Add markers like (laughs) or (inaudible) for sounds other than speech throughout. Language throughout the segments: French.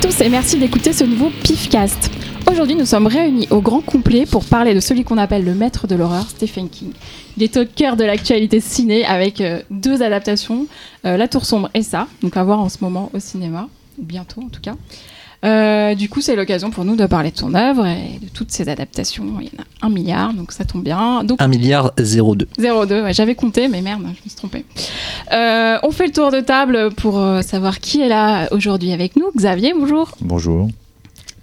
tous et merci d'écouter ce nouveau Pifcast. Aujourd'hui, nous sommes réunis au grand complet pour parler de celui qu'on appelle le maître de l'horreur, Stephen King. Il est au cœur de l'actualité ciné avec euh, deux adaptations, euh, La Tour Sombre et ça, donc à voir en ce moment au cinéma, bientôt en tout cas. Euh, du coup, c'est l'occasion pour nous de parler de son œuvre et de toutes ses adaptations. Il y en a un milliard, donc ça tombe bien. Donc, 1 milliard 02. 02, ouais, j'avais compté, mais merde, je me suis trompée. Euh, on fait le tour de table pour euh, savoir qui est là aujourd'hui avec nous. Xavier, bonjour. Bonjour.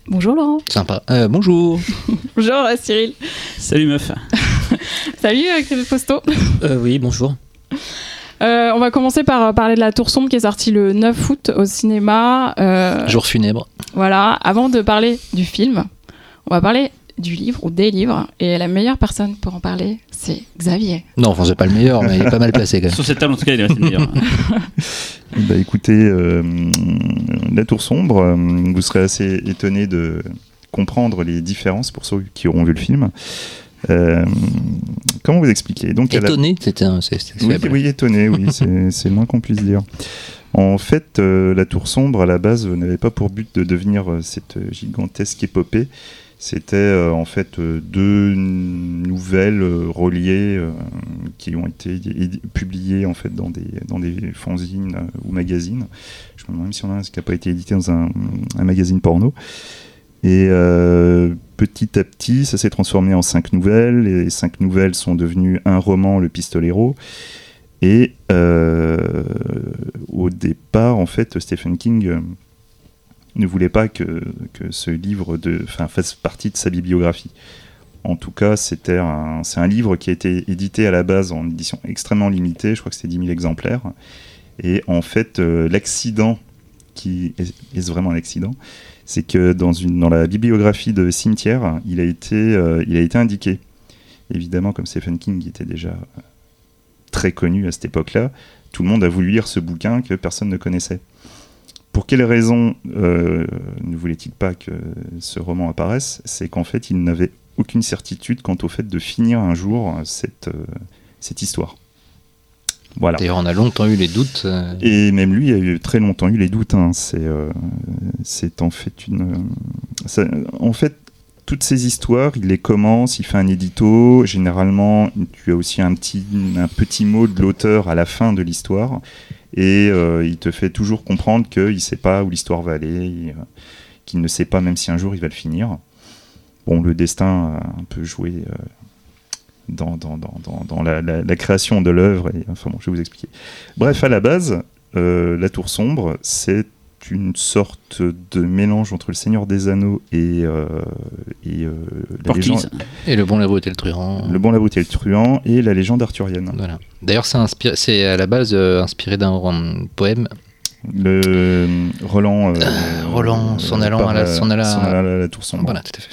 Bonjour Laurent. Sympa. Euh, bonjour. (laughs) Bonjour Cyril. Salut meuf. (laughs) Salut Xavier Posto. Euh, oui, bonjour. Euh, on va commencer par euh, parler de La Tour Sombre qui est sortie le 9 août au cinéma. Euh, Jour funèbre. Voilà, avant de parler du film, on va parler du livre ou des livres. Et la meilleure personne pour en parler, c'est Xavier. Non, enfin, c'est pas le meilleur, mais il est pas mal placé quand même. (laughs) Sur cette table, en tout cas, il est resté le meilleur. (laughs) Bah écoutez, euh, La Tour Sombre, vous serez assez étonné de comprendre les différences pour ceux qui auront vu le film. Euh, comment vous expliquer? Donc, la- Étonné, c'était un. Oui, oui, étonné, oui, (laughs) c'est le moins qu'on puisse dire. En fait, euh, la Tour Sombre, à la base, n'avait pas pour but de devenir euh, cette gigantesque épopée. C'était en fait deux nouvelles reliées qui ont été publiées en fait dans des dans des fanzines ou magazines. Je me demande même si on a un qui n'a pas été édité dans un, un magazine porno. Et euh, petit à petit, ça s'est transformé en cinq nouvelles. Les cinq nouvelles sont devenues un roman, Le Pistolero. Et euh, au départ, en fait, Stephen King euh, ne voulait pas que, que ce livre de, fasse partie de sa bibliographie. En tout cas, c'était un, c'est un livre qui a été édité à la base en édition extrêmement limitée, je crois que c'était 10 000 exemplaires. Et en fait, l'accident, qui est, est vraiment un accident, c'est que dans, la bibliographie de Cimetière, il a été, euh, indiqué. Évidemment, comme Stephen King était déjà euh, très connu à cette époque-là, tout le monde a voulu lire ce bouquin que personne ne connaissait. Pour quelle raison euh, ne voulait-il pas que ce roman apparaisse? C'est qu'en fait, il n'avait aucune certitude quant au fait de finir un jour cette histoire. Voilà. D'ailleurs, on a longtemps eu les doutes. euh, Et même lui a eu très longtemps eu les doutes. hein. C'est, euh, c'est en fait une. euh, ça- en fait, toutes ces histoires, il les commence, il fait un édito. Généralement, tu as aussi un petit, un petit mot de l'auteur à la fin de l'histoire. Et euh, il te fait toujours comprendre qu'il ne sait pas où l'histoire va aller, qu'il ne sait pas même si un jour il va le finir. Bon, le destin a un peu joué dans, dans, dans, dans, la, la- la création de l'œuvre. Enfin bon, je vais vous expliquer. Bref, à la base, euh, La Tour Sombre, c'est une sorte de mélange entre Le Seigneur des Anneaux et, euh, et euh, la légende, Et le bon, la et le truand. Le Bon, la et le Truand et la légende arthurienne. Voilà. D'ailleurs, c'est inspiré- c'est à la base inspiré d'un poème. Le Roland, euh, Roland, s'en allant à la- s'en allant à- la, la Tour Sombre. Voilà, tout à fait.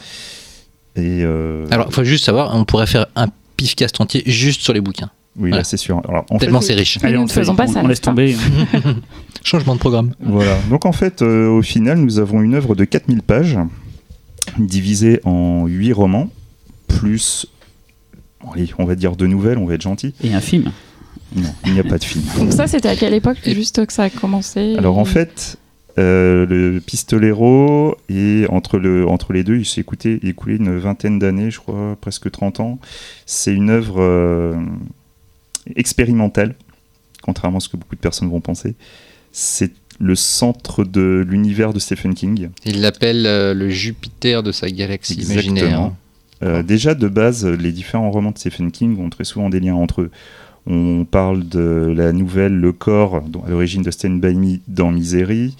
Et euh, Alors, il faut juste savoir, on pourrait faire un pifcast entier juste sur les bouquins. oui, voilà. là c'est sûr. Alors, en fait, Tellement c'est riche. Mais nous ne faisons pas on, ça, on laisse tomber. (laughs) Changement de programme. Voilà. Donc en fait, euh, au final, nous avons une œuvre de 4000 pages, divisée en 8 romans, plus, allez, on va dire deux nouvelles, on va être gentil. Et un film. Non, il n'y a pas de film. Donc ça, c'était à quelle époque Juste que ça a commencé. Alors en fait, euh, le Pistolero, et entre, le, entre les deux, il s'est écouté- écoulé une vingtaine d'années, je crois, presque 30 ans. C'est une œuvre euh, expérimentale, contrairement à ce que beaucoup de personnes vont penser. C'est le centre de l'univers de Stephen King. Il l'appelle euh, le Jupiter de sa galaxie imaginaire. Exactement. Euh, déjà, de base, les différents romans de Stephen King ont très souvent des liens entre eux. On parle de la nouvelle Le Corps, à l'origine de Stand By Me dans Misery.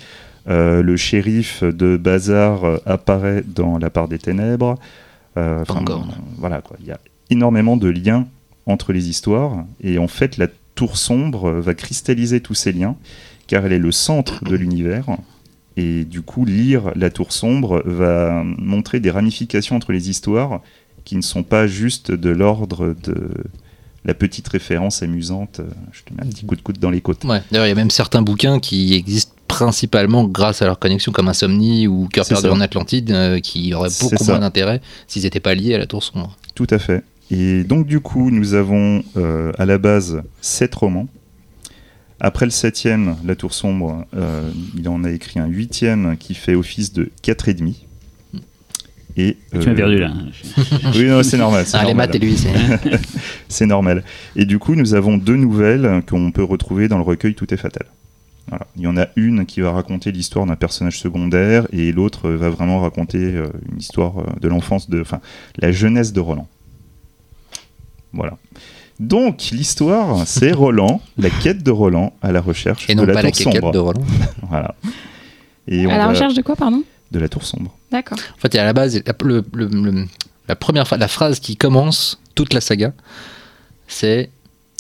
Euh, le shérif de Bazar euh, apparaît dans La part des ténèbres. Euh. Voilà, quoi. Il y a énormément de liens entre les histoires. Et en fait, la Tour Sombre va cristalliser tous ces liens, car elle est le centre de l'univers. Et du coup, lire La Tour Sombre va montrer des ramifications entre les histoires qui ne sont pas juste de l'ordre de la petite référence amusante. Je te mets un petit coup de coude dans les côtes. Ouais. D'ailleurs, il y a même certains bouquins qui existent principalement grâce à leur connexion, comme Insomnie ou Cœur perdu en Atlantide, euh, qui auraient beaucoup moins d'intérêt s'ils n'étaient pas liés à la Tour Sombre. Tout à fait. Et donc, du coup, nous avons euh, à la base sept romans Après le septième, La Tour Sombre, euh, il en a écrit un huitième qui fait office de 4,5. Et, Tu m'as euh, perdu là. (laughs) Oui, non, c'est normal. Ah, les normal. maths et lui, c'est. (laughs) C'est normal. Et du coup, nous avons deux nouvelles qu'on peut retrouver dans le recueil Tout est fatal. Voilà. Il y en a une qui va raconter l'histoire d'un personnage secondaire et l'autre va vraiment raconter euh, une histoire euh, de l'enfance, de, enfin, la jeunesse de Roland. Voilà. Donc, l'histoire, c'est (laughs) Roland, la quête de Roland à la recherche Et de non la pas la tour caquette sombre. de Roland. (laughs) Voilà. Et on À la va- recherche de quoi, pardon? De la tour sombre. D'accord. En fait, à la base, la, le- le- le- la première phrase, la phrase qui commence toute la saga, c'est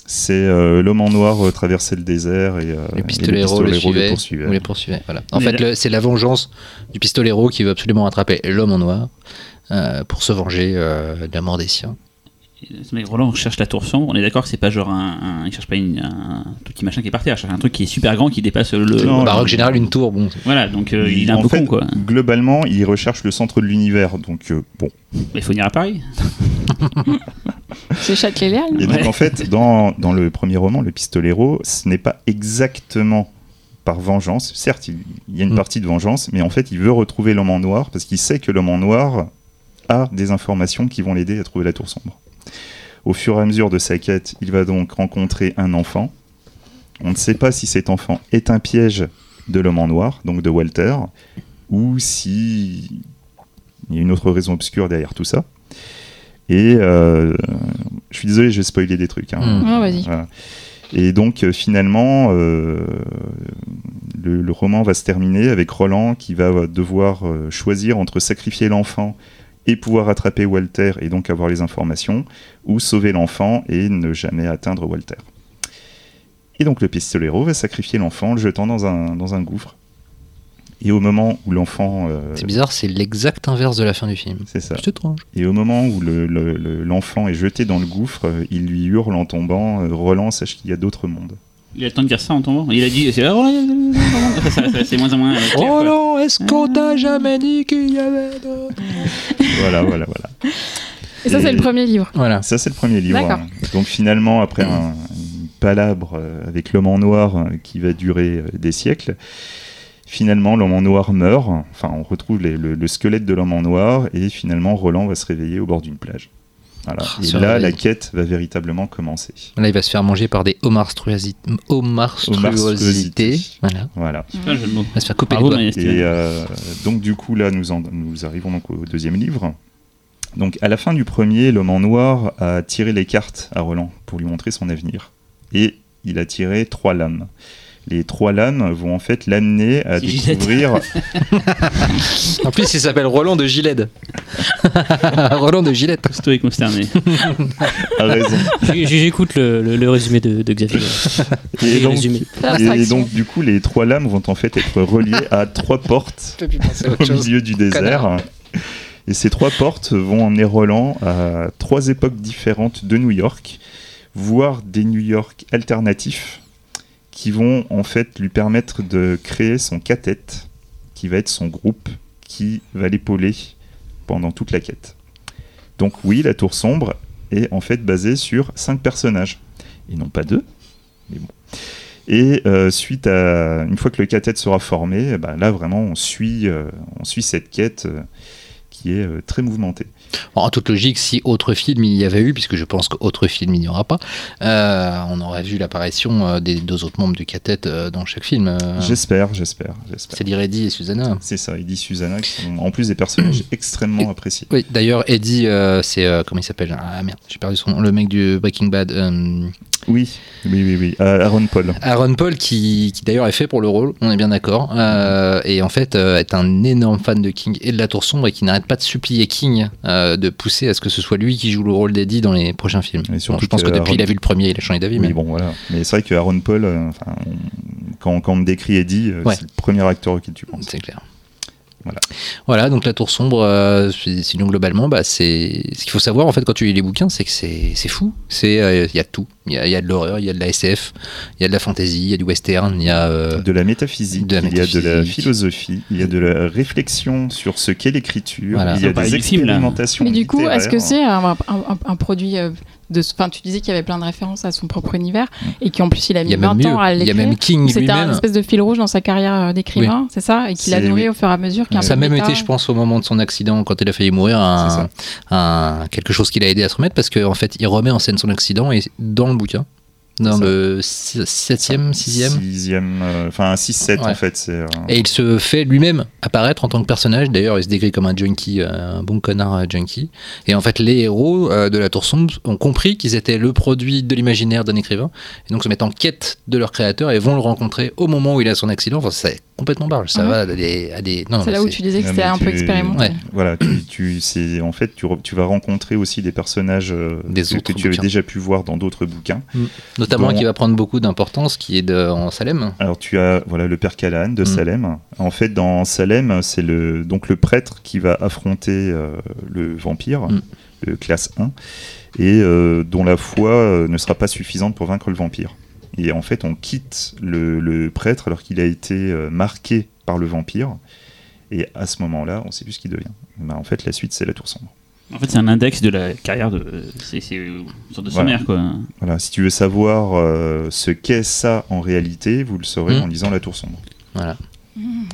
C'est euh, l'homme en noir euh, traversait le désert et, euh, le et pistolero le suivait, poursuivait. ou les poursuivait. Voilà. En Mais fait, là- c'est la vengeance du pistolero qui veut absolument attraper l'homme en noir euh, pour se venger euh, de la mort des siens. Mec Roland cherche la tour sombre. On est d'accord que c'est pas genre un, un- Il cherche pas une- un tout petit machin qui est par terre. Il cherche un truc qui est super grand qui dépasse le. Non, Bah, en général, une tour, bon, Voilà, donc euh, il est un en peu fait, con quoi. Globalement, il recherche le centre de l'univers. Donc, euh, bon. Mais il faut venir à Paris. (laughs) C'est Châtelet-Léal Et donc, Ouais. en fait, dans, dans le premier roman, Le Pistolero, ce n'est pas exactement par vengeance. Certes, il, il y a une Mm. partie de vengeance, mais en fait, il veut retrouver l'homme en noir parce qu'il sait que l'homme en noir a des informations qui vont l'aider à trouver la tour sombre. Au fur et à mesure de sa quête, il va donc rencontrer un enfant. On ne sait pas si cet enfant est un piège de l'homme en noir, donc de Walter, ou si il y a une autre raison obscure derrière tout ça. Et euh, je suis désolé, je vais spoiler des trucs. hein. Mm. Vas-y. Voilà. Et donc euh, finalement, euh, le, le roman va se terminer avec Roland qui va devoir euh, choisir entre sacrifier l'enfant et pouvoir attraper Walter et donc avoir les informations, ou sauver l'enfant et ne jamais atteindre Walter. Et donc le pistolero va sacrifier l'enfant, le jetant dans un, dans un gouffre. Et au moment où l'enfant... euh, c'est bizarre, c'est l'exact inverse de la fin du film. c'est ça. C'est étrange. Et au moment où le- le- le- l'enfant est jeté dans le gouffre, euh, il lui hurle en tombant euh, Roland, sache qu'il y a d'autres mondes. Il a le temps de dire ça en tombant. Il a dit. C'est moins en moins. clair, non, est-ce qu'on t'a jamais dit qu'il y avait d'autres Voilà, voilà, voilà. Et ça, c'est le premier livre. Voilà. Ça, c'est le premier livre. Hein. Donc finalement, après un, une palabre avec l'homme en noir qui va durer des siècles, finalement, l'homme en noir meurt. Enfin, on retrouve les- le, le squelette de l'homme en noir et finalement, Roland va se réveiller au bord d'une plage. Voilà. Ah, et là, la quête va véritablement commencer. Là, il va se faire manger par des homarstruosités. Homarstruosités. Voilà. Voilà. C'est pas un jeu de mots. Il va se faire couper Bravo, les doigts. Et euh, donc du coup là nous, en- nous arrivons donc au deuxième livre. Donc à la fin du premier, l'homme en noir a tiré les cartes à Roland pour lui montrer son avenir. Et il a tiré trois lames. Les trois lames vont en fait l'amener à découvrir. (laughs) En plus, il s'appelle Roland de Gilette. (laughs) Roland de Gilette. Costaud et consterné. (laughs) J'écoute le, le- le résumé de, de Xavier. Et donc, résumé. et L'abstraction. donc du coup les trois lames vont en fait être reliées à trois portes au milieu du désert. Et ces trois portes vont emmener Roland à trois époques différentes de New York, voire des New York alternatifs, qui vont en fait lui permettre de créer son quatette, qui va être son groupe, qui va l'épauler pendant toute la quête. Donc oui, la Tour Sombre est en fait basée sur cinq personnages, et non pas deux. Et euh, suite à une fois que le quatette sera formé, eh ben là vraiment on suit, euh, on suit cette quête euh, qui est euh, très mouvementée. En toute logique, si autre film il y avait eu, puisque je pense qu'autre film il n'y aura pas, euh, on aurait vu l'apparition euh, des deux autres membres du quartet dans chaque film. J'espère, j'espère, j'espère. C'est-à-dire Eddie et Susanna. C'est ça, Eddie Susanna, qui sont en plus des personnages (clears throat) extrêmement appréciés. Oui, d'ailleurs, Eddie, c'est. comment il s'appelle Ah merde, j'ai perdu son nom. Le mec du Breaking Bad. euh, Oui, oui, oui, oui. Euh, Aaron Paul. Aaron Paul, qui, qui d'ailleurs est fait pour le rôle, on est bien d'accord. euh, et en fait, euh, est un énorme fan de King et de la Tour Sombre et qui n'arrête pas de supplier King euh, de pousser à ce que ce soit lui qui joue le rôle d'Eddie dans les prochains films. Et surtout Bon, je pense que, que depuis Aaron- il a vu le premier, il a changé d'avis. Oui, mais... bon, voilà. Mais c'est vrai que Aaron Paul, euh, enfin, on- quand, quand on décrit Eddie, euh, Ouais. c'est le premier acteur auquel tu penses. C'est clair. Voilà. Voilà, donc la tour sombre, euh, sinon globalement, bah, c'est ce qu'il faut savoir en fait quand tu lis les bouquins, c'est que c'est fou. C'est euh, il y a tout. Il y a, il y a de l'horreur, il y a de la SF, il y a de la fantasy, il y a du western, il y a euh, De la métaphysique, de la il y a de la philosophie, il y a de la réflexion sur ce qu'est l'écriture, Voilà. il y a des là. expérimentations. Mais du coup, est-ce que c'est un, un- un- un produit euh, de. Enfin, tu disais qu'il y avait plein de références à son propre univers et qu'en plus il a Il mis y a même 20 mieux. ans à Il y a l'écrire. même King C'était un espèce de fil rouge dans sa carrière euh, d'écrivain, c'est ça? Et qu'il a nourri au fur et à mesure. Ça a même été, je pense, au moment de son accident, quand il a failli mourir, un- quelque chose qui l'a aidé à se remettre, parce qu'en fait, il remet en scène son accident et dans le bouquin, dans ça. le 7e, 6e. Sixième, euh, enfin 6-7 Ouais. en fait. C'est, euh, Et il se fait lui-même apparaître en tant que personnage. D'ailleurs, il se décrit comme un junkie, euh, un bon connard euh, junkie. Et en fait, les héros de la Tour Sombre ont compris qu'ils étaient le produit de l'imaginaire d'un écrivain. Et donc se mettent en quête de leur créateur et vont le rencontrer au moment où il a son accident. Enfin, c'est complètement barge. Ça Mhm. va à des. à des- non, C'est là où tu disais que c'était un peu. Ouais. Voilà, tu, tu- c'est en fait tu, re- tu vas rencontrer aussi des personnages euh, Des que, autres que tu avais déjà pu voir dans d'autres bouquins. Notamment Bon. qui va prendre beaucoup d'importance, qui est de, en Salem. Alors tu as voilà le père Callahan de Mm. Salem. En fait, dans Salem, c'est le donc le prêtre qui va affronter euh, le vampire, Mm. le classe 1, et euh, dont la foi euh, ne sera pas suffisante pour vaincre le vampire. Et en fait, on quitte le, le prêtre alors qu'il a été euh, marqué par le vampire. Et à ce moment-là, on sait plus ce qu'il devient. Ben, en fait, la suite, c'est la tour sombre. En fait, c'est un index de la carrière de. C'est c'est une sorte de Voilà. sommaire, quoi. Voilà, si tu veux savoir euh, ce qu'est ça en réalité, vous le saurez Mm. en lisant la tour sombre. Voilà. Mm.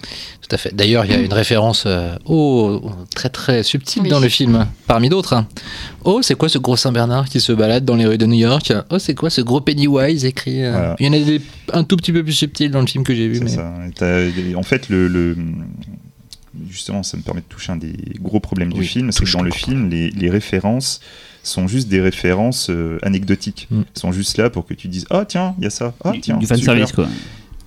Tout à fait. D'ailleurs, il y a une référence euh, oh, très très subtile Oui. dans le film, parmi d'autres. hein. Oh, c'est quoi ce gros Saint-Bernard qui se balade dans les rues de New York? Oh, c'est quoi ce gros Pennywise écrit euh, Voilà. Il y en a des un tout petit peu plus subtils dans le film que j'ai vu. C'est Mais... ça. En fait, le, le- justement, ça me permet de toucher un des gros problèmes du film, c'est que dans le film, les, les références sont juste des références euh, anecdotiques. Mm. Elles sont juste là pour que tu dises Ah, tiens, il y a ça. Ah, tiens. du fan service, quoi.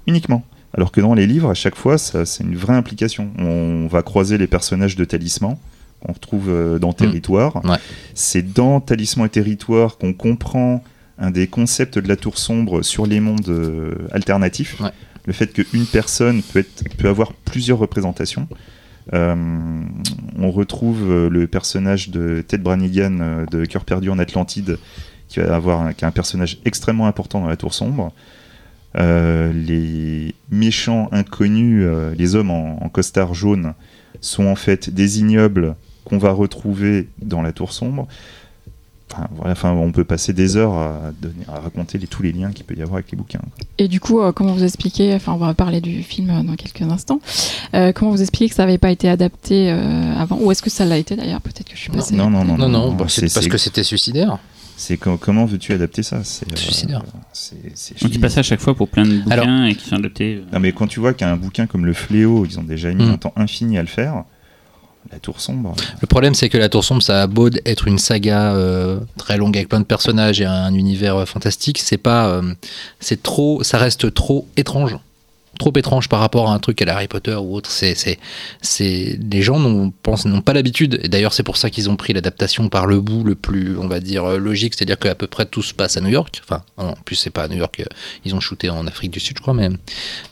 Uniquement. Alors que dans les livres, à chaque fois, c'est une vraie implication. On va croiser les personnages de Talisman qu'on retrouve euh, dans Territoire. Ouais. C'est dans Talisman et Territoire qu'on comprend un des concepts de la Tour Sombre sur les mondes euh, alternatifs. Ouais. Le fait qu'une personne peut, être, peut avoir plusieurs représentations. Euh, on retrouve le personnage de Ted Brannigan euh, de Cœur perdu en Atlantide, qui va avoir un, qui est un personnage extrêmement important dans la Tour Sombre. Euh, les méchants inconnus, euh, les hommes en, en costard jaune, sont en fait des ignobles qu'on va retrouver dans la Tour Sombre. Enfin, voilà, enfin, on peut passer des heures à, donner- à raconter les- tous les liens qu'il peut y avoir avec les bouquins. Et du coup, euh, comment vous expliquez, enfin on va parler du film euh, dans quelques instants, euh, comment vous expliquez que ça n'avait pas été adapté euh, avant? Ou est-ce que ça l'a été d'ailleurs? Peut-être que je suis Non, passée. Non, non, non, Non, non, non, bah, c'est- c'est parce que c'était suicidaire. C'est co- comment veux-tu adapter ça? C'est euh, tu passes à chaque fois pour plein de bouquins Alors- et qui sont adaptés. euh. Non, mais quand tu vois qu'un bouquin comme Le Fléau, ils ont déjà mis Mm. un temps infini à le faire, la Tour Sombre. Le problème, c'est que La Tour Sombre, ça a beau être une saga euh, très longue avec plein de personnages et un univers euh, fantastique, c'est pas, euh, c'est trop, ça reste trop étrange, trop étrange par rapport à un truc à Harry Potter ou autre. C'est, c'est, c'est, les gens n'ont, pensent, n'ont pas l'habitude. Et d'ailleurs, c'est pour ça qu'ils ont pris l'adaptation par le bout le plus, on va dire, euh, logique, c'est-à-dire qu'à peu près tout se passe à New York. Enfin, en plus, c'est pas à New York. euh, Ils ont shooté en Afrique du Sud, je crois, mais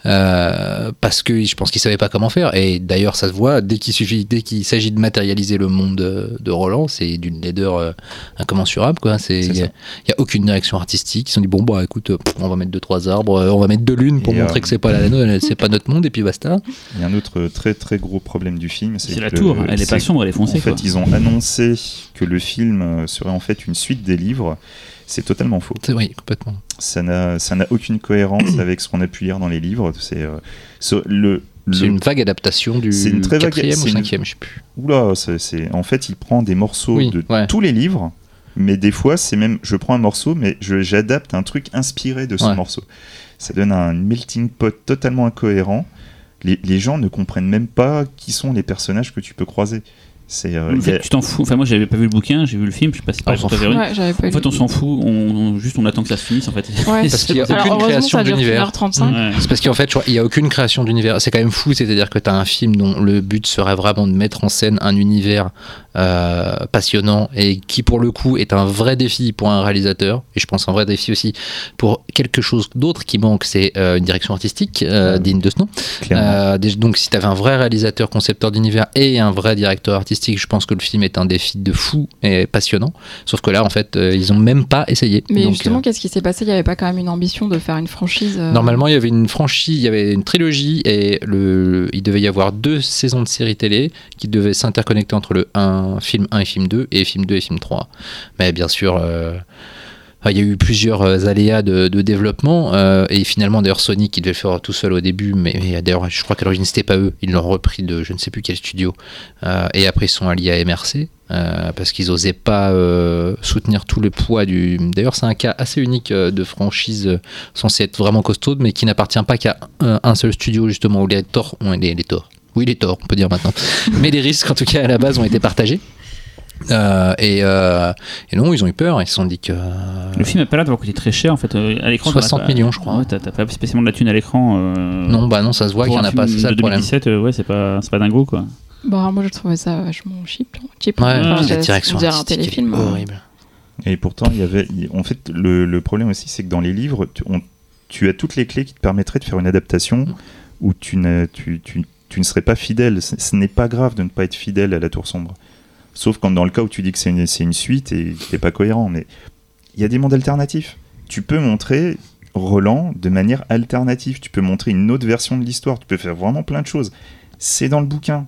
euh, parce que je pense qu'ils savaient pas comment faire. Et d'ailleurs, ça se voit dès qu'il suffit, dès qu'il s'agit de matérialiser le monde de, Roland, c'est d'une laideur incommensurable, quoi. C'est, il y, a- aucune direction artistique. Ils se sont dit bon, bah écoute, on va mettre deux trois arbres, on va mettre deux lunes pour Et, montrer euh, que c'est pas la, c'est pas notre monde, et puis basta. Il y a un autre très très gros problème du film, c'est C'est la tour, elle est pas sombre, elle est En foncée. fait, quoi. ils ont annoncé que le film euh, serait en fait une suite des livres. C'est totalement faux. C'est oui, complètement. Ça n'a ça n'a aucune cohérence avec ce qu'on a pu lire dans les livres. C'est euh, ce- le, C'est une vague adaptation du C'est une très vague- quatrième ou c'est une- cinquième, je sais plus. Oula, c'est- c'est en fait, il prend des morceaux Oui, de ouais. tous les livres, mais des fois, c'est même, je prends un morceau, mais je- j'adapte un truc inspiré de ce Ouais. morceau. Ça donne un melting pot totalement incohérent. Les, gens ne comprennent même pas qui sont les personnages que tu peux croiser. C'est euh, En fait, a- tu t'en fous. Enfin, moi, j'avais pas vu le bouquin, j'ai vu le film, je suis passé par On s'en pour ta fout. Véronique. Ouais, pas En fait, on s'en fout, on, on- juste on attend que ça se finisse en fait. Ouais. (laughs) Parce qu'il y a aucune création d'univers. 1h35. Ouais. C'est parce qu'en fait, il n'y a aucune création d'univers. C'est quand même fou, c'est-à-dire que tu as un film dont le but serait vraiment de mettre en scène un univers euh, passionnant et qui, pour le coup, est un vrai défi pour un réalisateur. Et je pense un vrai défi aussi pour quelque chose d'autre qui manque, c'est euh, une direction artistique euh, digne de ce nom. Euh, donc, si tu avais un vrai réalisateur, concepteur d'univers et un vrai directeur artistique, je pense que le film est un défi de fou et passionnant. Sauf que là, en fait, euh, ils ont même pas essayé. Mais Donc, justement, euh, qu'est-ce qui s'est passé? Il n'y avait pas quand même une ambition de faire une franchise euh, Normalement, il y avait une franchise, il y avait une trilogie et le, il devait y avoir deux saisons de séries télé qui devaient s'interconnecter entre le 1, film 1 et film 2 et film 2 et film 3. Mais bien sûr, euh, il y a eu plusieurs euh, aléas de, développement euh, et finalement, d'ailleurs, Sony qui devait le faire tout seul au début, mais, d'ailleurs, je crois qu'à l'origine, c'était pas eux, ils l'ont repris de je ne sais plus quel studio Euh, et après, ils sont alliés à MRC. parce qu'ils osaient pas soutenir tout le poids du. D'ailleurs, c'est un cas assez unique de franchise censée être vraiment costaude, mais qui n'appartient pas qu'à un, seul studio, justement, où les torts ont les torts. Oui, les torts, on peut dire maintenant. (laughs) mais les risques, en tout cas, à la base, ont été partagés. Euh, et, euh, et non, ils ont eu peur. Ils se sont dit que. Le film a pas l'air d'avoir coûté très cher en fait. euh, À l'écran, t'en as 60 pas- millions, je crois. Ouais, t'as pas spécialement de la thune à l'écran. euh, Non, bah non, ça se voit qu'il n'y en a pas. C'est ça de le problème. 2017, euh, ouais, c'est pas, c'est pas dingo quoi. Bon, alors moi je trouvais ça vachement cheap. cheap Ouais, Enfin, la c'est- direction on un téléfilm. hein. horrible. Et pourtant, il y avait. En fait, le, le problème aussi, c'est que dans les livres, tu, on- tu as toutes les clés qui te permettraient de faire une adaptation où tu, ne- tu, tu- tu ne serais pas fidèle. Ce n'est pas grave de ne pas être fidèle à la Tour Sombre. Sauf quand dans le cas où tu dis que c'est une, une suite et t'es pas cohérent. Mais il y a des mondes alternatifs. Tu peux montrer Roland de manière alternative. Tu peux montrer une autre version de l'histoire. Tu peux faire vraiment plein de choses. C'est dans le bouquin.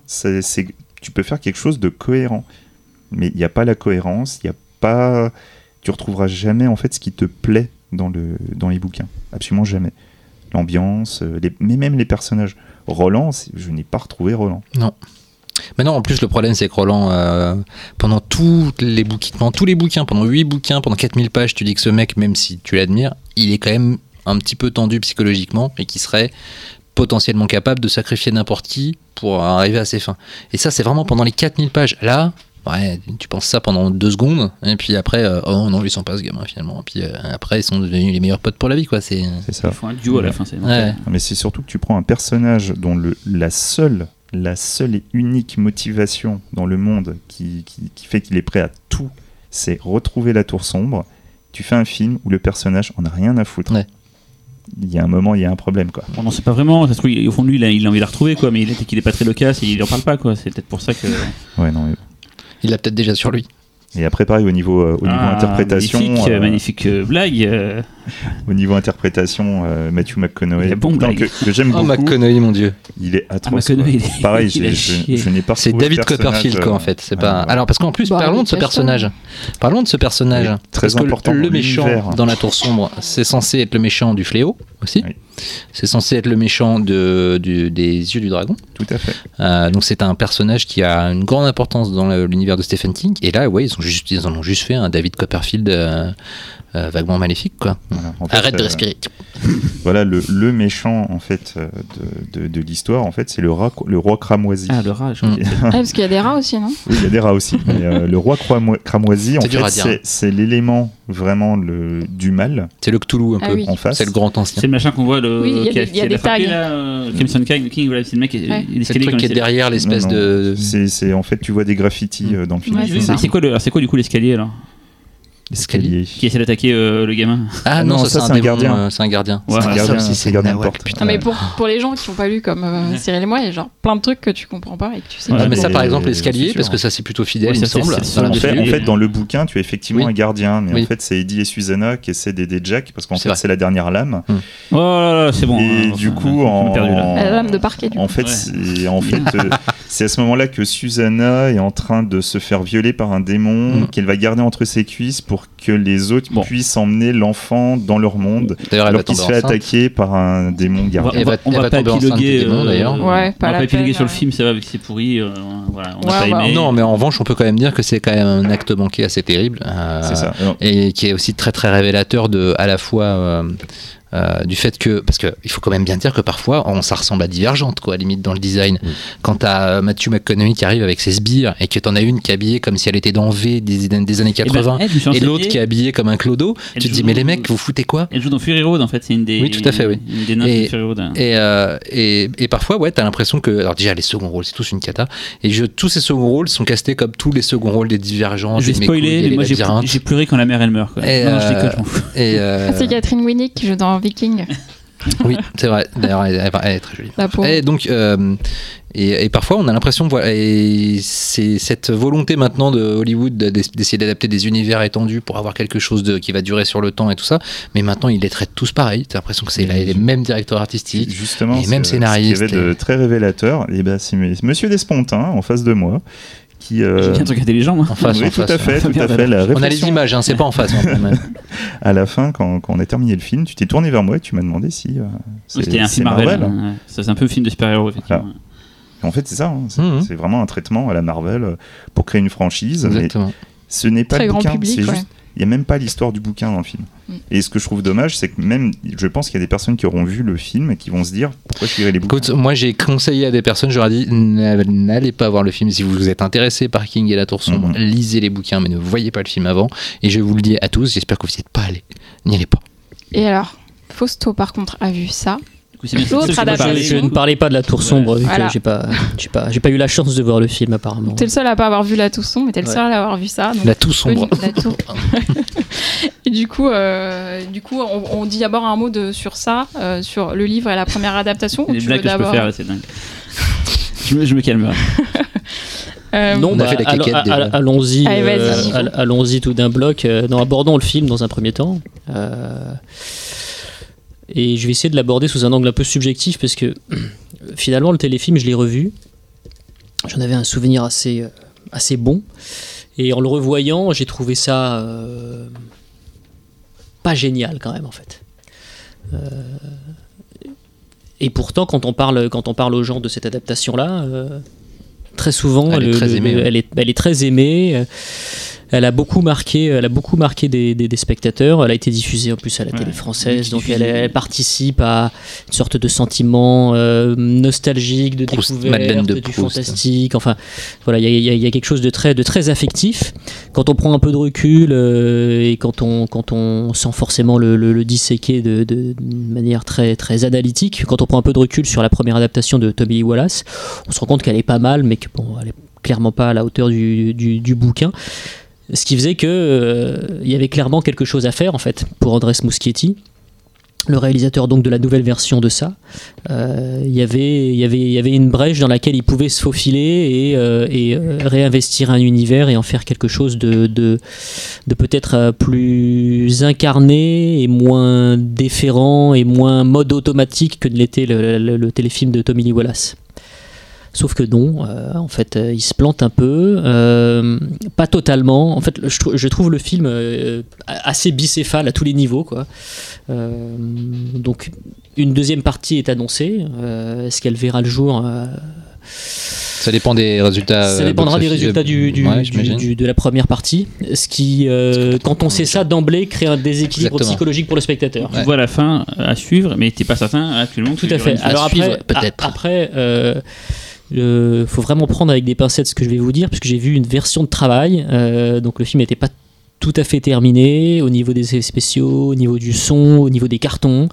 Tu peux faire quelque chose de cohérent. Mais il n'y a pas la cohérence. Il n'y a pas. Tu retrouveras jamais en fait ce qui te plaît dans, le, dans les bouquins. Absolument jamais. L'ambiance, euh, mais même les personnages. Roland, je n'ai pas retrouvé Roland. Mais non, en plus, le problème, c'est que Roland, euh, pendant, toutes les bouquins, pendant tous les bouquins, pendant 8 bouquins, pendant 4000 pages, tu dis que ce mec, même si tu l'admires, il est quand même un petit peu tendu psychologiquement et qui serait potentiellement capable de sacrifier n'importe qui pour arriver à ses fins. Et ça, c'est vraiment pendant les 4000 pages. Là, ouais, tu penses ça pendant deux secondes, et puis après, euh, oh non, ils sont pas ce gamin finalement. Et puis euh, après, ils sont devenus les meilleurs potes pour la vie, quoi. C'est. C'est ça. Ils font un duo à la fin, c'est Ouais. Mais c'est surtout que tu prends un personnage dont le, la seule, la seule et unique motivation dans le monde qui, qui, qui fait qu'il est prêt à tout, c'est retrouver la tour sombre. Tu fais un film où le personnage en a rien à foutre. Ouais. Il y a un moment, il y a un problème, quoi. Bon, non, c'est pas vraiment. Ça se trouve, au fond de lui, il a, il a envie de la retrouver, quoi. Mais il est qu'il est pas très loquace et il en parle pas, quoi. C'est peut-être pour ça que. Ouais, non. mais- Il l'a peut-être déjà sur lui. Et après, pareil, au niveau, euh, au niveau Ah, interprétation, Magnifique, euh, magnifique euh, blague. euh, au niveau interprétation, euh, Matthew McConaughey, Il est bon, non, que, que j'aime Oh, beaucoup, McConaughey, mon dieu. il est Ah, atroce. McConaughey, quoi. il est- Pareil, (laughs) il je, chié. je, je n'ai pas C'est David Copperfield, quoi, euh, en fait. C'est ouais, pas. voilà. Alors, parce qu'en plus, Bah, parlons de ce personnage. Parlons de ce personnage. Oui, très parce que important le méchant dans la Tour Sombre, c'est censé être le méchant du fléau aussi. Oui. C'est censé être le méchant de, du- des yeux du dragon. Tout à fait. Euh, donc c'est un personnage qui a une grande importance dans l'univers de Stephen King. Et là, ouais, ils, ont juste, ils en ont juste fait un David Copperfield euh, euh, vaguement maléfique, quoi. Voilà. En fait, Arrête de euh, respirer. (laughs) Voilà, le, le méchant en fait euh, de, de, de l'histoire, en fait, c'est le, rat- le roi cramoisi. Ah, le rat, je Mm. (laughs) Ah, parce qu'il y a des rats aussi, non? Oui, il y a des rats aussi. mais, euh, le roi cramo- cramoisi, en fait, c'est- c'est l'élément vraiment le, du mal C'est le Cthulhu un Ah peu. oui. en face. C'est le grand ancien. C'est le machin qu'on voit, le. Oui, il y a qui des- il y a qui des frappé, tags. là, euh, Crimson King, King, voilà, c'est le mec, qui- Ouais. il est C'est le truc qui est il- derrière l'espèce de. C'est c'est- en fait, tu vois des graffitis dans le film. C'est quoi, quoi du coup l'escalier alors Escalier. Qui essaie d'attaquer euh, le gamin Ah non, Non, ça, ça, c'est c'est un, gardien. euh, c'est un gardien. Ouais, Ça, un gardien, aussi, c'est c'est un gardien de porte. putain. Non, mais pour, pour les gens qui n'ont pas lu comme euh, Cyril et moi, il y a genre plein de trucs que tu comprends pas et que tu sais Ouais, pas. Ah, mais ça, par exemple, c'est l'escalier, parce que ça, c'est plutôt fidèle, Ouais, il me c'est- semble. c'est En fait, BD. en fait, dans le bouquin, tu as effectivement Oui. un gardien, mais Oui. en fait, c'est Eddie et Susanna qui essaient d'aider Jack parce qu'en C'est fait, c'est la dernière lame. Oh là là, c'est bon. Et hein, du coup, en. La lame de parquet, du en coup. fait, c'est en fait, (laughs) euh, c'est à ce moment-là que Susanna est en train de se faire violer par un démon Mm. qu'elle va garder entre ses cuisses pour que les autres Bon. puissent emmener l'enfant dans leur monde. D'ailleurs, elle va Alors qu'il se fait enceinte. attaquer par un démon On va, gardien. On va- va- on va va pas épiloguer. euh, d'ailleurs. Ouais, on va pas épiloguer sur le ouais. film, ça va, c'est pourri. euh, voilà, on n'a Ouais, pas ouais. aimé. Non, mais en revanche, on peut quand même dire que c'est quand même un acte manqué assez terrible. euh, C'est ça. Et qui est aussi très très révélateur de à la fois euh, euh, du fait que parce que il faut quand même bien dire que parfois on ça ressemble à Divergente quoi limite dans le design quand t'as Matthew McConaughey qui arrive avec ses sbires et que t'en as une qui est habillée comme si elle était dans V des, des années Eh ben, 80 elle, je me suis et l'autre qui est habillée comme un clodo Elle tu te dis mais les mecs vous foutez quoi? Elle joue dans Fury Road en fait, c'est une des. Oui, tout à fait, oui. Une des nains Et- de Fury Road. et, euh, et, et parfois, ouais, t'as l'impression que. Alors, déjà, les seconds rôles, c'est tous une cata. Et je, tous ces seconds rôles sont castés comme tous les seconds rôles des divergents. Je vais des spoiler, Mekouilles et mais moi j'ai j'ai pleuré quand la mère elle meurt. Quoi. Et, non, non, je euh, déconne, je m'en fous. Euh, c'est Catherine Winnick qui joue dans Viking. (laughs) oui, c'est vrai. D'ailleurs, elle, est très jolie. Et donc, euh, Et, et parfois, on a l'impression, voilà, et c'est cette volonté maintenant de Hollywood de- d'essayer d'adapter des univers étendus pour avoir quelque chose de, qui va durer sur le temps et tout ça. Mais maintenant, ils les traitent tous pareil. T'as l'impression que c'est la- les mêmes directeurs artistiques. Justement, Et même c'est- scénariste, Ce qu'il y avait de très révélateur, et ben, Monsieur Despontin en face de moi qui. euh, J'ai un truc intelligent, moi. En face, oui, en tout face, à fait, tout à fait. La On a les images, hein, c'est pas en face. hein, mais- (laughs) à la fin, quand, quand on a terminé le film, tu t'es tourné vers moi et tu m'as demandé si. euh, C'était un film Marvel. Marvel. hein, ouais. Ça, C'est un peu un film de super-héros, effectivement. En fait, c'est ça. hein, C'est Mhm. c'est vraiment un traitement à la Marvel pour créer une franchise. Mais Exactement. ce n'est pas Très le bouquin. c'est ouais. juste. Il n'y a même pas l'histoire du bouquin dans le film. Mm. Et ce que je trouve dommage, c'est que même, je pense qu'il y a des personnes qui auront vu le film et qui vont se dire pourquoi je lirai les bouquins. Écoute, moi j'ai conseillé à des personnes, je leur ai dit n'a- n'allez pas voir le film si vous êtes intéressé par King et la Tour Sombre, Mhm. lisez les bouquins mais ne voyez pas le film avant. Et je vous le dis à tous, j'espère que vous n'y êtes pas allés. N'y allez pas. Et alors, Fausto, par contre, a vu ça. L'autre je adaptation. Je ne parlais pas de la tour sombre, vu Voilà. que j'ai pas, j'ai pas, j'ai pas eu la chance de voir le film apparemment. T'es le seul à pas avoir vu la Toussaint, mais t'es le Ouais. seul à avoir vu ça. donc La Tour Sombre. la tour. (laughs) et du coup, euh, du coup, on, on dit d'abord un mot de, sur ça, euh, sur le livre et la première adaptation. Les tu blagues veux que je peux faire, c'est dingue. Je me, je me calme. (laughs) Euh, non, On a bah, allons-y, euh, allons-y tout d'un bloc. Euh, non, abordons le film dans un premier temps. Euh, et je vais essayer de l'aborder sous un angle un peu subjectif parce que (clears throat) finalement le téléfilm, je l'ai revu. J'en avais un souvenir assez, euh, assez bon. Et en le revoyant, j'ai trouvé ça euh, pas génial quand même en fait. Euh, et pourtant, quand on parle, quand on parle aux gens de cette adaptation-là, euh, très souvent, Elle est le- très le- aimée, ouais. elle, est, elle est très aimée. Elle a beaucoup marqué, elle a beaucoup marqué des, des- des spectateurs. Elle a été diffusée en plus à la Ouais, télé française, donc elle, elle participe à une sorte de sentiment euh, nostalgique, de Proust, découverte, de du Proust. fantastique. Enfin, voilà, il y a, y y quelque chose de très, de très affectif. Quand on prend un peu de recul euh, et quand on, quand on sans forcément le, le- le disséquer de, manière très, très analytique, quand on prend un peu de recul sur la première adaptation de Tommy Wallace, on se rend compte qu'elle est pas mal, mais que bon, elle est clairement pas à la hauteur du, du- du bouquin. Ce qui faisait que euh, il y avait clairement quelque chose à faire en fait pour Andrés Muschietti, le réalisateur donc de la nouvelle version de ça. Euh, il y avait il y avait y avait une brèche dans laquelle il pouvait se faufiler et, euh, euh, réinvestir un univers et en faire quelque chose de de, peut-être euh, plus incarné et moins déférent et moins mode automatique que ne l'était le- le téléfilm de Tommy Lee Wallace. Sauf que non, euh, en fait, euh, il se plante un peu, euh, pas totalement. En fait, je, trou- je trouve le film euh, assez bicéphale à tous les niveaux, quoi. Euh, donc, une deuxième partie est annoncée. Euh, Est-ce qu'elle verra le jour Euh, Ça dépend des résultats. Ça dépendra des résultats du, du- Ouais, du- j'imagine. du- de la première partie. Ce qui, euh, quand on sait ça d'emblée, crée un déséquilibre Exactement. psychologique pour le spectateur. Tu vois la fin à suivre, mais t'es pas certain actuellement. que Tout à fait. Alors suivre, après, peut-être. après, euh, euh, faut vraiment prendre avec des pincettes ce que je vais vous dire, parce que j'ai vu une version de travail. euh, donc le film n'était pas tout à fait terminé au niveau des effets spéciaux, au niveau du son, au niveau des cartons.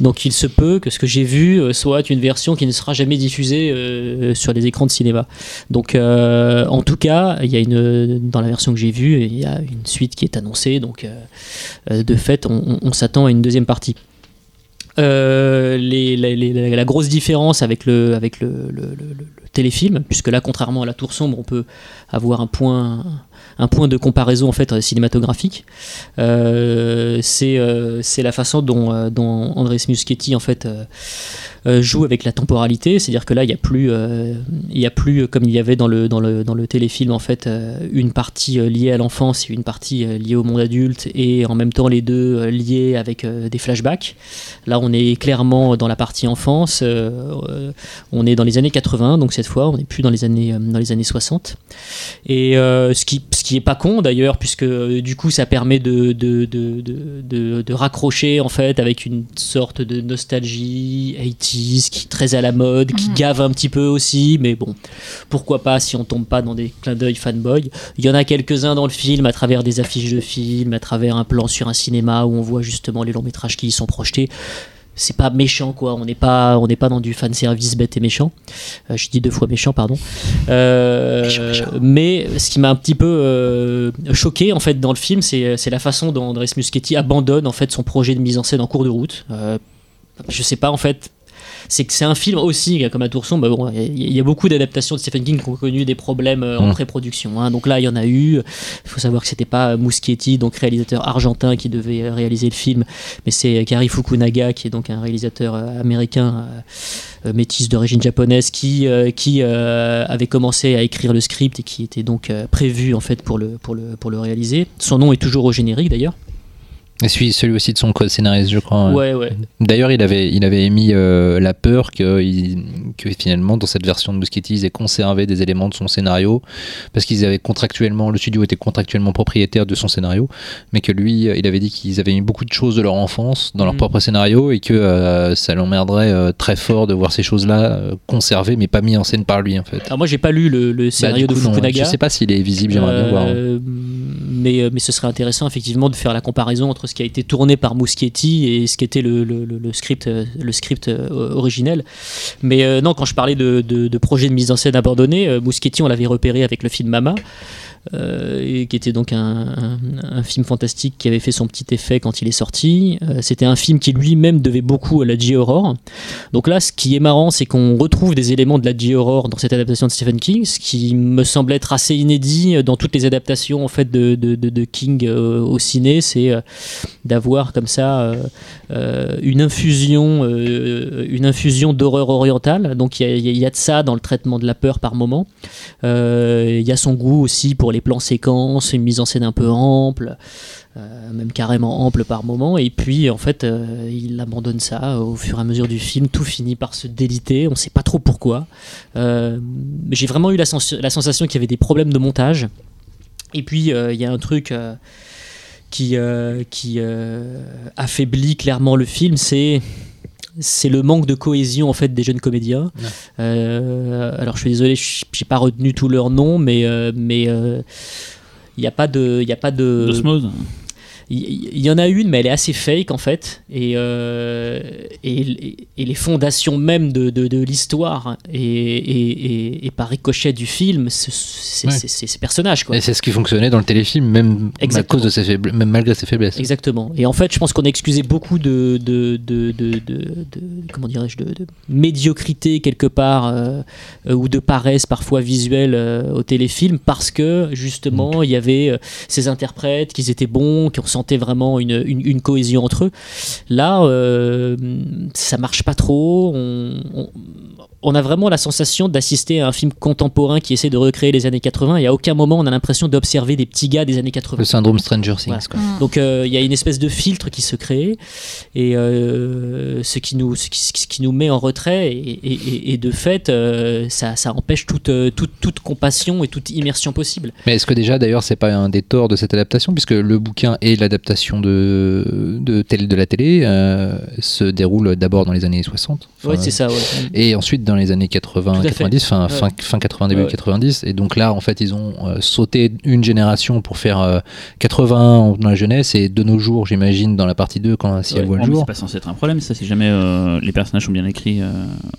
Donc il se peut que ce que j'ai vu euh, soit une version qui ne sera jamais diffusée sur les écrans de cinéma. Donc en tout cas, il y a une dans la version que j'ai vue, il y a une suite qui est annoncée. Donc de fait, on s'attend à une deuxième partie. Euh, les- les- les- la grosse différence avec le, avec le, le- le- téléfilm, puisque là, contrairement à La Tour Sombre, on peut avoir un point, un point de comparaison en fait cinématographique. Euh, c'est euh, la façon dont, euh, dont Andrés Muschietti en fait euh, euh, joue avec la temporalité, c'est-à-dire que là, il n'y a plus, euh, il y a plus euh, comme il y avait dans le, dans le, dans le téléfilm en fait euh, une partie euh, liée à l'enfance et une partie euh, liée au monde adulte, et en même temps les deux euh, liés avec euh, des flashbacks. Là, on est clairement dans la partie enfance. euh, euh, on est dans les années 80, donc cette fois, on n'est plus dans les années, euh, dans les années 60. Et euh, ce, qui, ce qui est pas con d'ailleurs, puisque euh, du coup, ça permet de, de, de, de, raccrocher en fait avec une sorte de nostalgie 80s qui est très à la mode, qui Mhm. gave un petit peu aussi, mais bon, pourquoi pas si on tombe pas dans des clins d'œil fanboy. Il y en a quelques-uns dans le film à travers des affiches de films, à travers un plan sur un cinéma où on voit justement les longs métrages qui y sont projetés c'est pas méchant quoi on n'est pas on n'est pas dans du fan service bête et méchant Euh, je dis deux fois méchant pardon Euh, Méchant, méchant. mais ce qui m'a un petit peu euh, choqué en fait dans le film c'est c'est la façon dont Andrés Muschietti abandonne en fait son projet de mise en scène en cours de route Euh, je sais pas en fait c'est que c'est un film aussi, comme à Tourson, bah bon, il y, a- beaucoup d'adaptations de Stephen King qui ont connu des problèmes euh, en Mm. pré-production. hein. Donc là, il y en a eu. Il faut savoir que c'était pas Muschietti, donc réalisateur argentin, qui devait euh, réaliser le film, mais c'est Kari Fukunaga, qui est donc un réalisateur euh, américain euh, euh, métis d'origine japonaise, qui, euh, qui euh, avait commencé à écrire le script et qui était donc euh, prévu en fait pour le, pour, le, pour le réaliser. Son nom est toujours au générique d'ailleurs. Et celui, celui aussi de son co-scénariste, je crois. Ouais, ouais. D'ailleurs, il avait, il avait émis euh, la peur que, il- que finalement, dans cette version de Muschietti, ils aient conservé des éléments de son scénario, parce qu'ils avaient contractuellement, le studio était contractuellement propriétaire de son scénario, mais que lui, euh, il avait dit qu'ils avaient mis beaucoup de choses de leur enfance dans leur Mhm. propre scénario et que euh, ça l'emmerderait euh, très fort de voir ces choses-là conservées, mais pas mis en scène par lui, en fait. Alors moi, j'ai pas lu le, le Bah, scénario coup, de non, Fukunaga. je sais pas s'il est visible, j'aimerais bien voir. Euh, mais, mais ce serait intéressant effectivement de faire la comparaison entre ce qui a été tourné par Muschietti et ce qui était le, le- le- script, euh, script euh, originel. Mais euh, non, quand je parlais de, de, projet de mise en scène abandonné, Muschietti, on l'avait repéré avec le film Mama. Euh, et qui était donc un, film fantastique qui avait fait son petit effet quand il est sorti. Euh, C'était un film qui lui-même devait beaucoup à la J-Horror. Donc là, ce qui est marrant, c'est qu'on retrouve des éléments de la J-Horror dans cette adaptation de Stephen King, ce qui me semble être assez inédit dans toutes les adaptations en fait de, de, King euh, au ciné, c'est euh, d'avoir comme ça euh, euh, une infusion, euh, une infusion d'horreur orientale. Donc il y, y a de ça dans le traitement de la peur par moment. Euh, Il y a son goût aussi pour les plans séquences, une mise en scène un peu ample. euh, même carrément ample par moment, et puis en fait euh, il abandonne ça au fur et à mesure du film, tout finit par se déliter, on sait pas trop pourquoi. Euh, j'ai vraiment eu la, sens- la sensation qu'il y avait des problèmes de montage. Et puis il y a un truc qui, affaiblit clairement le film, c'est c'est le manque de cohésion en fait des jeunes comédiens. Ouais. Euh, alors je suis désolé, je j'ai pas retenu tous leurs noms, mais euh, mais euh, il n'y a pas de il a pas de D'osmose. Il y, en a une, mais elle est assez fake en fait. Et, euh, et, et les fondations même de, de, de l'histoire et, et, par ricochet du film, c'est Ouais. ces personnages. Quoi. Et c'est ce qui fonctionnait dans le téléfilm, même à cause de ses faible- même malgré ses faiblesses. Exactement. Et en fait, je pense qu'on a excusé beaucoup de, de, comment dirais-je, de, médiocrité quelque part euh, euh, ou de paresse parfois visuelle euh, au téléfilm parce que justement il y avait ces interprètes, qu'ils étaient bons, qu'on sentait vraiment une, cohésion entre eux. Là, euh, ça marche pas trop. On a vraiment la sensation d'assister à un film contemporain qui essaie de recréer les années 80 et à aucun moment on a l'impression d'observer des petits gars des années 80. Le syndrome Stranger Things. Voilà. quoi. Mm. Donc euh, il y a une espèce de filtre qui se crée et euh, ce, qui nous, ce, qui, ce qui nous met en retrait et, et- et- et de fait euh, ça, ça empêche toute, toute, toute compassion et toute immersion possible. Mais est-ce que déjà, d'ailleurs, c'est pas un des torts de cette adaptation, puisque le bouquin et l'adaptation de, de, de la télé euh, se déroulent d'abord dans les années 60 Ouais, enfin, c'est ça. ouais. et ensuite dans les années 80, Tout à fait. 90, fin, Ouais. fin, fin 80, début Ouais, ouais. 90. Et donc là, en fait, ils ont euh, sauté une génération pour faire euh, 80 dans la jeunesse et de nos jours, j'imagine, dans la partie 2, quand si elle Ouais. voit Oh, le mais jour. c'est pas censé être un problème, ça, si jamais euh, les personnages sont bien écrits. euh,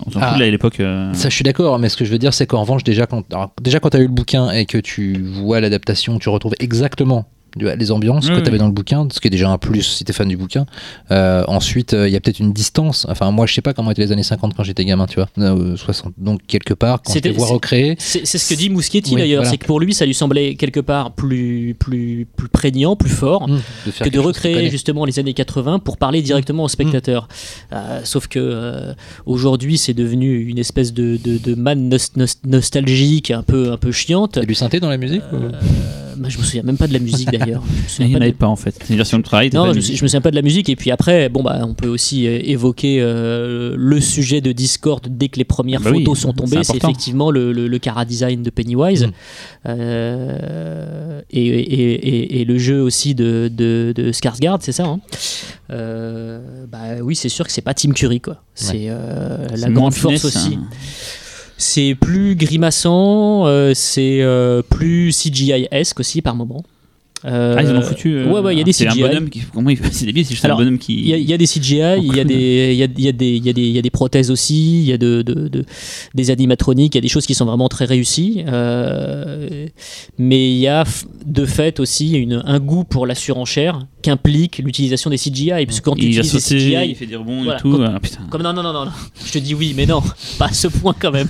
on s'en Ah. fout, là, à l'époque. Ça, je suis d'accord, mais ce que je veux dire, c'est qu'en revanche, déjà, quand, alors, déjà, quand tu as eu le bouquin et que tu vois l'adaptation, tu retrouves exactement les ambiances que tu avais dans le bouquin, ce qui est déjà un plus si tu es fan du bouquin. Euh, ensuite, euh, il y a peut-être une distance. Enfin, moi, je sais pas comment étaient les années 50 quand j'étais gamin, tu vois, euh, 60. Donc, quelque part, quand je les vois recréer, C'est ce que dit Oui, d'ailleurs, voilà. c'est que pour lui ça lui semblait quelque part plus, plus, plus prégnant, plus fort. hmm, de que de recréer justement les années 80 pour parler Mmh. directement au spectateur. Euh, sauf que euh, aujourd'hui c'est devenu une espèce de, de, de manne nos- nos- nostalgique un peu, un peu chiante. Il y a du synthé dans la musique ou- Euh, bah, je me souviens même pas de la musique d'ailleurs. (laughs) Souviens Il n'y en avait pas en fait. C'est une version de travail. Non, je, je me souviens pas de la musique. Et puis après, bon bah, on peut aussi euh, évoquer euh, le sujet de Discord dès que les premières Bah oui, photos sont tombées. c'est effectivement le, le, le cara design de Pennywise Mm. Euh, et, et, et, et le jeu aussi de, de, de Skarsgård, c'est ça. hein? Euh, bah oui, c'est sûr que c'est pas Tim Curry quoi. C'est la grande force finesse, aussi. hein. C'est plus grimaçant, euh, c'est euh, plus CGI-esque aussi par moment. Euh, Ah, ils en ont foutu. euh, ouais, ouais, il y a des C'est un CGI. bonhomme qui. Comment il fait C'est débile, c'est juste Alors, un bonhomme qui. Il y, y a des CGI, il y, a des- y, a, y, a des- y, a des- y a des prothèses aussi, il y a de, de- de- des animatroniques, il y a des choses qui sont vraiment très réussies. euh, mais il y a de fait aussi une, un goût pour la surenchère qu'implique l'utilisation des CGI. Parce que quand tu utilises des CGI, il fait des rebonds Voilà, et tout. quand- Ah, putain. comme non, non, non, non, non. je te dis oui, mais non, (laughs) pas à ce point quand même.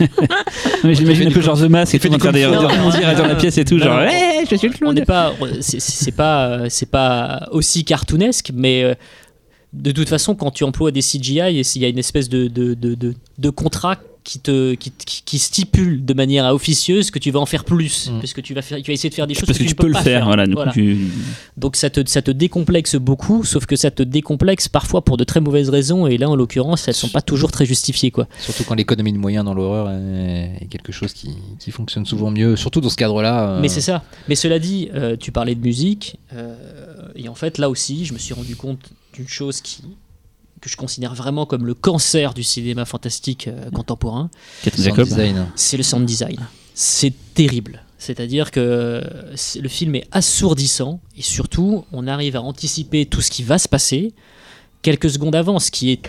Mais j'imagine un peu genre The Mask et tout, en train de kung fu. de rebondir dans la pièce et tout, genre, Non. hey, je suis le on clown. n'est pas, c'est- pas, c'est pas aussi cartoonesque, mais euh, de toute façon, quand tu emploies des CGI, il y a une espèce de, de, de, de, de contrat qui te qui, qui- stipule de manière officieuse que tu vas en faire plus, Mm. parce que tu vas faire, tu vas essayer de faire des choses Parce que tu, peux le pas faire, voilà. Voilà. tu- Donc ça te, ça te décomplexe beaucoup, sauf que ça te décomplexe parfois pour de très mauvaises raisons, et là en l'occurrence, elles sont pas toujours très justifiées quoi. Surtout quand l'économie de moyens dans l'horreur est quelque chose qui, qui fonctionne souvent mieux, surtout dans ce cadre-là. euh, Mais c'est ça. Mais cela dit, euh, tu parlais de musique, euh, et en fait, là aussi, je me suis rendu compte d'une chose qui que je considère vraiment comme le cancer du cinéma fantastique euh, contemporain, Jacob. design. c'est le sound design. C'est terrible. C'est-à-dire que c'est- le film est assourdissant et surtout, on arrive à anticiper tout ce qui va se passer quelques secondes avant, ce qui est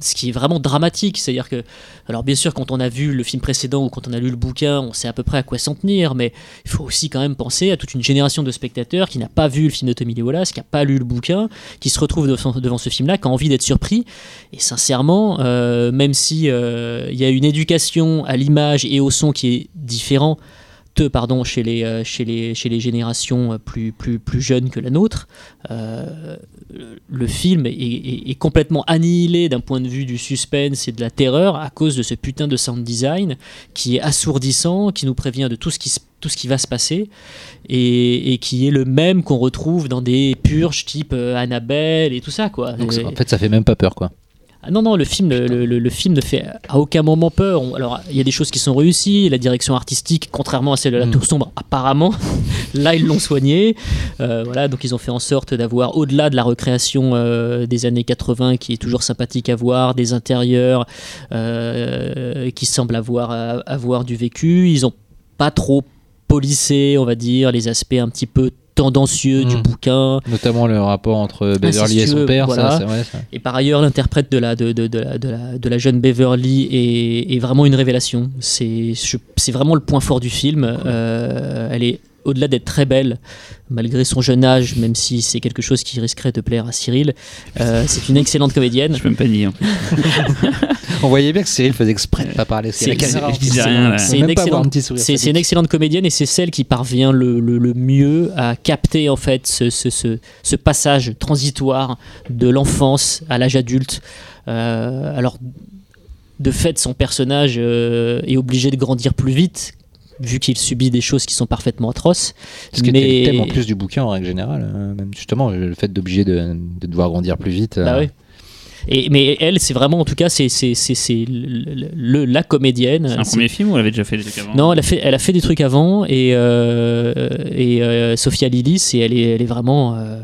ce qui est vraiment dramatique, c'est-à-dire que, alors bien sûr, quand on a vu le film précédent ou quand on a lu le bouquin, on sait à peu près à quoi s'en tenir, mais il faut aussi quand même penser à toute une génération de spectateurs qui n'a pas vu le film de Tommy Lee Wallace, qui n'a pas lu le bouquin, qui se retrouve devant, ce film-là, qui a envie d'être surpris. Et sincèrement, euh, même si euh, il y a une éducation à l'image et au son qui est différent, pardon, chez les, euh, chez les, chez les générations euh, plus, plus, plus jeunes que la nôtre, euh, le film est, est- est complètement annihilé d'un point de vue du suspense et de la terreur à cause de ce putain de sound design qui est assourdissant, qui nous prévient de tout ce qui, se- tout ce qui va se passer et, et qui est le même qu'on retrouve dans des purges type Annabelle et tout ça. Quoi. Donc, Et- en fait, ça fait même pas peur, quoi. Ah non, non, le film, le, film ne fait à aucun moment peur. Alors, il y a des choses qui sont réussies. La direction artistique, contrairement à celle de la. Tour Sombre, apparemment, (laughs) là, ils l'ont soigné. Euh, voilà, donc ils ont fait en sorte d'avoir, au-delà de la recréation euh, des années 80, qui est toujours sympathique à voir, des intérieurs euh, qui semblent avoir, avoir du vécu. Ils ont pas trop polissé, on va dire, les aspects un petit peu tendancieux du Mm. bouquin. Notamment le rapport entre Beverly et son père, voilà. ça, c'est vrai. ça. Et par ailleurs, l'interprète de la, de, de, de la, de, la, de la jeune Beverly est, est vraiment une révélation. C'est vraiment le point fort du film. Euh, elle est au-delà d'être très belle, malgré son jeune âge, même si c'est quelque chose qui risquerait de plaire à Cyril, euh, c'est une excellente comédienne. Je peux même pas dire. (laughs) On voyait bien que Cyril faisait exprès de pas parler. C'est- une excellente- C'est c'est une excellente comédienne et c'est celle qui parvient le, le- le mieux à capter en fait ce, ce- ce- ce passage transitoire de l'enfance à l'âge adulte. Euh, alors, de fait, son personnage euh, est obligé de grandir plus vite vu qu'il subit des choses qui sont parfaitement atroces. Ce qui était Mais- le thème en plus du bouquin en règle générale, euh, même justement le fait d'obliger de, de devoir grandir plus vite. Bah euh, oui. Et, mais elle, c'est vraiment, en tout cas, c'est c'est- c'est- c'est le- le- la comédienne. C'est un premier film ou elle avait déjà fait des trucs avant? Non, elle a fait, elle a fait des trucs avant et, euh, et euh, Sophia Lillis et elle est, elle est vraiment, euh,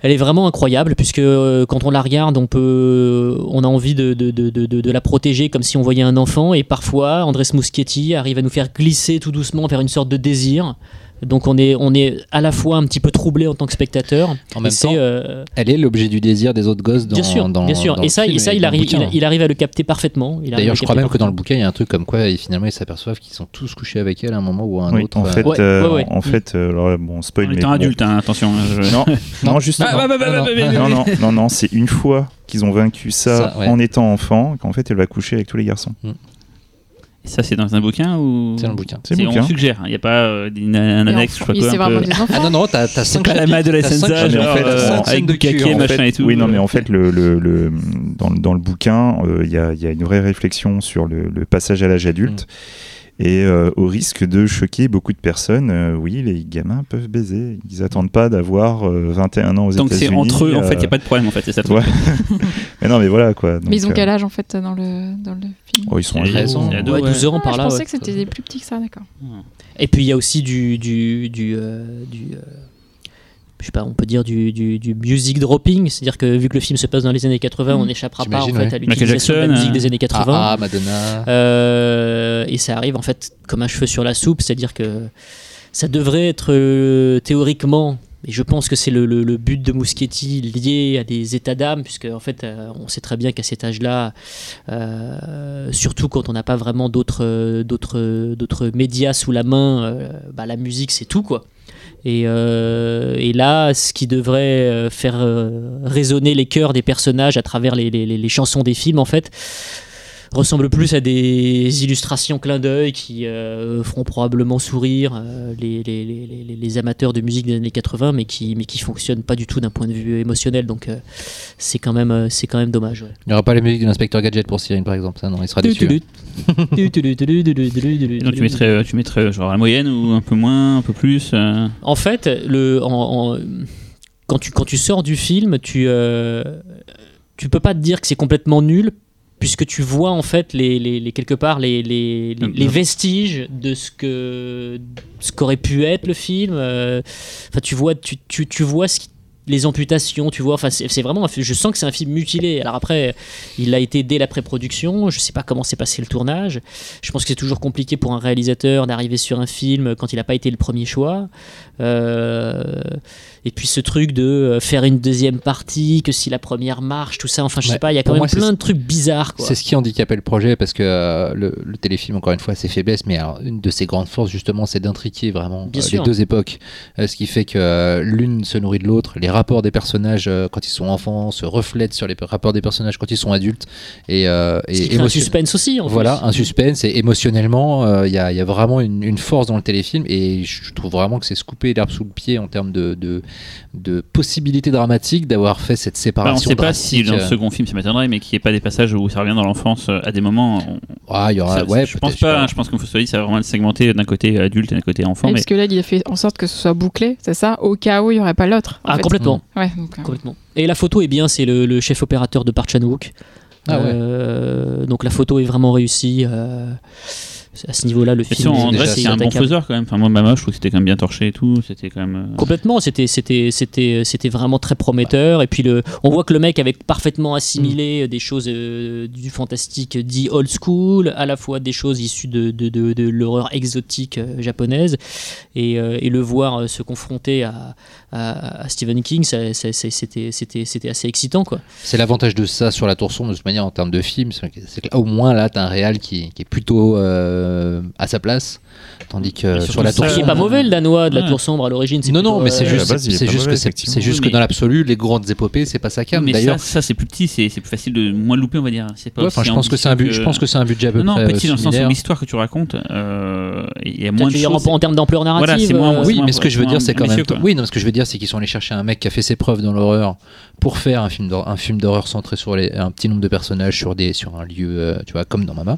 elle est vraiment incroyable puisque euh, quand on la regarde, on peut, on a envie de, de la protéger comme si on voyait un enfant et parfois Andrés Muschietti arrive à nous faire glisser tout doucement vers une sorte de désir. Donc on est, on est à la fois un petit peu troublé en tant que spectateur. En et même temps, euh, elle est l'objet du désir des autres gosses dans, bien sûr, dans- bien sûr. dans et ça, film et ça, il arrive, il, il arrive à le capter parfaitement. Il arrive à D'ailleurs, le je crois même que dans le bouquin, il y a un truc comme quoi ils- finalement ils s'aperçoivent qu'ils sont tous couchés avec elle à un moment ou à un Oui, autre. en euh, fait, Ouais, euh, ouais, ouais. en fait, euh, alors, bon, spoil, mais bon. adulte, hein, attention. je- Non, (laughs) non, justement. Ah, bah, bah, bah, non, non, non, non, c'est une fois qu'ils ont vaincu ça, Ça, ouais. en étant enfant, qu'en fait, elle va coucher avec tous les garçons. Ça, c'est dans un bouquin ou C'est dans le bouquin. C'est. On suggère, il n'y a pas euh, une, un Et annexe, je et quoi. c'est vraiment Ah non, non, t'as t'as C'est cinq pas la fait, euh, avec cul, en machin fait. et tout. Oui, non, mais en fait, le, le, le- dans, le- dans le bouquin, euh, il y, a, il y a une vraie réflexion sur le, le passage à l'âge adulte. Et euh, au risque de choquer beaucoup de personnes, euh, oui, les gamins peuvent baiser. Ils attendent pas d'avoir euh, 21 ans aux États-Unis. c'est entre eux, en fait, il n'y a pas de problème, en fait, c'est ça le truc. Ouais. (laughs) mais non, mais voilà quoi. Mais ils ont quel euh, âge en fait dans le, dans le film oh, ils sont Il y a ados. raison. il y a deux, Ouais, ouais. 12 ans Ah, par Je là. pensais ouais. que c'était des plus petits que ça, d'accord. Et puis il y a aussi du du du, euh, du, euh, je sais pas, on peut dire du, du, du music dropping, c'est-à-dire que vu que le film se passe dans les années 80, Mm. on n'échappera pas en fait ouais. à l'utilisation de la musique des années 80. Ah, ah, Madonna. Euh, et ça arrive en fait comme un cheveu sur la soupe, c'est-à-dire que ça devrait être euh, théoriquement, et je pense que c'est le, le- but de Muschietti lié à des états d'âme, puisque en fait euh, on sait très bien qu'à cet âge-là, euh, surtout quand on n'a pas vraiment d'autres d'autres d'autres médias sous la main, euh, bah, la musique c'est tout quoi. Et, euh, là, ce qui devrait euh, faire euh, résonner les cœurs des personnages à travers les- les chansons des films, en fait, ressemble plus à des illustrations clin d'œil qui euh, feront probablement sourire euh, les, les- les- les- les amateurs de musique des années 80, mais qui, mais qui fonctionnent pas du tout d'un point de vue émotionnel. Donc, euh, c'est quand même, c'est quand même dommage. ouais. Il n'y aura pas la musique de l'inspecteur Gadget pour Cyril, par exemple. Ça, non, il sera déçu. hein. Tu mettrais, tu mettrais genre la moyenne ou un peu moins, un peu plus euh, En fait, le, en- en- quand, tu, quand tu sors du film, tu, euh, tu peux pas te dire que c'est complètement nul, puisque tu vois en fait les, les- les- quelque part les, les, les- les vestiges de ce que ce qu'aurait pu être le film. euh, Enfin, tu vois, tu, tu, tu vois ce qui- les amputations, tu vois. Enfin, c'est vraiment. Je sens que c'est un film mutilé. Alors après, il l'a été dès la pré-production. Je sais pas comment s'est passé le tournage. Je pense que c'est toujours compliqué pour un réalisateur d'arriver sur un film quand il n'a pas été le premier choix. Euh, et puis ce truc de euh, faire une deuxième partie, que si la première marche, tout ça. Enfin, je sais pas. Il y a quand même moi, c'est- plein de trucs bizarres. C'est ce qui handicapait le projet parce que euh, le, le téléfilm, encore une fois, a ses faiblesses, mais alors, une de ses grandes forces, justement, c'est d'intriquer vraiment Bien euh, les deux époques. Euh, ce qui fait que l'une se nourrit de l'autre. Les rapports des personnages quand ils sont enfants se reflètent sur les rapports des personnages quand ils sont adultes. Et, et un suspense aussi. En Voilà, plus. un suspense et émotionnellement, il y, a, il y a vraiment une, une force dans le téléfilm et je trouve vraiment que c'est se couper l'herbe sous le pied en termes de, de, de possibilités dramatiques d'avoir fait cette bah, séparation. On sait pas si dans le euh, second film ça m'étonnerait, mais qu'il n'y ait pas des passages où ça revient dans l'enfance euh, à des moments. on- Ah, il y aura, ça- ouais, je pense pas, hein, je pense qu'il faut se dire ça va vraiment être segmenté d'un côté adulte et d'un côté enfant. Et Mais Parce que là, il a fait en sorte que ce soit bouclé, c'est ça Au cas où il n'y aurait pas l'autre. Ah, fait. complètement. Ouais, donc, euh, complètement. Et la photo est bien, c'est le, le chef opérateur de Park Chan-wook. Ah ouais. Euh, donc la photo est vraiment réussie. euh, à ce niveau-là, le film. déjà, c'est est un bon faiseur quand même. Enfin, moi, Mama, je trouve que c'était quand même bien torché et tout. C'était quand même. euh, Complètement, c'était c'était c'était c'était vraiment très prometteur et puis le on voit que le mec avait parfaitement assimilé des choses euh, du fantastique dit old school, à la fois des choses issues de de, de, de l'horreur exotique euh, japonaise et, euh, et le voir euh, se confronter à, à, à Stephen King, ça- ça- ça- c'était c'était c'était assez excitant quoi. C'est l'avantage de ça sur la tour sombre, de toute manière, en termes de film, c'est que c'est que là, au moins là, t'as un réal qui, qui est plutôt euh, à sa place, tandis que sur la tour ça, Qui est sombre. pas mauvais le danois de la tour sombre à l'origine. c'est Non, non, mais c'est euh, juste, c'est que c'est c'est juste dans l'absolu, les grandes épopées, c'est pas sa cam. mais ça, D'ailleurs, ça c'est plus petit, c'est c'est plus facile de moins le louper, on va dire. C'est enfin, je pense que c'est un je pense que c'est un budget à peu Non, près non, petit euh, dans le sens où l'histoire que tu racontes, euh, il y a moins de en, choses. en termes d'ampleur narrative. C'est euh, c'est Oui, mais ce que je veux dire, c'est quand même. Oui, non, ce que je veux dire, c'est qu'ils sont allés chercher un mec qui a fait ses preuves dans l'horreur pour faire un film d'horreur, un film d'horreur centré sur les, un petit nombre de personnages sur des, sur un lieu, euh, tu vois, comme dans Mama.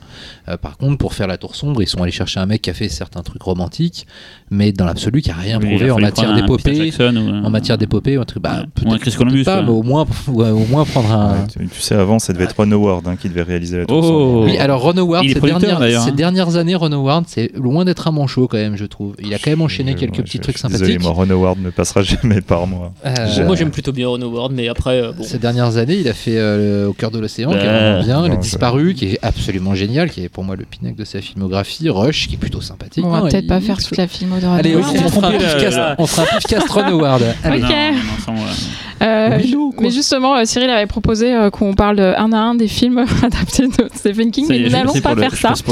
Euh, par contre, pour faire la tour sombre, ils sont allés chercher un mec qui a fait certains trucs romantiques, mais dans l'absolu, qui a rien Oui, il a prouvé en matière prendre un Peter d'épopée. Jackson ou un- En matière d'épopée, ou un truc, bah, Ouais, ou un peut-être Chris Columbus, pas, mais au moins, ouais, au moins prendre un. Ouais, tu, tu sais, avant, ça devait être Ron Howard hein, qui devait réaliser la tour Oh. sombre. Oui, alors Ron Howard, ces, dernières, hein. dernières années, Ron Howard, c'est loin d'être un manchot quand même, je trouve. Il a quand même enchaîné Je- quelques ouais, petits je- trucs je suis Désolé, sympathiques. moi, Ron Howard ne passera (laughs) jamais par moi. Euh, Moi j'aime plutôt bien Ron Howard, mais après euh, bon. Ces dernières années, il a fait euh, Au cœur de l'océan, qui est vraiment bien, Non, Le Disparu, qui est absolument génial, qui est pour moi le pinacle de sa filmographie, Rush, qui est plutôt sympathique. on va peut-être pas faire toute la film de Allez, on, fera un Ron Howard. Allez. Euh, mais justement, euh, Cyril avait proposé euh, qu'on parle un à un des films (laughs) adaptés de Stephen King, mais nous n'allons pas faire ça. (laughs)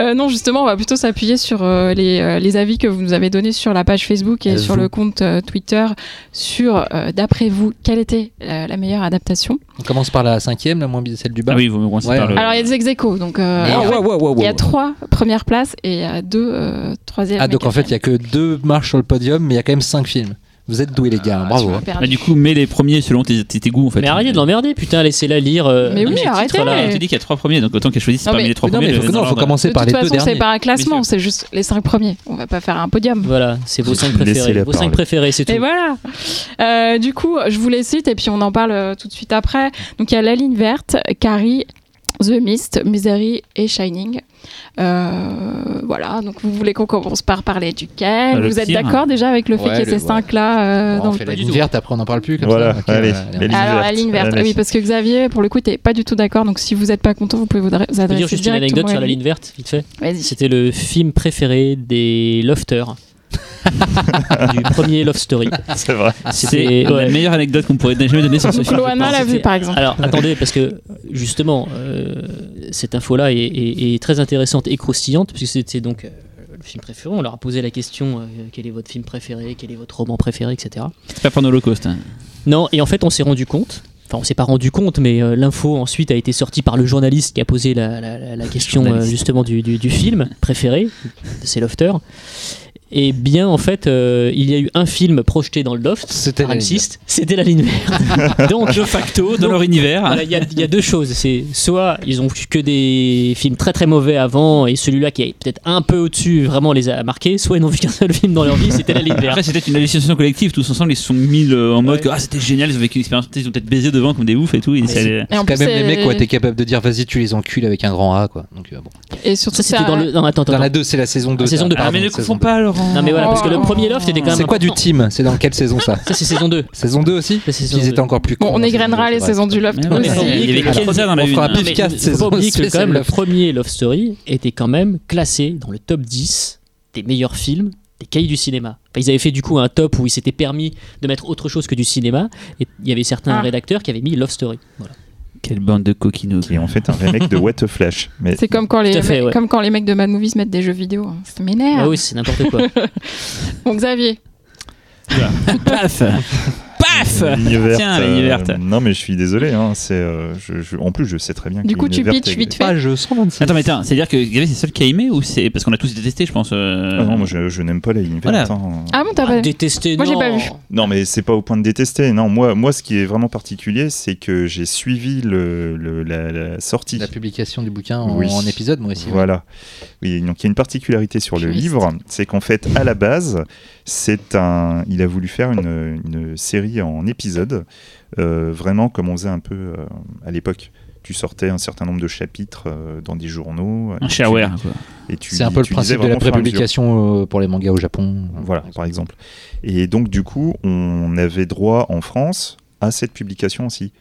Euh, non, justement, on va plutôt s'appuyer sur euh, les, euh, les avis que vous nous avez donnés sur la page Facebook et Euh, sur vous. le compte euh, Twitter sur, euh, d'après vous, quelle était euh, la meilleure adaptation? On commence par la cinquième, la moins bien celle du bas. Ah oui, vous me commencez Ouais. par le. Alors, il y a des ex aequo, donc euh, Ah, ouais, ouais, il y a ouais. trois premières places et il y a deux euh, troisième. Ah, donc en fait, il y a que deux marches sur le podium, mais il y a quand même cinq films. Vous êtes doués, les gars, hein, bravo. tu hein. Bah, du coup, mets les premiers selon tes, tes, tes goûts en fait. Mais arrêtez de l'emmerder, putain, laissez-la lire. euh, Mais non, oui, arrêtez. là. Je te dis qu'il y a trois premiers, donc autant qu'elle choisisse Non, parmi mais- les trois Non, mais premiers. il faut, le- non, dans faut commencer De par toute les deux façon, c'est derniers. pas un classement, c'est juste les cinq premiers. On va pas faire un podium. Voilà, c'est vos cinq préférés. Vos cinq préférés, c'est tout. Et voilà. Euh, du coup, je vous les cite et puis on en parle euh, tout de suite après. Donc il y a La Ligne Verte, Carrie, The Mist, Misery et Shining. Euh, voilà. Donc vous voulez qu'on commence par parler duquel? Le Vous êtes pire. d'accord déjà avec le fait Ouais, qu'il y ait ces cinq-là euh, Bon, on fait la ligne verte, après on n'en parle plus comme Voilà, ça. Allez, la Alors la ligne verte, Allez. oui, parce que Xavier, pour le coup, t'es pas du tout d'accord. Donc si vous n'êtes pas content, vous pouvez vous adre- vous Je adresser dire juste une anecdote sur la ligne verte, vite fait. Vas-y. C'était le film préféré des Lofters. Du premier Love Story. (laughs) C'est vrai. C'est la meilleure anecdote qu'on pourrait jamais donner sur ce film. Loana l'a vu par exemple. Alors attendez, parce que justement, euh, cette info-là est, est- est très intéressante et croustillante, puisque c'était donc euh, le film préféré. On leur a posé la question euh, quel est votre film préféré, quel est votre roman préféré, etc. C'est pas pendant l'Holocauste. hein. Non, et en fait, on s'est rendu compte. Enfin, on s'est pas rendu compte, mais euh, l'info ensuite a été sortie par le journaliste qui a posé la, la- la- la question euh, justement du, du- du film préféré de ses lofters. Et bien, en fait, euh, il y a eu un film projeté dans le loft C'était par la ligne M6, c'était La Ligne Verte. (laughs) Donc, De facto, dans Donc, leur univers. voilà, il y, a- il y a deux choses. C'est soit ils ont vu que des films très très mauvais avant et celui-là qui est peut-être un peu au-dessus vraiment les a marqués, soit ils n'ont vu qu'un seul film dans leur vie, c'était La Ligne Verte. Après, c'était une hallucination collective. Tous ensemble, ils se sont mis le- en mode Ouais. que ah, c'était génial, ils ont vécu une expérience. Ils ont peut-être baisé devant comme des oufs et tout. Et ça- Et C'est quand même les mecs qui ont été capables de dire vas-y tu les encules avec un grand A quoi. Donc euh, bon. Et surtout, Ça c'était dans le. Non, attends, attends. Dans la 2 c'est la saison 2. La saison deux, Ah, pardon, mais ne saison confonds 2. Non mais voilà, parce que le Oh. premier loft était quand même. C'est quoi du team C'est dans quelle saison ça Ça c'est saison 2. Saison 2 aussi saison Ils étaient encore plus Bon, cons on égrènera les saisons du loft aussi. il y avait Alors, Kenza dans la on fera un faut saison que quand même le premier Love Story était quand même classé dans le top 10 des meilleurs films des cahiers du cinéma. Enfin, ils avaient fait du coup un top où ils s'étaient permis de mettre autre chose que du cinéma et il y avait certains Ah. rédacteurs qui avaient mis Love Story. Voilà. Quelle bande de coquinots. qui en fait un remake de What a Flash. Mais C'est comme quand les fait, ouais. comme quand les mecs de Mad Movies mettent des jeux vidéo. hein. Ça m'énerve. Ah oui, c'est n'importe quoi. (laughs) Bon, Xavier, Paf Paf La ligne verte, Tiens, la ligne euh, non, mais je suis désolé. hein, c'est, euh, je- je- en plus, je sais très bien que du coup, ligne tu verte pitches est- vite fait. Page 126. Attends, mais attends, c'est-à-dire que Gavé, c'est le seul qui a aimé ou c'est. Parce qu'on a tous détesté, je pense. euh, Ah non, moi je, je n'aime pas ligne Voilà. hein. Ah bon, t'as pas Détesté, Moi, j'ai non. pas vu. Non, mais c'est pas au point de détester. Non, moi, moi, ce qui est vraiment particulier, c'est que j'ai suivi le, le- la, la sortie. La publication du bouquin en, Oui. en épisode moi aussi. ouais. Voilà. Oui, donc il y a une particularité sur le Puriste. livre, c'est qu'en fait, à la base, c'est un. Il a voulu faire une, une série en épisodes, euh, vraiment comme on faisait un peu euh, à l'époque. Tu sortais un certain nombre de chapitres euh, dans des journaux. Un et tu- shareware, quoi. Et tu, C'est un peu le principe de la prépublication pour les mangas au Japon. Voilà, par exemple. Et donc, du coup, on avait droit en France à cette publication aussi.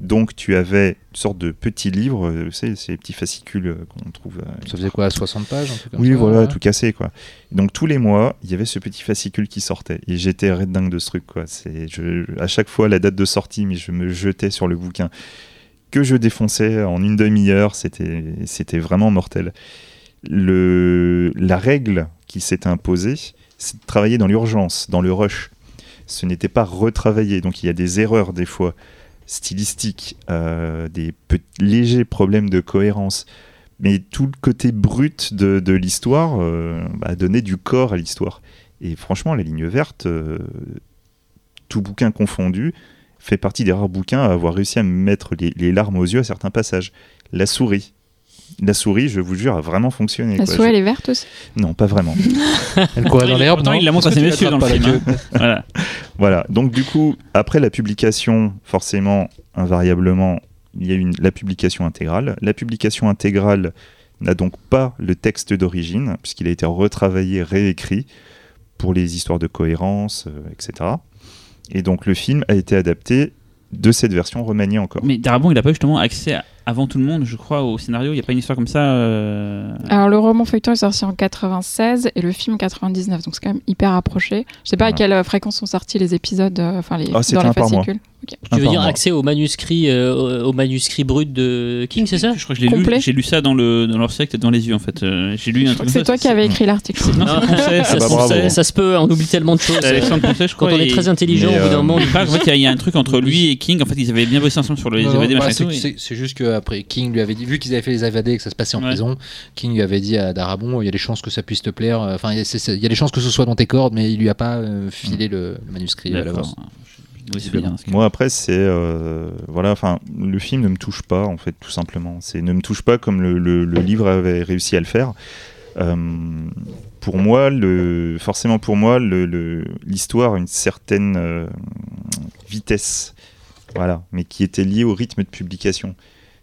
Donc, tu avais une sorte de petit livre, euh, vous savez, ces petits fascicules euh, qu'on trouve. euh, Ça faisait quoi 60 pages un truc comme oui, ça, voilà, ouais. tout cassé, quoi. Donc, tous les mois, il y avait ce petit fascicule qui sortait. Et j'étais red dingue de ce truc, quoi. C'est, je, à chaque fois, la date de sortie, mais je me jetais sur le bouquin que je défonçais en une demi-heure. C'était, c'était vraiment mortel. Le, la règle qui s'est imposée, c'est de travailler dans l'urgence, dans le rush. Ce n'était pas retravaillé. Donc, il y a des erreurs, des fois, stylistiques, euh, des légers problèmes de cohérence mais tout le côté brut de, l'histoire euh, bah, donnait du corps à l'histoire. Et franchement, la ligne verte, euh, tout bouquin confondu, fait partie des rares bouquins à avoir réussi à me mettre les larmes aux yeux à certains passages. La souris. La souris, je vous jure, a vraiment fonctionné. La quoi. souris, Je- elle est verte aussi. Non, pas vraiment. (laughs) Elle courait dans Il- l'herbe. il la montre à ses messieurs dans le film. hein. (laughs) Voilà. Voilà, donc du coup, après la publication, forcément, invariablement, il y a une, la publication intégrale. La publication intégrale n'a donc pas le texte d'origine, puisqu'il a été retravaillé, réécrit, pour les histoires de cohérence, euh, etc. Et donc le film a été adapté de cette version remaniée encore. Mais Darabon, il a pas justement accès à- avant tout le monde, je crois, au scénario. Il n'y a pas une histoire comme ça. euh, Alors, le roman feuilleton est sorti en 96 et le film 99, donc c'est quand même hyper approché. Je sais pas à quelle fréquence sont sortis les épisodes, euh, enfin les Ah, dans les fascicules. Tu Un veux dire accès au manuscrit, euh, au manuscrit brut de King, c'est ça? Je crois que je l'ai lu. J'ai lu ça dans, le, dans leur secte devant les yeux, en fait. Euh, J'ai lu un Je crois truc que c'est toi qui avais écrit l'article. Non, c'est Poncet, ça, Ah bah se- bravo. ça se peut, on oublie tellement de choses. Alexandre Poncet, je Quand on est très intelligent, Mais, au bout d'un euh, moment, Il fait, il y a- il y, a un truc entre lui et King. En fait, ils avaient bien bossé ensemble sur les Non, DVD, bah, c'est- tout, et- qu'après King lui avait dit, vu qu'ils avaient fait les AVD et que ça se passait en Ouais. prison, King lui avait dit à Darabon, il y a des chances que ça puisse te plaire, euh, enfin il y, a- des chances que ce soit dans tes cordes, mais il lui a pas euh, filé le, le manuscrit à D'accord. l'avance. Oui, c'est bien. parce que- Moi après c'est euh, voilà enfin le film ne me touche pas en fait tout simplement c'est ne me touche pas comme le, le- le livre avait réussi à le faire Euh, pour moi le forcément pour moi le- le- l'histoire a une certaine euh, vitesse voilà mais qui était liée au rythme de publication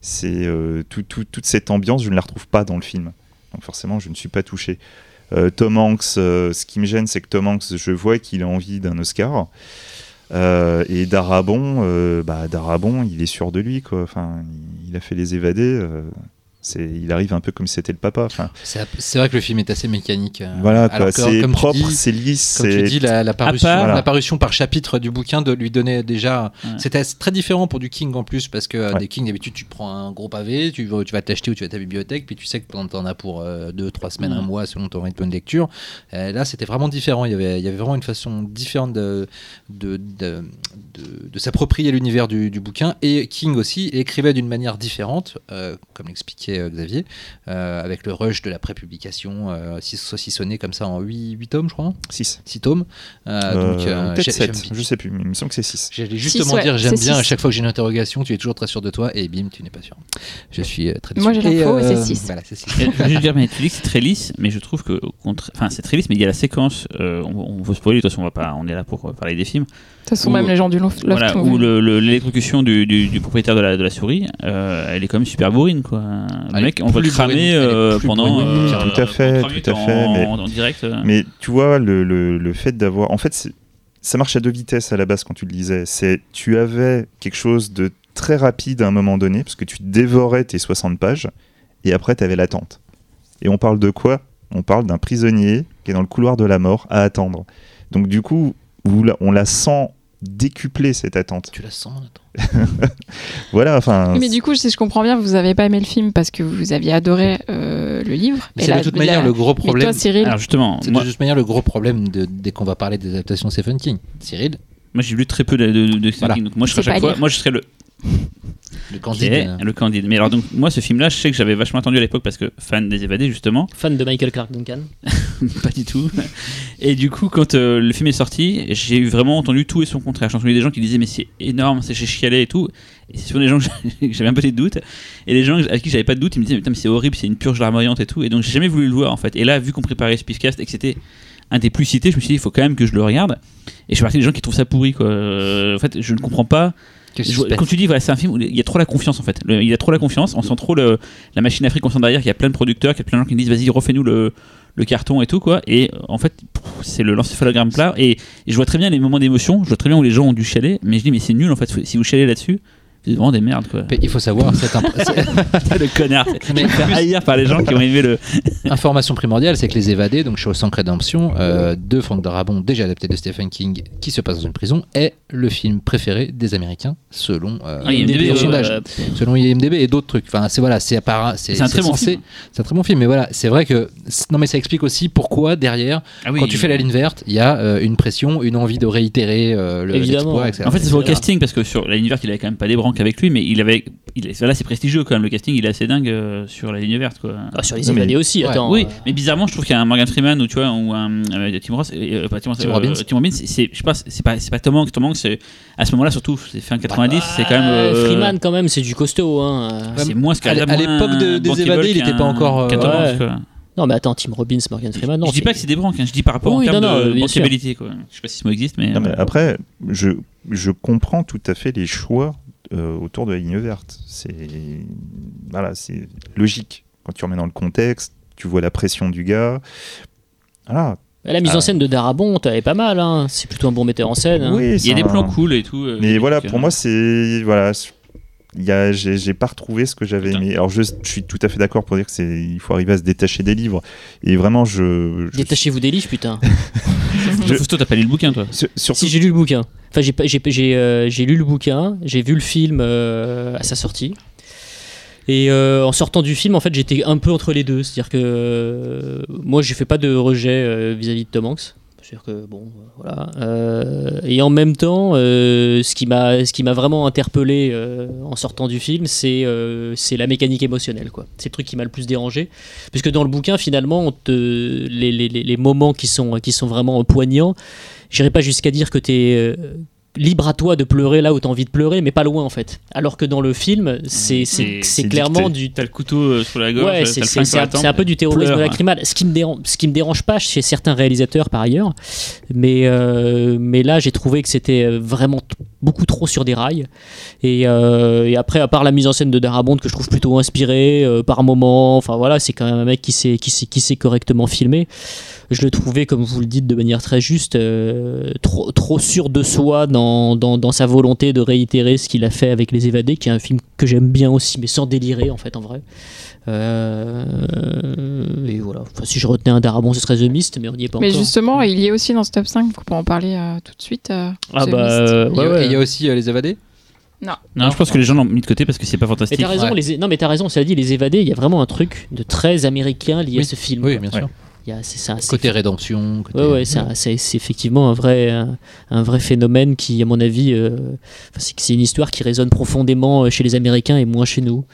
c'est euh, tout- tout- toute cette ambiance je ne la retrouve pas dans le film donc forcément je ne suis pas touché Euh, Tom Hanks euh, ce qui me gêne c'est que Tom Hanks je vois qu'il a envie d'un Oscar et Darabon, bah, Darabon, il est sûr de lui, quoi. Enfin, il, a fait les évadés. euh, il arrive un peu comme si c'était le papa. Enfin, C'est vrai que le film est assez mécanique. euh, voilà, c'est propre, c'est lisse, Comme tu dis, la, la parution, part- la parution par chapitre du bouquin de lui donner déjà. Ouais. C'était très différent pour du King en plus, parce que euh, Ouais. des King, d'habitude, tu prends un gros pavé, tu, vas- tu vas t'acheter ou tu vas à ta bibliothèque, puis tu sais que tu en as pour 2, 3 semaines, Ouais. un mois, selon ton rythme de lecture. Euh, là, c'était vraiment différent. Il y, avait, il y avait vraiment une façon différente de, de, de, de- de s'approprier l'univers du, du bouquin. Et King aussi écrivait d'une manière différente, euh, comme l'expliquait euh, Xavier, euh, avec le rush de la prépublication, euh, saucissonné comme ça en 8, 8 tomes, je crois. 6. 6 tomes. Euh, donc, euh, peut-être j'ai- 7, j'aime- je sais plus, mais il me semble que c'est 6. J'allais justement ouais, dire, j'aime bien à six. chaque fois que j'ai une interrogation, tu es toujours très sûr de toi, et bim, tu n'es pas sûr. Je suis euh, très déçu. Moi, j'ai l'info, et c'est six. Voilà, c'est 6. (laughs) Et Je veux dire, mais tu dis que c'est très lisse, mais je trouve que, au contraire- enfin, c'est très lisse, mais il y a la séquence, euh, on, on veut spoiler, de toute façon, on va pas, on est là pour euh, parler des films, De toute façon, même les gens du Loft. voilà, où l'électrocution du, du- du propriétaire de la, de la souris, euh, elle est quand même super bourrine, quoi. Le Elle mec, on va le cramer euh, pendant. euh, Tout à fait, tout à fait, en, mais- en direct. Mais tu vois, le, le- le fait d'avoir. En fait, ça marche à deux vitesses à la base quand tu le lisais. C'est Tu avais quelque chose de très rapide à un moment donné, parce que tu dévorais tes 60 pages, et après, tu avais l'attente. Et on parle de quoi? On parle d'un prisonnier qui est dans le couloir de la mort à attendre. Donc, du coup, on la sent décupler cette attente. Tu la sens, Nathan (laughs) Voilà, enfin. Oui, mais du coup, si je comprends bien, vous avez pas aimé le film parce que vous aviez adoré euh, le livre. Mais c'est de toute la- manière le gros Mais problème. toi, Cyril, Alors justement, C'est moi, de toute manière le gros problème de, dès qu'on va parler des adaptations Stephen King. Cyril, moi j'ai lu très peu de, de, de Stephen Voilà. King, donc moi je serais à chaque pas fois, lire. moi je serais le, le Candide. le Candide. Mais alors donc moi ce film-là, je sais que j'avais vachement attendu à l'époque parce que fan des évadés justement. (laughs) Fan de Michael Clark Duncan. (laughs) pas du tout. Et du coup, quand euh, le film est sorti, j'ai eu vraiment entendu tout et son contraire. J'ai entendu des gens qui disaient mais c'est énorme, c'est chez chialé et tout. Et c'est souvent des gens (laughs) que j'avais un peu des doutes. Et les gens avec qui j'avais pas de doute, ils me disaient mais, putain, mais c'est horrible, c'est une purge larmoyante et tout. Et donc j'ai jamais voulu le voir en fait. Et là, vu qu'on préparait ce et que c'était un des plus cités, je me suis dit il faut quand même que je le regarde. Et je suis parti des gens qui trouvent ça pourri quoi. Euh, en fait, je ne comprends pas. Je- Comme tu dis, voilà, c'est un film où il y a trop la confiance en fait. Le- il y a trop la confiance, on sent trop le- la machine à fric qu'on sent derrière, qu'il y a plein de producteurs, qu'il y a plein de gens qui disent vas-y refais-nous le, le carton et tout quoi. Et en fait, c'est le l'encéphalogramme plat. Et, et je vois très bien les moments d'émotion, je vois très bien où les gens ont dû chialer, mais je dis mais c'est nul en fait. Si vous chialez là-dessus, c'est vraiment des merdes quoi. Il faut savoir, c'est- (laughs) le connard. (laughs) Mais me haïr par les gens qui ont aimé le. (laughs) information primordiale, c'est que Les Évadés, donc Shawshank Redemption, euh, de Frank Darabont, déjà adapté de Stephen King, qui se passe dans une prison, est le film préféré des Américains, selon euh, Ah, IMDb, euh, euh, selon IMDb et d'autres trucs. Enfin, c'est voilà, c'est c'est un très bon film. C'est un très bon film, mais voilà, c'est vrai que non, mais ça explique aussi pourquoi derrière, Ah oui, quand tu fais la ligne verte, il y a euh, une pression, une envie de réitérer euh, le Évidemment. etc. En fait, c'est sur le casting parce que sur la ligne verte, il avait quand même pas des avec lui, mais il avait. Il, là, c'est prestigieux quand même. Le casting, il est assez dingue euh, sur la ligne verte quoi. ah, sur les mais- évadés aussi, Ouais. attends. Oui, euh, mais bizarrement, je trouve qu'il y a un Morgan Freeman ou tu vois ou un euh, Tim Ross, euh, pas Tim, Ross, Tim euh, Robbins. Tim Robbins, c'est- je sais pas, c'est pas c'est pas Tom Hanks, Tom Hanks, c'est- à ce moment-là surtout, c'est fin 90, c'est quand même Freeman, quand même, c'est du costaud. Hein. euh. c'est moins ce À l'é- à l'époque de- des évadés, il était pas encore, euh, ouais. Non, mais attends, Tim Robbins, Morgan Freeman, non. je dis pas que c'est des branques, hein, je dis par rapport Oui, en termes non, non, de bankabilité quoi. Je sais pas si ce mot existe, mais, Non, mais après, je, je comprends tout à fait les choix autour de la ligne verte. C'est voilà, c'est logique. Quand tu remets dans le contexte, tu vois la pression du gars. Voilà. La mise Ah. en scène de Darabont, elle est pas mal. Hein. C'est plutôt un bon metteur en scène. hein. Oui, il y a des plans cool et tout. euh, Mais voilà, trucs, pour euh, moi, c'est voilà, j'ai, j'ai pas retrouvé ce que j'avais aimé. Alors je, je suis tout à fait d'accord pour dire que c'est, il faut arriver à se détacher des livres. Et vraiment, je, je- Détachez-vous des livres, putain. (laughs) je- Fausto, t'as pas lu le bouquin toi sur- surtout, si j'ai lu le bouquin. Enfin, j'ai, pas- j'ai, j'ai, euh, lu le bouquin, j'ai vu le film euh, à sa sortie. Et euh, en sortant du film, en fait, j'étais un peu entre les deux. C'est-à-dire que euh, moi, je fais pas de rejet euh, vis-à-vis de Tom Hanks. C'est-à-dire que bon, euh, voilà. Euh, et en même temps, euh, ce qui m'a, vraiment interpellé en sortant du film, c'est, la mécanique émotionnelle, quoi. C'est le truc qui m'a le plus dérangé, puisque dans le bouquin, finalement, les moments qui sont, qui sont vraiment poignants, j'irai pas jusqu'à dire que tu es libre à toi de pleurer là où tu as envie de pleurer, mais pas loin en fait. Alors que dans le film, c'est, c'est, clairement dicté. du, T'as le couteau euh, sur la gorge, Ouais, t'as c'est un, peu du terrorisme pleure. lacrymal. Ce qui me dérange, ce qui me dérange pas chez certains réalisateurs par ailleurs, mais euh, mais là j'ai trouvé que c'était euh, vraiment beaucoup trop sur des rails. Et, euh, et après, à part la mise en scène de Darabont que je trouve plutôt inspirée euh, par moment, enfin voilà, c'est quand même un mec qui sait qui sait qui sait correctement filmer. Je le trouvais, comme vous le dites de manière très juste, euh, trop trop sûr de soi dans dans, dans, sa volonté de réitérer ce qu'il a fait avec Les Évadés, qui est un film que j'aime bien aussi, mais sans délirer en fait en vrai. Euh, et voilà. Enfin, si je retenais un Darabon, ce serait The Mist, mais on n'y est pas Mais encore. justement, il y est aussi dans ce top 5, donc on peut en parler euh, tout de suite. euh, ah The bah Mist. euh, Il y a- ouais, ouais. et il y a aussi euh, Les Évadés Non, je pense que les gens l'ont mis de côté parce que c'est pas Mais fantastique. t'as raison, Ouais. les, non mais t'as raison, ça dit les évadés, il y a vraiment un truc de très américain lié à ce film. Oui, quoi. bien sûr. Il y a- c'est ça. c'est- Côté rédemption. Côté... Ouais, ouais, c'est un- c'est c'est effectivement un vrai, un, un vrai phénomène qui, à mon avis, euh, c'est une histoire qui résonne profondément euh, chez les Américains et moins chez nous.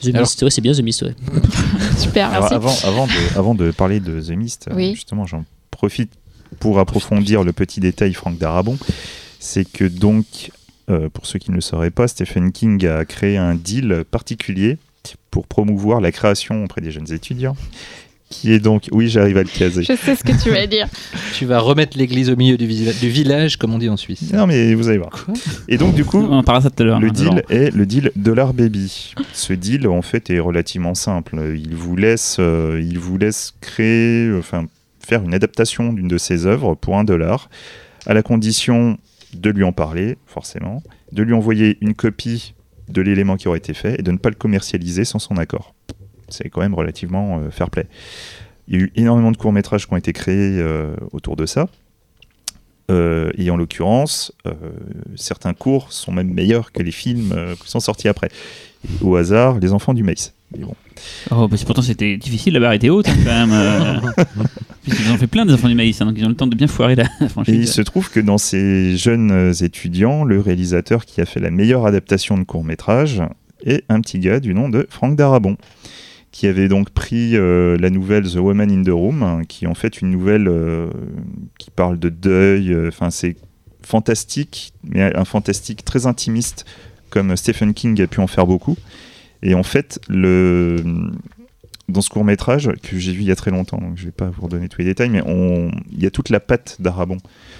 The Alors- Mist, ouais, c'est bien The Mist, ouais. (laughs) Super, Alors, merci. avant, avant, de, avant de parler de The Mist, euh, Oui. justement, j'en profite pour approfondir le petit détail Franck Darabon. C'est que donc, euh, pour ceux qui ne le sauraient pas, Stephen King a créé un deal particulier pour promouvoir la création auprès des jeunes étudiants. Qui est donc, oui, j'arrive à le caser. Je sais ce que tu vas dire. (laughs) Tu vas remettre l'église au milieu du, village, comme on dit en Suisse. Non, mais vous allez voir. Quoi Et donc, du coup, On parlera ça tout à l'heure. Le hein, deal est le deal Dollar Baby. Ce deal, en fait, est relativement simple. Il vous laisse, euh, il vous laisse créer, enfin, faire une adaptation d'une de ses œuvres pour un dollar, à la condition de lui en parler, forcément, de lui envoyer une copie de l'élément qui aurait été fait et de ne pas le commercialiser sans son accord. C'est quand même relativement euh, fair play. Il y a eu énormément de courts-métrages qui ont été créés euh, autour de ça. Euh, et en l'occurrence, euh, certains cours sont même meilleurs que les films euh, qui sont sortis après. Et au hasard, Les Enfants du Maïs. Mais bon. Oh, bah, pourtant c'était difficile, la barre était haute hein, quand même. (laughs) Puisqu'ils en fait plein des enfants du maïs, hein, donc ils ont le temps de bien foirer la Et il franchise. se trouve que dans ces jeunes étudiants, le réalisateur qui a fait la meilleure adaptation de court-métrage est un petit gars du nom de Franck Darabon, qui avait donc pris euh, la nouvelle The Woman in the Room, qui est en fait une nouvelle euh, qui parle de deuil. euh, Enfin, c'est fantastique, mais un fantastique très intimiste, comme Stephen King a pu en faire beaucoup. Et en fait, dans ce court métrage que j'ai vu il y a très longtemps, donc je vais pas vous redonner tous les détails, mais il y a toute la patte d'Arabon.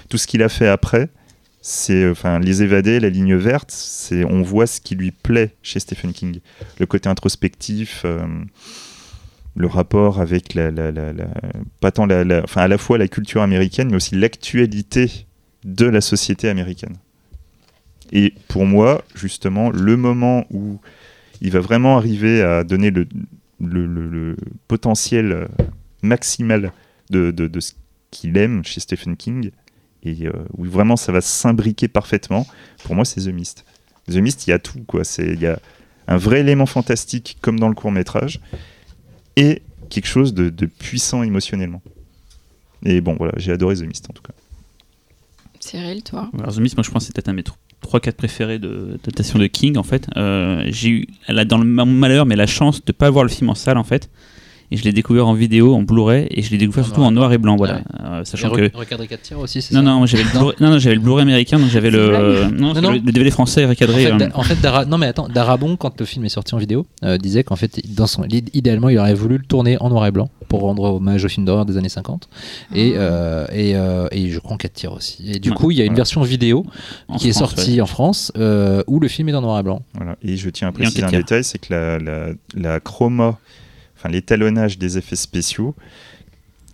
Tout ce qu'il a fait après, c'est enfin les évadés, la ligne verte, c'est on voit ce qui lui plaît chez Stephen King, le côté introspectif. euh, le rapport avec la, pas tant la, à la fois la culture américaine mais aussi l'actualité de la société américaine. Et pour moi, justement, le moment où il va vraiment arriver à donner le, le- potentiel maximal de, de- de ce qu'il aime chez Stephen King, et euh, où vraiment ça va s'imbriquer parfaitement, pour moi, c'est The Mist. The Mist, il y a tout, quoi. C'est- Il y a un vrai élément fantastique, comme dans le court métrage, et quelque chose de, de puissant émotionnellement. Et bon, voilà, j'ai adoré The Mist en tout cas. Cyril, toi? Alors, The Mist, moi je pense que c'est peut-être un de mes 3-4 préférés de d'adaptation de King en fait. Euh, j'ai eu, elle a dans le mon malheur, mais la chance de pas voir le film en salle en fait. Et je l'ai découvert en vidéo, en Blu-ray, et je l'ai découvert En surtout noir en noir et blanc, voilà. Ouais. Euh, Et sachant re- que Recadré 4 tiers aussi, c'est non ça non, j'avais le. Blu-ray, non, non, j'avais le Blu-ray américain, donc j'avais le, non, Non, le, non. le DVD français En recadré. fait, euh, en fait, Dara- non mais attends, Darabon, quand le film est sorti en vidéo, euh, disait qu'en fait, dans son, idéalement, il aurait voulu le tourner en noir et blanc pour rendre hommage au film d'horreur des années 50. Et, euh, et, euh, et je crois en 4 tiers aussi. Et du Ouais. coup, il y a une Ouais. version vidéo en qui est France, sortie ouais. en France où où le film est en noir et blanc. Voilà. Et je tiens à Et préciser un détail, c'est que la, la, la chroma, enfin l'étalonnage des effets spéciaux,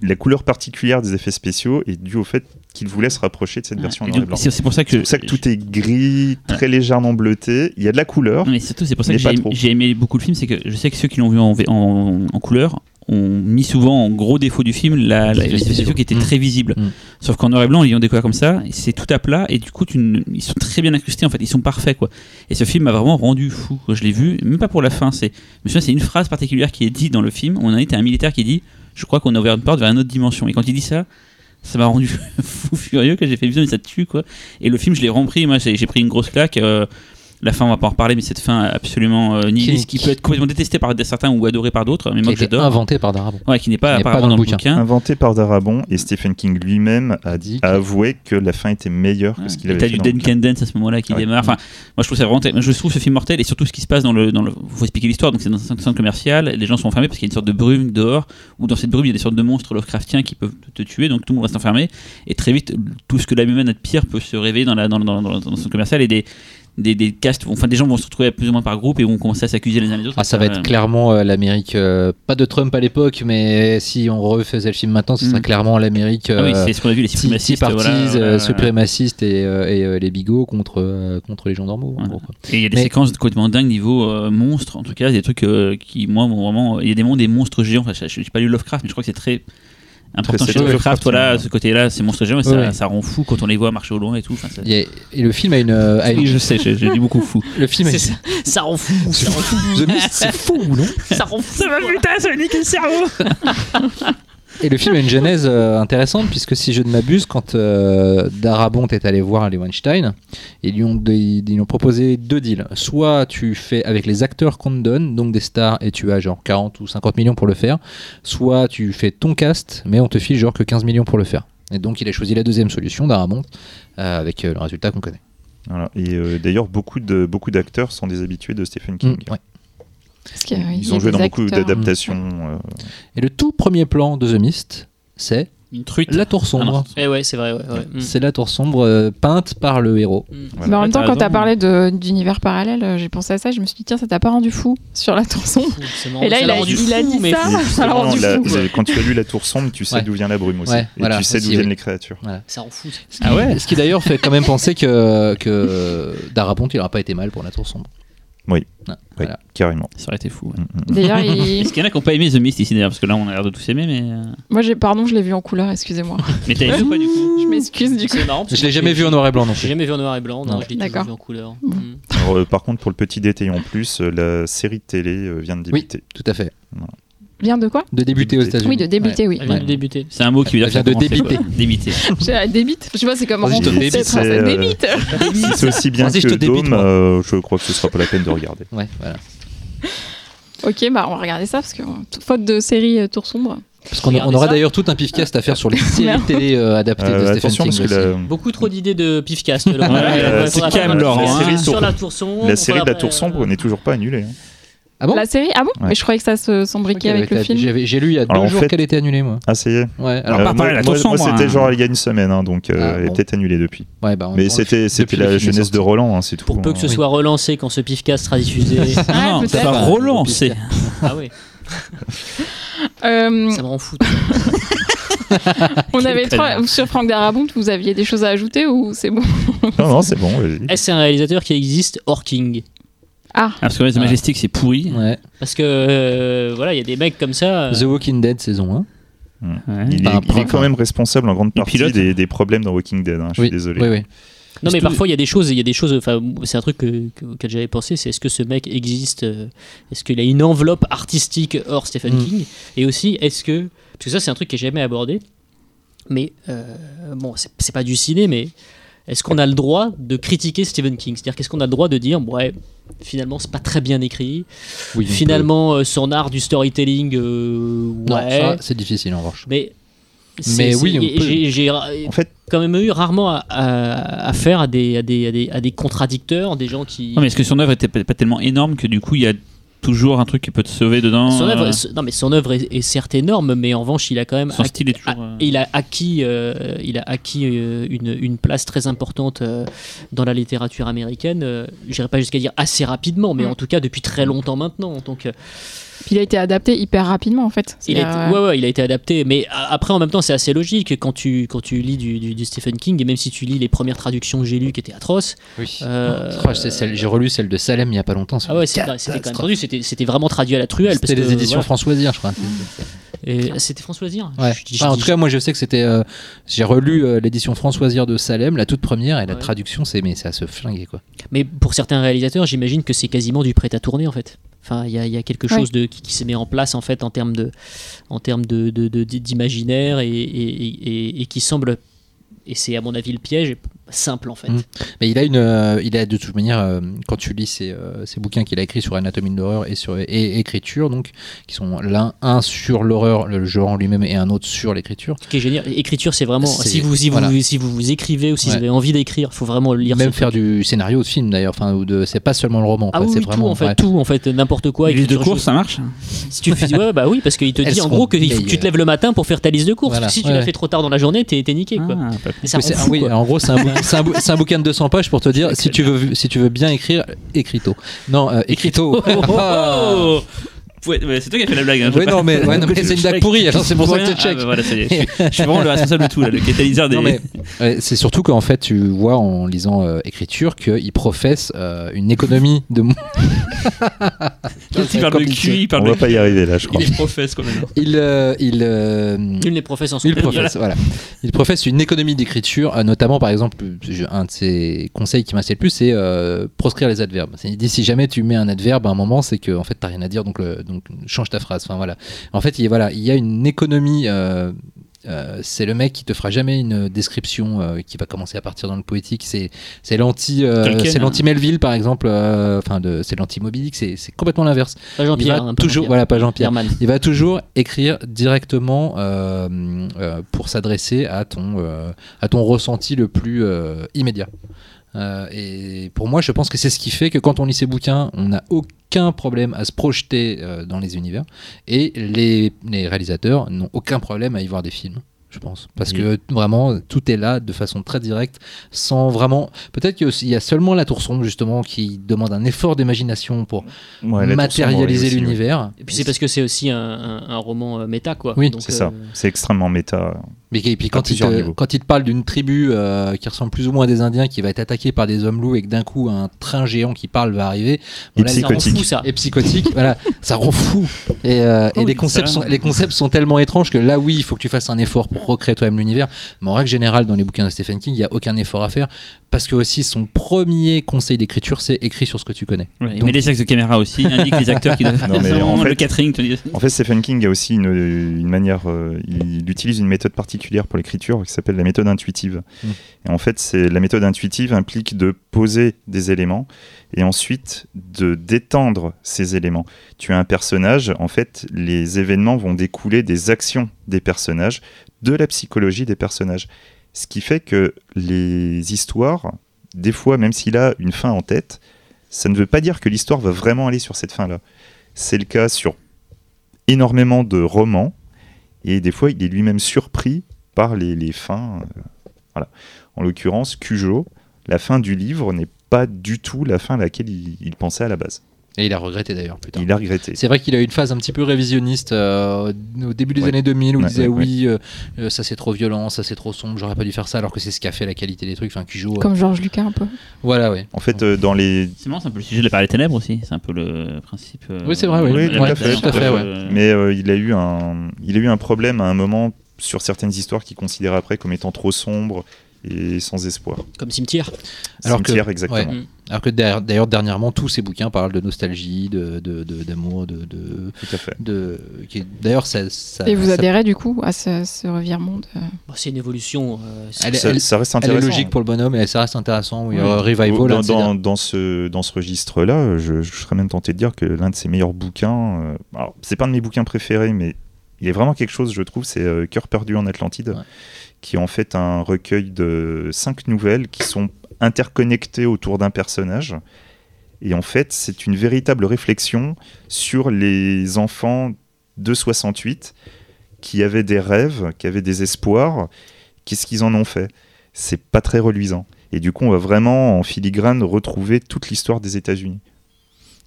la couleur particulière des effets spéciaux est due au fait qu'il voulait se rapprocher de cette version noir et blanc. C'est pour ça que, pour ça que tout est gris, très légèrement bleuté. Il y a de la couleur. Mais surtout, c'est pour ça que j'ai aimé beaucoup le film, c'est que je sais que ceux qui l'ont vu en, V- en, en couleur ont mis souvent en gros défaut du film la, la, Les spéciaux qui étaient Mm. très visibles. Mm. Sauf qu'en noir et blanc, ils ont découvert comme ça, et c'est tout à plat, et du coup, tu ils sont très bien incrustés, en fait, ils sont parfaits, quoi. Et ce film m'a vraiment rendu fou. Quand je l'ai vu, même pas pour la fin, c'est, c'est une phrase particulière qui est dite dans le film, on en à un militaire qui dit, je crois qu'on a ouvert une porte vers une autre dimension. Et quand il dit ça, ça m'a rendu (laughs) fou furieux que j'ai fait vision mais ça tue quoi et le film je l'ai rempris moi j'ai j'ai pris une grosse claque euh, la fin on va pas en reparler mais cette fin absolument euh, nihiliste qui, Qui- peut être complètement détestée par certains ou adorée par d'autres mais Qui moi j'adore inventé par Darabon. ouais qui n'est pas Qui pas dans dans le le bouquin Inventé par Darabon et Stephen King lui-même a dit, a avoué que la fin était meilleure que ce qu'il avait t'as fait du dans le Dan. Dance à ce moment-là qui Ouais. démarre. Enfin, moi je trouve ça vraiment. Je trouve ce film mortel et surtout ce qui se passe dans le. Dans le faut expliquer l'histoire. Donc c'est dans un centre commercial. Les gens sont enfermés parce qu'il y a une sorte de brume dehors. Ou dans cette brume il y a des sortes de monstres Lovecraftiens qui peuvent te, te tuer. Donc tout le monde reste enfermé. Et très vite tout ce que l'âme humaine a de pire peut se réveiller dans la dans, dans, dans, dans le centre commercial et des des, des castes, enfin des gens vont se retrouver plus ou moins par groupe et vont commencer à s'accuser les uns les autres. Ah, ça va être Ouais. clairement euh, l'Amérique, euh, pas de Trump à l'époque, mais si on refaisait le film maintenant, ce serait Mm. clairement l'Amérique Ah oui, euh, c'est ce qu'on a vu, les suprémacistes. parties, voilà, euh, voilà, voilà. suprémacistes et, euh, et, euh, les bigots contre, euh, contre les gens normaux. quoi. Et il y a des Mais- séquences complètement dingues niveau euh, monstres. En tout cas, il y a des trucs euh, qui, moi, m'ont vraiment. Il y a des mondes des monstres géants. Enfin, je n'ai pas lu Lovecraft, mais je crois que c'est très important chez Lovecraft. Voilà, ouais. ce côté-là, ces monstres géants, et ça, Ouais. ça rend fou quand on les voit marcher au loin et tout. Enfin, ça- et le film a une. euh, a une- Oui, je sais, j'ai j'ai dit beaucoup fou. (laughs) le film a C'est une- ça, ça rend fou, ça rend fou, The Mist, c'est fou, non (laughs) ça rend fou. Ça va putain, ça va niquer le cerveau (laughs) Et le film a une genèse euh, intéressante puisque si je ne m'abuse, quand euh, Darabont est allé voir les Weinstein, ils lui ont, ils lui ont proposé deux deals. Soit tu fais avec les acteurs qu'on te donne, donc des stars, et tu as genre 40 ou 50 millions pour le faire, soit tu fais ton cast, mais on te file genre que 15 millions pour le faire. Et donc il a choisi la deuxième solution, Darabont, euh, avec euh, le résultat qu'on connaît. Voilà. Et euh, d'ailleurs, beaucoup de beaucoup d'acteurs sont des habitués de Stephen King. Mm, ouais. Que, oui, Ils ont joué dans beaucoup d'adaptations. euh, Et le tout premier plan de The Mist, c'est Une truite. la tour sombre. Eh ouais, c'est vrai, ouais. ouais. Mm. C'est la tour sombre euh, peinte par le héros. Mm. voilà. Mais en même temps, quand t'as raison. parlé d'univers parallèle, euh, j'ai pensé à ça, je me suis dit, tiens, ça t'a pas rendu fou sur la tour sombre Et là, il a, rendu il a dit mais ça, rendu la- fou. quand tu as lu La Tour Sombre, tu sais Ouais. d'où vient la brume aussi. Ouais, et voilà, tu sais d'où viennent oui. les créatures. Ça rend fou. ça. Ah ouais Ce qui d'ailleurs fait quand même penser que, que Darabont il n'aura pas été mal pour la tour sombre. Oui. Ah, Oui, voilà. carrément. Ça aurait été fou. ouais. Mm, mm. D'ailleurs, (laughs) il- Est-ce qu'il y en a qui n'ont pas aimé The Mist ici d'ailleurs Parce que là, on a l'air de tous aimer, mais. euh, moi, j'ai, pardon, je l'ai vu en couleur, excusez-moi. (laughs) Mais t'as aimé ou pas du coup (laughs) Je m'excuse du coup. C'est marrant. parce Je l'ai jamais vu en noir et blanc non J'ai plus. jamais vu en noir et blanc, non, Non. je l'ai toujours D'accord. vu en couleur. Bon. Mm. Alors, euh, par contre, pour le petit détail en plus, euh, la série de télé euh, vient de débuter. Tout à fait. Vient de quoi De débuter aux. États-Unis. Oui, de débuter, oui. Elle vient Ouais. de débuter. C'est un mot qui veut dire vient de débiter. Débiter. (laughs) Débite. Je vois, c'est comme en Vas-y, je te français, débite, c'est, euh, débite. Si c'est aussi bien Vas-y, je que te débite, Dome, moi. euh, je crois que ce sera pas la peine de regarder. Ouais, voilà. Ok, bah on va regarder ça parce que faute de série euh, Tour sombre. Parce qu'on on aura ça. d'ailleurs tout un pifcast à faire sur les (laughs) séries télé euh, adaptées de Stephen King. parce que aussi. la, Beaucoup trop d'idées de pifcast. (laughs) Ouais, euh, c'est calme, pas- Laurent, la hein. série Sur- Sur la tour sombre. la série de la Tour Sombre n'est toujours pas annulée. Ah bon La série Ah bon Ouais. Mais je croyais que ça se s'embriquait avec le film. j'avais- J'ai lu il y a deux Alors, en jours fait- qu'elle était annulée, moi. Ah, ça y est Ouais, alors, Euh, moi, Tour moi- moi, c'était hein. genre il y a une semaine, hein, donc euh, Ah, elle était annulée depuis. ouais, bah, on- Mais c'était la est jeunesse de. Roland, hein, c'est tout. Pour peu que ce soit relancé quand ce pifcast sera diffusé. (laughs) Non, non, ça va relancer. ah oui, (laughs) Euh, ça me rend fou. (laughs) on avait trois. Sur Franck Darabont, vous aviez des choses à ajouter ou c'est bon? Non, non, c'est bon. Est-ce un réalisateur qui existe hors King Ah, parce que Ah. Majestic, c'est pourri. Ouais. Parce que euh, voilà, il y a des mecs comme ça. euh, The Walking Dead saison 1. Ouais. Il, est, un il est pro- quand même responsable en grande Il partie des, des problèmes dans Walking Dead. hein, je oui. suis désolé. Oui, oui. Non mais parfois il y a des choses, il y a des choses. Enfin, c'est un truc que, que- auquel j'avais pensé, c'est est-ce que ce mec existe euh, Est-ce qu'il a une enveloppe artistique hors Stephen Mm. King Et aussi, est-ce que parce que ça c'est un truc qui est jamais abordé. Mais euh, bon, c'est c'est pas du ciné, mais est-ce qu'on a le droit de critiquer Stephen King? C'est-à-dire qu'est-ce qu'on a le droit de dire ouais, finalement c'est pas très bien écrit. Oui, finalement euh, son art du storytelling, euh, ouais. ça, c'est difficile en revanche. mais Mais oui, on et peut. j'ai- j'ai En fait, quand même eu rarement à, à- à faire à des, à, des, à, des, à des contradicteurs, des gens qui. Non, mais est-ce que son œuvre était pas tellement énorme que du coup, il y a toujours un truc qui peut te sauver dedans son œuvre, euh, non mais son œuvre est, est certes énorme, mais en revanche il a quand même Son acquis- style est toujours. a- euh, il a acquis, euh, il a acquis euh, une, une place très importante euh, dans la littérature américaine. Euh, J'irai pas jusqu'à dire assez rapidement, mais Mm. en tout cas depuis très longtemps maintenant. Donc euh, puis il a été adapté hyper rapidement en fait. il a, été, euh, ouais, ouais, il a été adapté. Mais après en même temps c'est assez logique quand tu quand tu lis du, du- du Stephen King et même si tu lis les premières traductions que j'ai lues qui étaient atroces. Oui. Euh, Oh, J'ai relu celle de Salem il y a pas longtemps. Ah ouais, c'était quand même traduit. C'était vraiment traduit à la truelle. C'était les éditions voilà. Françoisire, je crois. C'était François Zir Ouais. Je dis- Enfin, en tout cas, moi, je sais que c'était. euh, J'ai relu euh, l'édition Françoisire de Salem, la toute première, et la Ouais. traduction, c'est mais c'est à se flinguer quoi. Mais pour certains réalisateurs, j'imagine que c'est quasiment du prêt à tourner en fait. Enfin, il y, a- il y a quelque Ouais. chose de, qui, qui se met en place en fait en termes de, en termes de, d'imaginaire et, et- et- et qui semble, et c'est à mon avis le piège, simple en fait. Mm. Mais il a une, euh, il a de toute manière, euh, quand tu lis ses, euh, ses bouquins qu'il a écrits sur anatomie de l'horreur et sur et écriture, donc qui sont l'un un sur l'horreur, le genre en lui-même, et un autre sur l'écriture. Ce qui est génial, écriture c'est vraiment, si vous, si, voilà. vous, si vous vous écrivez ou si Ouais. vous avez envie d'écrire, il faut vraiment lire Même faire truc. du scénario de film d'ailleurs, enfin, ou de, c'est pas seulement le roman. Ah oui, c'est oui, vraiment tout en fait, ouais. tout en fait, n'importe quoi. Les listes de écriture, course, ça marche Si tu fais, ouais, bah oui, parce qu'il te Elles dit en gros que tu te lèves le matin pour faire ta liste de courses. Si tu l'as fait trop tard dans la journée, t'es niqué quoi. Ah, quoi. en gros, c'est un bouquin (laughs) c'est un, bouquin de 200 pages pour te dire si tu veux, si tu veux bien écrire, écris tôt. Non, euh, écris (laughs) tôt. Oh, oh, oh. Ouais, ouais, c'est toi qui as fait la blague. Hein, sais non, mais, (laughs) ouais, non, mais c'est une blague pourrie, alors c'est pour ça que rien. tu check. Ah, bah voilà, ça y est. Je, suis- (laughs) je suis vraiment le responsable de tout, là, le catalyseur des. Non, mais euh, c'est surtout qu'en fait, tu vois en lisant euh, écriture qu'il professe euh, une économie de mots. (laughs) il parle de cul, il On parle va de. pas y arriver là, je crois. Il est professe quand même. Il, euh, il, euh, Nul n'est professeur en il son professe, voilà. Il professe une économie d'écriture, euh, notamment par exemple, un de ses conseils qui m'insiste le plus, c'est euh, proscrire les adverbes. Il dit si jamais tu mets un adverbe à un moment, c'est que en fait t'as rien à dire, donc, le- donc change ta phrase. Enfin voilà. En fait, il, y a- voilà, il y a une économie. euh, euh, c'est le mec qui te fera jamais une description euh, qui va commencer à partir dans le poétique. C'est c'est l'anti c'est hein. l'anti Melville par exemple. Enfin de c'est l'anti Mobilic. C'est c'est complètement l'inverse. Pas Il Jean-Pierre. va hein, toujours Jean-Pierre. voilà pas Jean-Pierre. Il va toujours écrire directement pour s'adresser à ton, à ton ressenti le plus immédiat. Euh, et pour moi, je pense que c'est ce qui fait que quand on lit ces bouquins, on n'a aucun problème à se projeter euh, dans les univers. Et les, les réalisateurs n'ont aucun problème à y voir des films. Je pense. Parce que vraiment, tout est là de façon très directe, sans vraiment. Peut-être qu'il y a seulement la tour sombre, justement, qui demande un effort d'imagination pour Ouais, matérialiser l'univers. Et puis c'est parce que c'est aussi un, un- un roman euh, méta, quoi. Oui, Donc, C'est ça, c'est extrêmement méta. Mais et puis quand il, te, quand il te parle d'une tribu euh, qui ressemble plus ou moins à des Indiens qui va être attaquée par des hommes loups et que d'un coup un train géant qui parle va arriver, Et là, ça rend psychotique. fou, ça. et psychotique, voilà, ça rend fou. Et, euh, Oh et les concepts ça. sont les concepts sont tellement étranges que là oui, il faut que tu fasses un effort pour recréer toi-même l'univers. Mais en règle générale, dans les bouquins de Stephen King, il y a aucun effort à faire parce que aussi son premier conseil d'écriture, c'est écrit sur ce que tu connais. Ouais, il Donc- met les axes de caméra aussi, il indique les acteurs qui (laughs) doivent faire Non, mais en le catering. En fait, Stephen King a aussi une, une manière, euh, il utilise une méthode particulière pour l'écriture qui s'appelle la méthode intuitive. Mm. Et en fait, c'est la méthode intuitive implique de poser des éléments et ensuite de d'étendre ces éléments. Tu as un personnage, en fait, les événements vont découler des actions des personnages, de la psychologie des personnages. Ce qui fait que les histoires, des fois, même s'il a une fin en tête, ça ne veut pas dire que l'histoire va vraiment aller sur cette fin-là. C'est le cas sur énormément de romans, et des fois, il est lui-même surpris par les, les fins. euh, voilà. En l'occurrence, Cujo, la fin du livre n'est pas du tout la fin à laquelle il, il pensait à la base. Et il a regretté d'ailleurs plus tard. Il a regretté. C'est vrai qu'il a eu une phase un petit peu révisionniste euh, au début des Ouais. années 2000 où Ouais, il disait ouais, oui, euh, euh, ça c'est trop violent, ça c'est trop sombre, j'aurais pas dû faire ça alors que c'est ce qui a fait la qualité des trucs. Enfin, Cujo. euh, Comme Georges Lucas un peu. Voilà, ouais. En fait, euh, dans les. C'est marrant, c'est un peu le sujet de la part des ténèbres aussi. C'est un peu le principe. euh, Oui, c'est vrai, oui. Oui, tout à fait, tout à fait, ouais. euh, Mais euh, il, a eu un, il a eu un problème à un moment sur certaines histoires qu'il considérait après comme étant trop sombres et sans espoir. Comme cimetière. Alors que- Cimetière, exactement. ouais. Alors que d'ailleurs, dernièrement, tous ces bouquins parlent de nostalgie, de, de- de- d'amour, de, de, Tout à fait. de- D'ailleurs, ça, ça- Et vous ça- adhérez du coup à ce, ce revirement de... Bon, c'est une évolution. euh, c'est- Elle Ça, ça reste elle est intéressant. logique pour le bonhomme et ça reste intéressant. Oui, euh, Revival, Dans, dans- dans ce, dans ce registre-là, je, je serais même tenté de dire que l'un de ses meilleurs bouquins, euh, alors c'est pas un de mes bouquins préférés, mais il est vraiment quelque chose, je trouve, c'est euh, Cœur perdu en Atlantide, Ouais. qui est en fait un recueil de cinq nouvelles qui sont interconnectées autour d'un personnage. Et en fait, c'est une véritable réflexion sur les enfants de 68 qui avaient des rêves, qui avaient des espoirs. Qu'est-ce qu'ils en ont fait? C'est pas très reluisant. Et du coup, on va vraiment en filigrane retrouver toute l'histoire des États-Unis.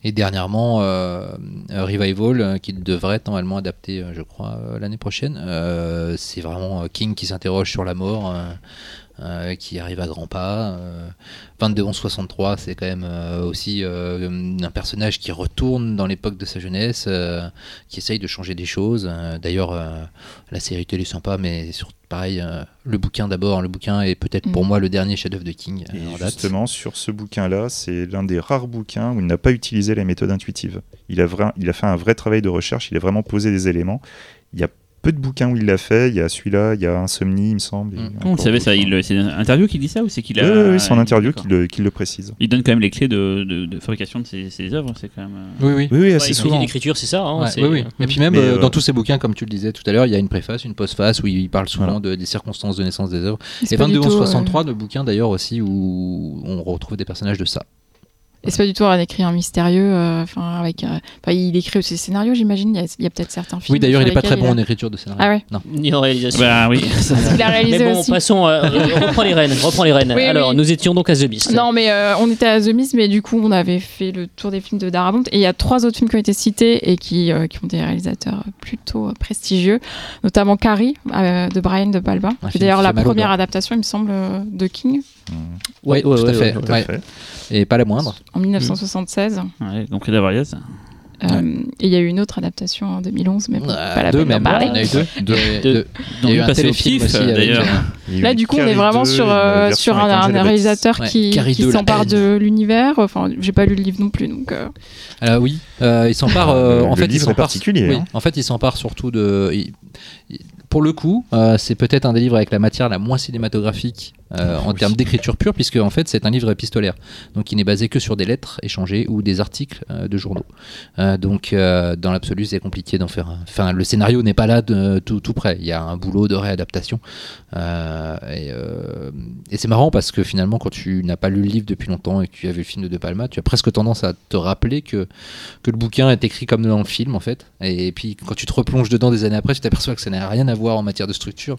Et dernièrement, euh, euh, Revival, euh, qui devrait être normalement adapté, je crois, l'année prochaine. C'est vraiment King qui s'interroge sur la mort, euh, qui arrive à grands pas. Euh, 22 11 63, c'est quand même euh, aussi euh, un personnage qui retourne dans l'époque de sa jeunesse, euh, qui essaye de changer des choses. Euh, D'ailleurs, euh, la série télé est sympa, mais sur, pareil, euh, le bouquin d'abord. Le bouquin est peut-être pour Mm. moi le dernier chef-d'œuvre de King. Et date. justement, sur ce bouquin-là, c'est l'un des rares bouquins où il n'a pas utilisé la méthode intuitive. Il a, vra- il a fait un vrai travail de recherche, il a vraiment posé des éléments. Il y a peu de bouquins où il l'a fait. Il y a celui-là, il y a Insomnie, il me semble. Mm. Comment vous savez ça il- C'est une interview qui dit ça ou c'est qu'il a. Oui, oui, oui, c'est en interview D'accord. qu'il le, précise. Il donne quand même les clés de, de- de fabrication de ses, ses œuvres, c'est quand même. euh, Oui, oui. Oui, oui, Ouais, assez il- souvent. L'écriture, c'est ça. hein, Ouais, oui, oui. Et puis même euh, euh, dans tous ces bouquins, comme tu le disais tout à l'heure, il y a une préface, une postface où il parle souvent Voilà. de- des circonstances de naissance des œuvres. C'est Et pas du 22 11 tout, euh, 63, le bouquin d'ailleurs aussi où on retrouve des personnages de ça. Et c'est pas du tout un écrivain mystérieux. euh, Enfin, avec. euh, enfin, il écrit aussi des scénarios, j'imagine. Il y a, il y a peut-être certains films. Oui, d'ailleurs, il sur est pas très bon en écriture de scénario. Ah ouais. Non. Ni en réalisation. Bah oui. (laughs) Il a réalisé Mais bon, aussi. passons, euh, re- (laughs) reprends les rênes, reprends les rênes. Oui, Alors, oui. nous étions donc à The Beast. Non, mais euh, on était à The Mist, mais du coup, on avait fait le tour des films de Darabont. Et il y a trois autres films qui ont été cités et qui, euh, qui ont des réalisateurs plutôt prestigieux, notamment Carrie euh, de Brian De Palma, d'ailleurs la première adaptation, il me semble, de King Oui, tout à fait. Tout à Ouais. fait. Et pas la moindre. en 1976. Ouais, donc Prix d'Avariaz. Euh, et il y a eu une autre adaptation en 2011, mais bon, Euh, pas la deux peine d'en même. parler. Il y en a eu deux. (laughs) Deux. Il y a eu- Deux. deux. Dans Il y a eu le un téléfilm aussi avec, d'ailleurs. euh, Il y a eu Là, du coup, on est vraiment 2 sur, la euh, sur un, réalisateur Ouais, qui, Carrie qui 2, la s'empare de l'univers. Enfin, j'ai pas lu le livre non plus, donc. euh, Alors oui, euh, il s'empare. euh, Le- en fait, il livre est s'empare. particulier, Oui, hein. en fait, il s'empare surtout de. il- il- pour le coup, euh, c'est peut-être un des livres avec la matière la moins cinématographique euh, en termes d'écriture pure, puisque en fait, c'est un livre épistolaire, donc il n'est basé que sur des lettres échangées ou des articles euh, de journaux. Euh, donc, dans l'absolu, c'est compliqué d'en faire. un- Enfin, le scénario n'est pas là tout, tout près. Il y a un boulot de réadaptation. Et c'est marrant parce que finalement, quand tu n'as pas lu le livre depuis longtemps et que tu as vu le film de De Palma, tu as presque tendance à te rappeler que, que le bouquin est écrit comme dans le film en fait. Et, puis quand tu te replonges dedans des années après, tu t'aperçois que ça n'a rien à voir en matière de structure.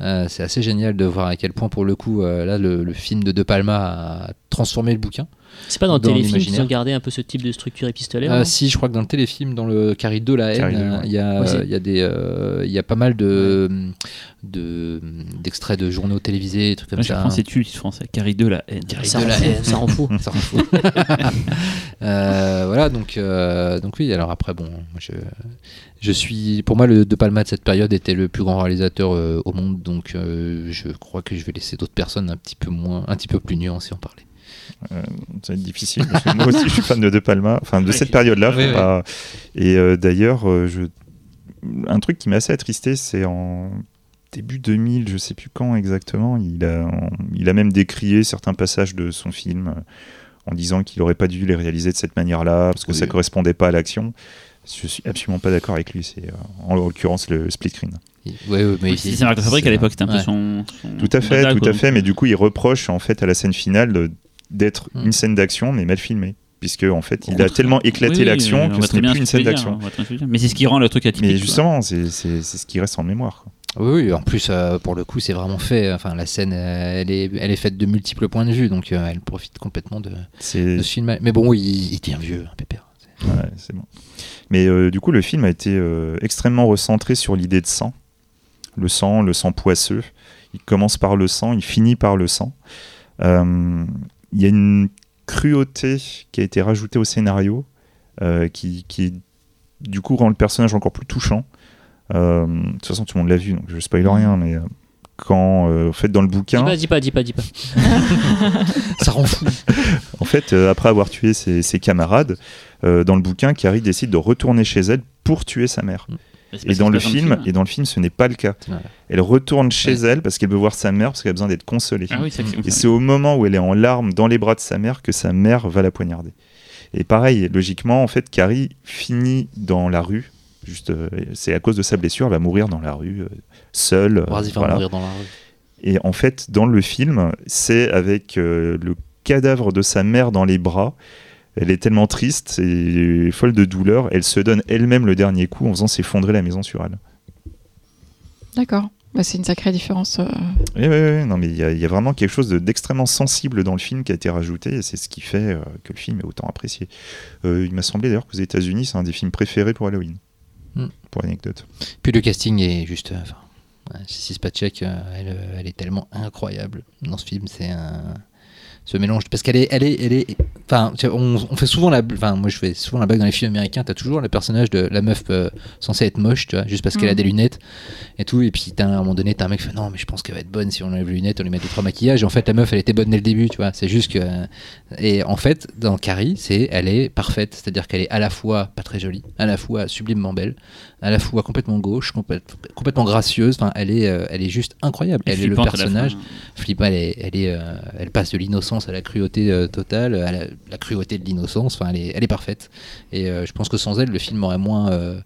C'est assez génial de voir à quel point, pour le coup, euh, là, le, le film de De Palma a transformé le bouquin. C'est pas dans le téléfilm qu'ils ont gardé un peu ce type de structure épistolaire Euh, si, je crois que dans le téléfilm, dans le Carrie 2, la haine, 2, euh, ouais. il y, y, euh, il y a pas mal de, de, d'extraits de journaux télévisés, des trucs comme Moi, je ça. pense que c'est tu français. Carrie 2, la haine. Carrie Ça de rend la fou, haine. ça rend fou. (laughs) Ça rend fou. (laughs) Euh, voilà, donc, euh, donc oui, alors après, bon, moi, je, je suis. Pour moi, le De Palma de cette période était le plus grand réalisateur euh, au monde, donc euh, je crois que je vais laisser d'autres personnes un petit peu moins, un petit peu plus nuancées en parler. Euh, ça va être difficile. parce que moi aussi, je suis fan de De Palma, enfin de cette période-là. Oui, faut oui. pas- Et euh, d'ailleurs, euh, je... un truc qui m'a assez attristé, c'est en début 2000, je sais plus quand exactement, il a, il a même décrié certains passages de son film en disant qu'il n'aurait pas dû les réaliser de cette manière-là, parce que Oui. ça correspondait pas à l'action. Je suis absolument pas d'accord avec lui. C'est euh, en l'occurrence le split screen. Oui, ouais, mais Oui, c'est Marc de Fabrique à l'époque, c'était un peu Ouais. son, son- Tout à fait, tout quoi. à fait. Mais du coup, il reproche en fait à la scène finale de- d'être Mm. une scène d'action, mais mal filmée, puisque en fait, il a tellement éclaté Oui, l'action on que ce n'est plus une scène d'action. Mais c'est ce qui rend le truc atypique. Mais justement, c'est c'est- c'est ce qui reste en mémoire. quoi. Oui, oui, en plus, euh, pour le coup, c'est vraiment fait. Enfin, la scène, euh, elle est, elle est faite de multiples points de vue, donc euh, elle profite complètement de, ce film. Mais bon, il, il devient vieux, un pépère. ouais, c'est bon. Mais euh, du coup, le film a été euh, extrêmement recentré sur l'idée de sang. Le sang, le sang poisseux. Il commence par le sang, il finit par le sang. Euh, Il y a une cruauté qui a été rajoutée au scénario euh, qui, qui, du coup, rend le personnage encore plus touchant. Euh, de toute façon, tout le monde l'a vu, donc je spoil rien, mais euh, quand, euh, en fait, dans le Dis bouquin, pas, dis pas, dis pas, dis pas. (laughs) Ça rend fou. en fait, euh, après avoir tué ses, ses camarades, euh, dans le bouquin, Carrie décide de retourner chez elle pour tuer sa mère. C'est Et dans le film, et dans le film, ce n'est pas le cas. Voilà. Elle retourne chez Ouais. elle parce qu'elle veut voir sa mère parce qu'elle a besoin d'être consolée. Ah oui, Et c'est au moment où elle est en larmes dans les bras de sa mère que sa mère va la poignarder. Et pareil, logiquement, en fait, Carrie finit dans la rue. Juste, euh, c'est à cause de sa blessure, elle va mourir dans la rue, euh, seule. euh, voilà. mourir dans la rue. Et en fait, dans le film, c'est avec le cadavre de sa mère dans les bras. Elle est tellement triste et folle de douleur, elle se donne elle-même le dernier coup en faisant s'effondrer la maison sur elle. D'accord. Bah, c'est une sacrée différence. euh. Oui, oui, oui, non, mais il y, a- il y a vraiment quelque chose de- d'extrêmement sensible dans le film qui a été rajouté, et c'est ce qui fait euh, que le film est autant apprécié. Euh, il m'a semblé d'ailleurs qu'aux États-Unis, c'est un des films préférés pour Halloween. Hmm. Pour l'anecdote. Puis le casting est juste. euh, Enfin, ouais, Sissy Spacek, euh, elle, euh, elle est tellement incroyable dans ce film. C'est un. Ce mélange. Parce qu'elle est. Elle est, elle est enfin, on, on fait souvent la. Enfin, moi, je fais souvent la blague dans les films américains. T'as toujours le personnage de la meuf euh, censée être moche, tu vois, juste parce qu'elle a Mhm. des lunettes et tout. Et puis, t'as, à un moment donné, t'as un mec qui fait Non, mais je pense qu'elle va être bonne si on enlève les lunettes, on lui met deux, trois maquillages. Et en fait, la meuf, elle était bonne dès le début, tu vois. C'est juste que. Et en fait, dans Carrie, c'est, elle est parfaite. C'est-à-dire qu'elle est à la fois pas très jolie, à la fois sublimement belle, à la fois complètement gauche, complète- complètement gracieuse. Enfin, elle est, euh, elle est juste incroyable. Et Elle est le personnage. fin. Flippa, elle, est, elle, est, euh, elle passe de l'innocence à la cruauté euh, totale, à la, la cruauté de l'innocence. Enfin, elle est, elle est parfaite. Et euh, je pense que sans elle, le film aurait moins, euh,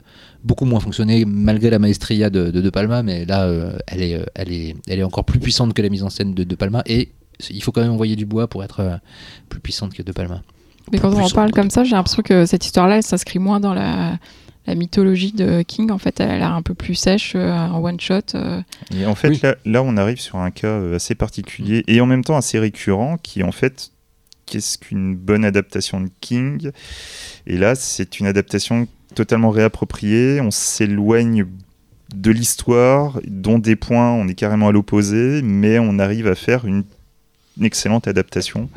beaucoup moins fonctionné, malgré la maestria de De, De Palma. Mais là, euh, elle, est, euh, elle, est, elle est encore plus puissante que la mise en scène de De Palma. Et il faut quand même envoyer du bois pour être euh, plus puissante que De Palma. Mais quand on en parle comme ça, j'ai l'impression que cette histoire-là, elle s'inscrit moins dans la, la mythologie de King. En fait, elle a l'air un peu plus sèche, euh, en one shot. euh. Et en fait, Oui. là, là, on arrive sur un cas euh, assez particulier et en même temps assez récurrent qui, en fait, qu'est-ce qu'une bonne adaptation de King? Et là, c'est une adaptation totalement réappropriée. On s'éloigne de l'histoire, dont des points, on est carrément à l'opposé, mais on arrive à faire une, une excellente adaptation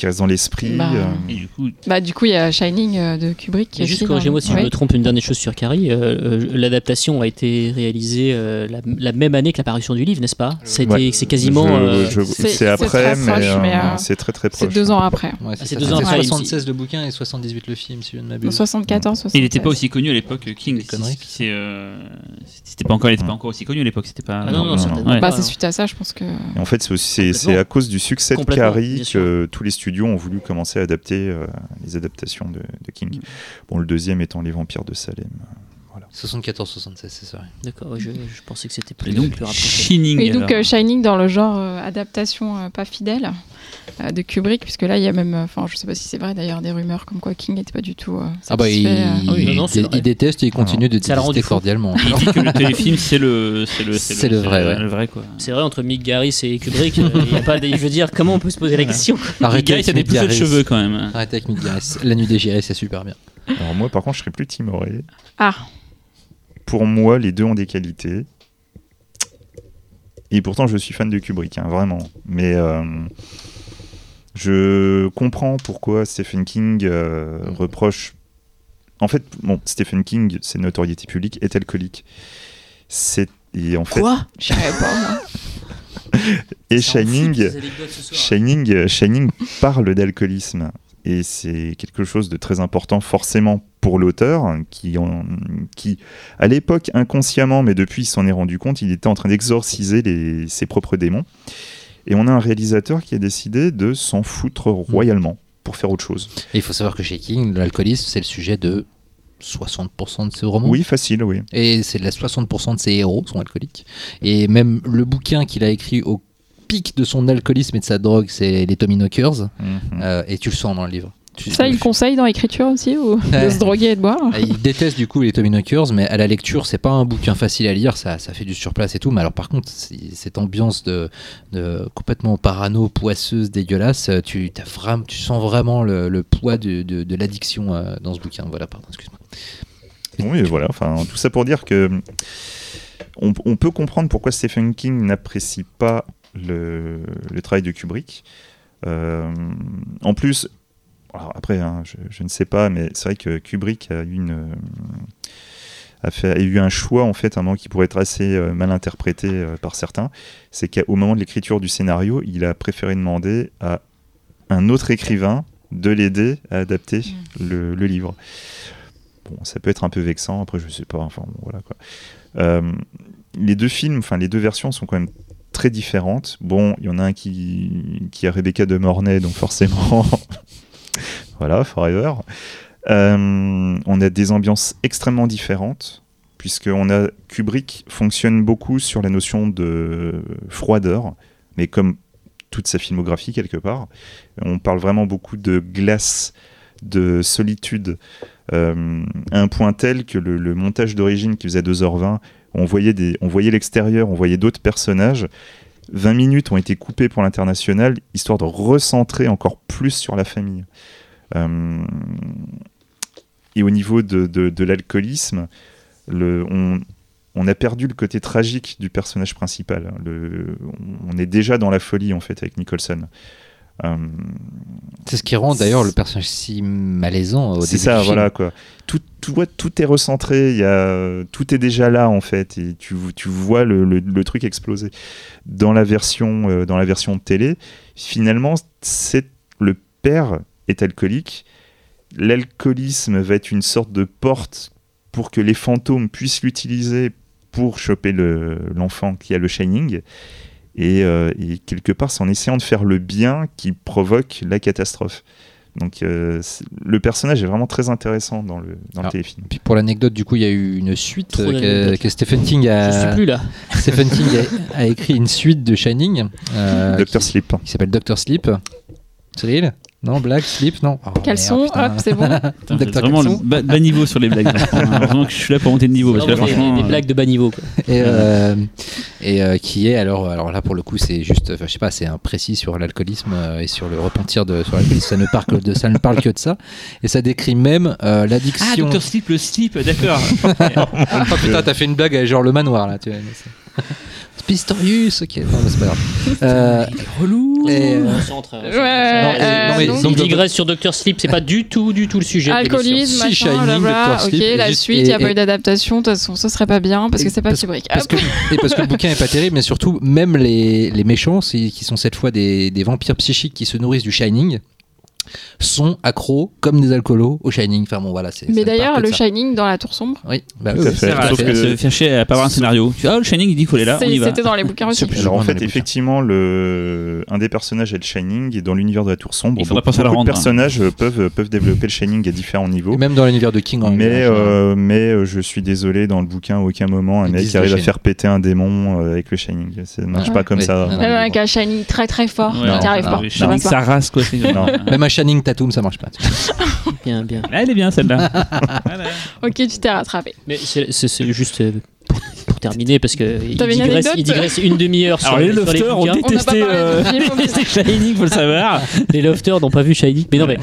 qui reste dans l'esprit. Bah, euh, Et du coup, Bah, du coup, il y a Shining euh, de Kubrick. qui juste corrigez-moi si Ouais. je me trompe, une dernière chose sur Carrie. euh, L'adaptation a été réalisée euh, la, la même année que l'apparition du livre, n'est-ce pas? Ouais. C'est quasiment. euh, c'est- c'est c'est après, très mais, euh, euh, c'est très très C'est proche. deux ans après. Ouais, c'est ça. deux ans après, 76 le bouquin et 78 le film, si je ne En m'abuse. 74, 76. il n'était pas aussi connu à l'époque, King. C'est- c'est, C'était pas encore, il était pas encore aussi connu à l'époque. C'était pas. Ah non, non. Bah, c'est suite à ça, je pense que. Et en fait, c'est c'est c'est à cause du succès de Carrie que tous les studios ont voulu commencer à adapter euh, les adaptations de, de King. Bon, le deuxième étant Les Vampires de Salem. 74-76, c'est ça. ouais. D'accord, je, je pensais que c'était plus, donc, plus rapproché. Shining. Et donc euh, Shining dans le genre euh, adaptation euh, pas fidèle euh, de Kubrick, puisque là il y a même, euh, enfin je sais pas si c'est vrai d'ailleurs, des rumeurs comme quoi King n'était pas du tout euh, Ah bah il, euh. Ah oui, non, non, c'est il- vrai. il déteste et il continue de Ça l'a rendu détester cordialement. Il dit que le (laughs) téléfilm, c'est le, c'est le, C'est le vrai, ouais. le vrai quoi. C'est vrai, entre Mick Garris et Kubrick, euh, il y a pas (laughs) de- je veux dire, comment on peut se poser la question? Arrêtez, il y a des avec poussées de Mick cheveux Garris. quand même. Arrêtez avec Mick Garris. La nuit dégirée, c'est super bien. Alors moi, par contre, je serais plus timoré. Ah, Pour moi, les deux ont des qualités. Et pourtant, je suis fan de Kubrick, hein, vraiment. Mais euh, je comprends pourquoi Stephen King euh, Mm. reproche. En fait, bon, Stephen King, c'est notoriété publique, est alcoolique. C'est et en fait, Quoi? Je savais pas. moi. (laughs) et Shining. Shining, euh, Shining parle d'alcoolisme et c'est quelque chose de très important forcément pour l'auteur qui, en- qui à l'époque inconsciemment mais depuis il s'en est rendu compte il était en train d'exorciser ses propres démons et on a un réalisateur qui a décidé de s'en foutre royalement pour faire autre chose Et il faut savoir que chez King, l'alcoolisme, c'est le sujet de 60% de ses romans. oui facile oui Et c'est la 60% de ses héros sont alcooliques. Et même le bouquin qu'il a écrit au pic de son alcoolisme et de sa drogue, c'est les Tommy Knockers. Mhm. Euh, et tu le sens dans le livre. Tu- Ça, il conseille dans l'écriture aussi, ou de se droguer et de boire Ah, Il déteste du coup les Tommy Knockers, mais à la lecture, c'est pas un bouquin facile à lire, ça, ça fait du surplace et tout. Mais alors, par contre, cette ambiance de, de complètement parano, poisseuse, dégueulasse, euh, tu, as vraiment, tu sens vraiment le, le poids de, de- de l'addiction euh, dans ce bouquin. Voilà, pardon, excuse-moi. Oui, voilà. Enfin, tout ça pour dire que on, on peut comprendre pourquoi Stephen King n'apprécie pas le, le travail de Kubrick. Euh, en plus, alors après, hein, je, je ne sais pas, mais c'est vrai que Kubrick a eu une a, fait, a eu un choix en fait, un moment qui pourrait être assez euh, mal interprété euh, par certains. C'est qu'au moment de l'écriture du scénario, il a préféré demander à un autre écrivain de l'aider à adapter le, le livre. Bon, ça peut être un peu vexant, après je sais pas, enfin bon, voilà quoi. Euh, les deux films, enfin les deux versions sont quand même très différentes. Bon, il y en a un qui, qui a Rebecca de Mornay, donc forcément, (laughs) (laughs) voilà, Forever. Euh, on a des ambiances extrêmement différentes, puisqu'on a Kubrick fonctionne beaucoup sur la notion de froideur, mais comme toute sa filmographie quelque part. On parle vraiment beaucoup de glace, de solitude, euh, à un point tel que le, le montage d'origine qui faisait 2h20, on voyait, des, on voyait l'extérieur, on voyait d'autres personnages. 20 minutes ont été coupées pour l'international, histoire de recentrer encore plus sur la famille. Euh, et au niveau de, l'alcoolisme, on, a perdu le côté tragique du personnage principal. On est déjà dans la folie en fait avec Nicholson. Euh, C'est ce qui rend d'ailleurs le personnage si malaisant au c'est début ça, du film. voilà quoi. Tout, tout, ouais, tout est recentré, y a, tout est déjà là en fait, et tu, tu vois le, le, le truc exploser. Dans la version, euh, dans la version de télé, finalement, c'est le père est alcoolique. L'alcoolisme va être une sorte de porte pour que les fantômes puissent l'utiliser pour choper le- l'enfant qui a le Shining. Et, euh, et quelque part, c'est en essayant de faire le bien qui provoque la catastrophe. Donc euh, le personnage est vraiment très intéressant dans le, dans Ah. le téléfilm. Puis pour l'anecdote, du coup, il y a eu une suite euh, que, Stephen King Je suis a. plus là. (laughs) Stephen King a, a écrit une suite de Shining euh, Doctor qui, Sleep. qui s'appelle Doctor Sleep. Cyril Non, black, slip, non. Oh, Caleçon, hop, c'est bon. (laughs) Putain, vraiment le bas, (laughs) bas niveau sur les blagues. Heureusement que je suis là pour monter de niveau. Parce que là, des- euh, blagues de bas niveau. quoi. Et, euh, et euh, qui est alors alors là pour le coup c'est juste je sais pas c'est un précis sur l'alcoolisme euh, et sur le repentir de sur l'alcoolisme ça ne parle que de ça ne parle que de ça et ça décrit même euh, Ah, l'addiction Docteur Sleep, le slip, d'accord. ah (laughs) putain t'as fait une blague avec genre le manoir là tu vois Pistorius ok non mais c'est pas grave (laughs) euh, relou. et, euh, On. Ouais, Non, euh, non, mais donc- Il donc, digresse sur Dr Sleep, c'est pas du tout, du tout le sujet. de l'émission. Alcoolisme, Si, machin, Shining. Dr. Sleep, la juste- suite, il n'y a et- pas et- eu d'adaptation. De toute façon, ce serait pas bien parce que c'est pas parce- Kubrick. parce Hop. que, et parce que le bouquin est pas terrible, mais surtout, même les, les méchants, c'est- qui sont cette fois des, des vampires psychiques qui se nourrissent du Shining, sont accros, comme des alcoolos, au Shining. Enfin bon, voilà. c'est- Mais d'ailleurs, le. Shining dans la tour sombre, Oui, bah, oui, c'est. Sauf que- se faire chier à pas avoir un scénario. Tu vois, ah, le Shining, il dit qu'il faut aller là, c'était dans les bouquins aussi. plus Alors en fait, effectivement, le... un des personnages est le Shining, et dans l'univers de la Tour Sombre, Il faudra beaucoup, penser à la beaucoup de rendre, hein. personnages peuvent, peuvent développer le Shining à différents niveaux. Et même dans l'univers de King, en Mais, euh, mais euh, je suis désolé, dans le bouquin, à aucun moment, un Ils mec qui arrive à faire péter un démon euh, avec le Shining. Ça ne marche Ouais. pas comme Oui. ça. Même avec un Shining très très fort, n'y arrive non, pas. Ça Shining, rase quoi. (laughs) Même un Shining Tatum, ça marche pas. (laughs) Bien, bien. Elle est bien celle-là. (laughs) Voilà. Ok, tu t'es rattrapé. Mais c'est juste euh, pour, terminer, parce que il digresse, anecdote il digresse une demi-heure sur, les sur les lofters ont détesté euh, (laughs) Shining, faut le savoir. les lofters n'ont pas vu Shining. Mais non, mais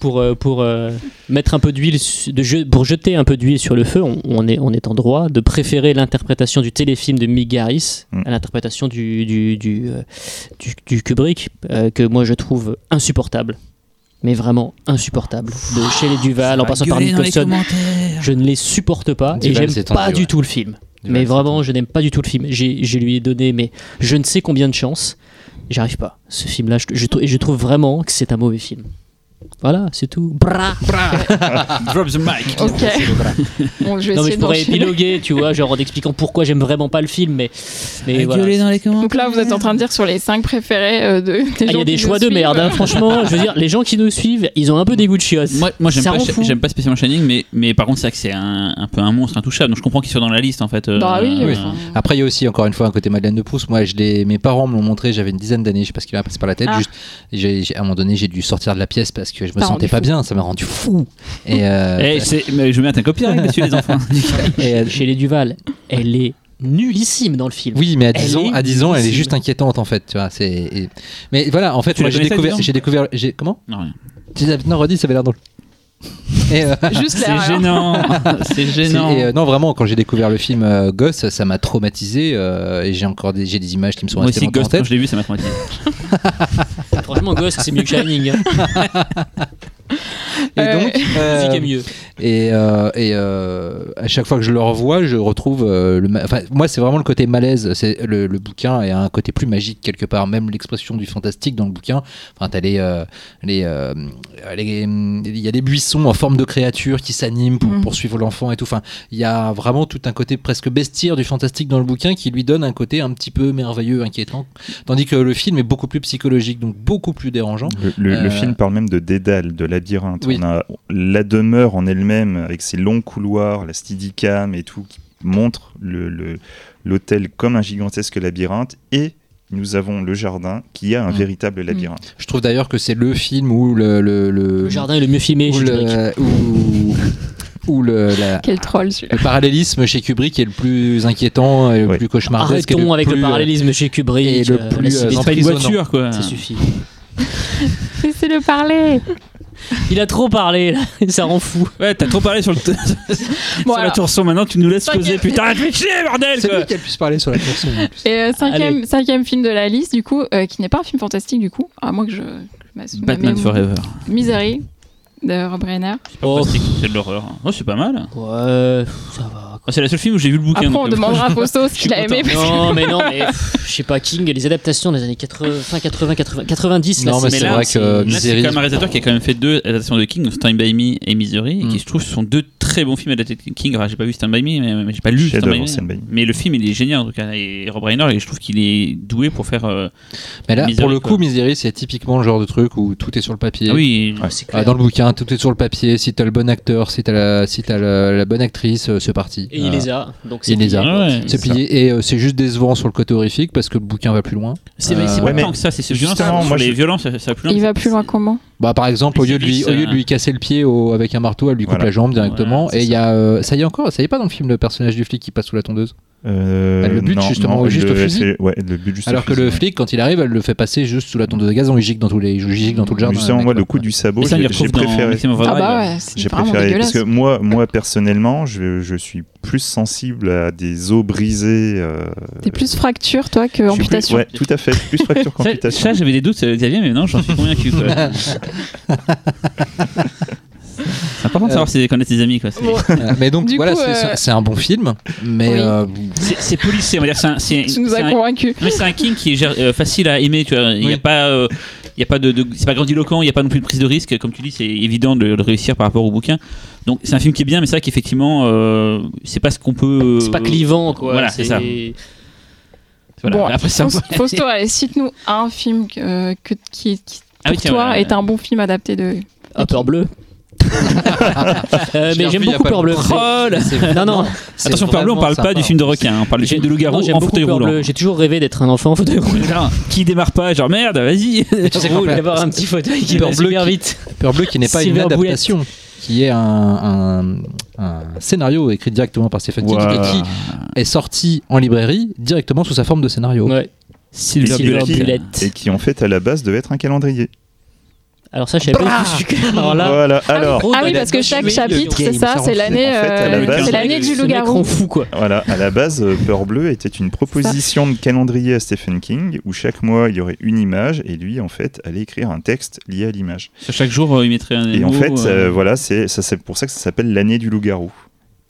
pour, euh, pour euh, mettre un peu d'huile, de pour jeter un peu d'huile sur le feu, on, on est, on est en droit de préférer l'interprétation du téléfilm de Mick Garris Mm. à l'interprétation du, du, du, du- du Kubrick, euh, que moi je trouve insupportable. Mais vraiment insupportable. De Shelley Duval, en passant par les Nicholson, je ne les supporte pas et j'aime pas du ouais. tout le film. Duval, mais vraiment, je n'aime pas du tout le film. J'ai, je lui ai donné, mais je ne sais combien de chances. J'arrive pas. Ce film-là, je, je, et je trouve vraiment que c'est un mauvais film. Voilà, c'est tout. Bra. (laughs) Drop the mic. Ok. Bon, je vais Non, mais essayer je pourrais d'enchaîner. épiloguer, tu vois, genre en expliquant pourquoi j'aime vraiment pas le film, mais, mais voilà. Gueuler dans les commentaires. Donc là, vous êtes en train de dire sur les 5 préférés euh, de. des Ah, Il y a des qui choix nous de merde, hein, suivent. franchement. Je veux dire, les gens qui nous suivent, ils ont un peu des goûts de chiottes. Moi, moi j'aime Ça pas, rend Shi- fou. j'aime pas spécialement Shining, mais, mais par contre, c'est vrai que c'est un, un peu un monstre intouchable. Donc je comprends qu'il soit dans la liste en fait. euh, Bah oui, euh, enfin. Après, il y a aussi encore une fois un côté Madeleine de Proust. Moi, je l'ai- mes parents me l'ont montré, j'avais une dizaine d'années, je sais pas ce qui m'a passé par la tête. Ah. Juste, j'ai- j'ai- à un moment donné, j'ai dû sortir de la pièce parce que je me sentais pas fou. bien, ça m'a rendu fou. Et, euh, (laughs) Eh, mais je mets un copyright, monsieur les enfants. (laughs) et, euh, Chez les Duval, elle est nullissime dans le film. Oui, mais à Elle 10 ans, est à 10 ans, elle est juste inquiétante en fait, tu vois. C'est. et- Mais voilà, en fait, j'ai découvert, 10 ans j'ai découvert, j'ai comment Non, rien. Tu dis- Non, redis, ça avait l'air drôle. Et, euh, (laughs) Juste C'est gênant. c'est gênant. et, euh, non, vraiment, quand j'ai découvert le film euh, Ghost, ça m'a traumatisé euh, et j'ai encore des, j'ai des images qui me sont Moi restées aussi, en Ghost, quand je l'ai vu, ça m'a traumatisé. Franchement, Ghost, c'est mieux que Shining. (laughs) Et Euh, donc, La (laughs) euh, musique est mieux. Et, euh, et euh, à chaque fois que je le revois, je retrouve euh, le. Enfin, moi, c'est vraiment le côté malaise. C'est le, le bouquin et un côté plus magique quelque part. Même l'expression du fantastique dans le bouquin. Enfin, t'as les, euh, les, euh, les- il y a des buissons en forme de créatures qui s'animent pour Mhm. poursuivre l'enfant et tout. Enfin, il y a vraiment tout un côté presque bestiaire du fantastique dans le bouquin qui lui donne un côté un petit peu merveilleux, inquiétant. Tandis que le film est beaucoup plus psychologique, donc beaucoup plus dérangeant. Le, le- le film parle même de dédale, de labyrinthe. Oui. On a la demeure en elle-même, avec ses longs couloirs, la steadicam et tout, qui montre le- le- l'hôtel comme un gigantesque labyrinthe. Et nous avons le jardin qui a un Mm. véritable labyrinthe. Je trouve d'ailleurs que c'est le film où le, le, le- Le jardin est le mieux filmé où chez le, Kubrick. où, où le, la- Quel troll celui-là. le parallélisme chez Kubrick est le plus inquiétant et le Oui. plus cauchemardesque. Arrêtons avec le plus, euh, parallélisme chez Kubrick. et le euh, plus, euh, pas une voiture, quoi. ça suffit. (laughs) Laissez-le parler. Il a trop parlé, là. (laughs) ça rend fou. Ouais, t'as trop parlé sur, le (laughs) sur Bon, la alors, tour son. Maintenant, tu nous laisses Cinquième- poser. Putain, réfléchis, bordel, C'est quoi. lui qu'elle puisse parler sur la en plus. et euh, cinquième, cinquième film de la liste, du coup, euh, qui n'est pas un film fantastique, du coup, à moins que je. que je m'ass- Batman ma- Forever. Misery de Rob Reiner. C'est pas Oh. fantastique, c'est de l'horreur. Oh, c'est pas mal. Ouais, ça va. C'est la seule film où j'ai vu le bouquin. Après, on euh, demandera à (laughs) Posto ce je suis qu'il a aimé. Non, mais (laughs) non, mais je sais pas, King, les adaptations des années 80, fin 80, 80, 90, là, Non, mais Mais c'est là, vrai que Là, c'est Misery. quand même un réalisateur qui a quand même fait deux adaptations de King, Stand By Me et Misery, et Mm. qui je trouve sont deux très très bon film adapté de King. Enfin, j'ai pas vu Stand By Me, mais, mais j'ai pas lu Stand Chef-d'œuvre, by, Me. Mais le film, il est génial en tout cas. Et Rob Reiner, je trouve qu'il est doué pour faire. euh, Mais là, Misery, pour le coup, Misery, c'est typiquement le genre de truc où tout est sur le papier. Ah oui, Ah, clair. dans le bouquin, tout est sur le papier. Si t'as le bon acteur, si t'as la, si t'as la, la bonne actrice, euh, c'est parti. Et il Euh, les a. Donc il les a. plié, Ah quoi. ouais. C'est plié et euh, c'est juste décevant sur le côté horrifique parce que le bouquin va plus loin. c'est Euh, c'est ouais, pas mais tant que ça. C'est ce violence. justement, moi, les je- violences, ça, ça va plus loin. Il va plus loin comment? Bah par exemple, au lieu de lui, glisse, au lieu de euh, lui casser le pied au- avec un marteau, elle lui coupe Voilà. la jambe directement. Voilà, et c'est il y a, euh, ça y est encore, ça y est pas dans le film le personnage du flic qui passe sous la tondeuse? Euh, Elle le non, justement non, juste le- au fusil. c'est- Ouais, elle le bute juste au Alors que fusil, le ouais. flic, quand il arrive, elle le fait passer juste sous la tondeuse de gazon. Il gicle dans tous les, il dans tout le jardin. Justement, moi, quoi. le coup du sabot, ça, j'ai préféré. Ah bah ouais, c'est J'ai préféré parce que moi, moi personnellement, je, je suis plus sensible à des os brisés. euh, T'es plus fracture toi que plus- amputation. ouais, tout à fait, plus fracture Ça, qu'amputation. ça, j'avais des doutes, euh, Xavier, mais non, j'en suis convaincu. (laughs) C'est important de savoir si connaître ses amis. quoi. Euh, mais donc Du voilà, c'est- euh, c'est un bon film, mais Oui. euh, C'est policé, on va dire. C'est un, c'est- Tu nous as convaincus. mais c'est un King qui est euh, facile à aimer. Tu vois. Il n'y Oui. a pas. euh, il y a pas de, de- c'est pas grandiloquent, il n'y a pas non plus de prise de risque. Comme tu dis, c'est évident de, de réussir par rapport au bouquin. Donc c'est un film qui est bien, mais c'est vrai qu'effectivement, euh, c'est pas ce qu'on peut. C'est pas clivant, quoi. Voilà, c'est ça. Voilà. Bon, Après, ça, Faust- Fausto, allez, cite-nous un film que, que- qui, qui, Ah oui, pour tiens, toi voilà. est un bon film adapté de. Ah, peur bleu. Euh, mais j'aime beaucoup Peur bleu. Oh C'est- Non, non. Attention, Peur bleu, on parle pas du film de requin, on parle du film de loup-garou en fauteuil roulant. bleu. J'ai toujours rêvé d'être un enfant en fauteuil roulant. Qui démarre pas, genre merde, vas-y. Tu sais Roule, d'avoir un petit fauteuil qui va bleu super vite. Peur bleu qui n'est pas une adaptation, qui est un, un- un scénario écrit directement par Stephen King et qui est sorti en librairie directement sous sa forme de scénario. Ouais. Silver Silver Bullet. Bullet. Et qui en fait à la base devait être un calendrier. Alors ça, je savais pas du tout. Alors là, voilà. Alors, Oh, Ah oui, parce que chaque chapitre, c'est ça, c'est l'année, c'est l'année du loup-garou. fou, quoi. Voilà, à la base, euh, Peur Bleu était une proposition de calendrier à Stephen King où chaque mois il y aurait une image et lui en fait allait écrire un texte lié à l'image. Chaque jour, euh, il mettrait un Et en fait, euh, voilà, c'est ça, c'est pour ça que ça s'appelle l'année du loup-garou.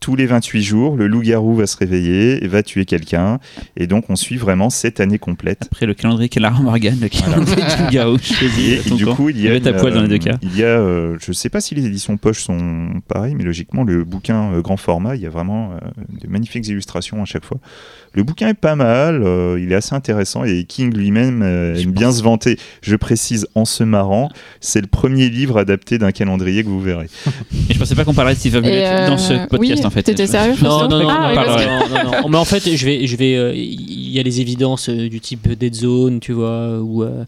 Tous les 28 jours, le loup-garou va se réveiller et va tuer quelqu'un. Et donc, on suit vraiment cette année complète. Après le calendrier Calara Morgan, le calendrier du loup-garou, Et, ton du coup, il y a. poil dans les deux euh, cas. Il y a, euh, je sais pas si les éditions poche sont pareilles, mais logiquement, le bouquin euh, grand format, il y a vraiment euh, de magnifiques illustrations à chaque fois. Le bouquin est pas mal, euh, il est assez intéressant et King lui-même euh, aime bien se vanter. Je précise en se marrant, c'est le premier livre adapté d'un calendrier que vous verrez. (laughs) Et je pensais pas qu'on parlerait de Steve Et, Bullet euh, dans ce podcast oui, en fait. T'étais sérieux Non, Fausto non, non, Ah, non, non, que- non, non, non. (laughs) Mais en fait, je vais, je vais, euh, il y a les évidences euh, du type Dead Zone, tu vois, ou euh,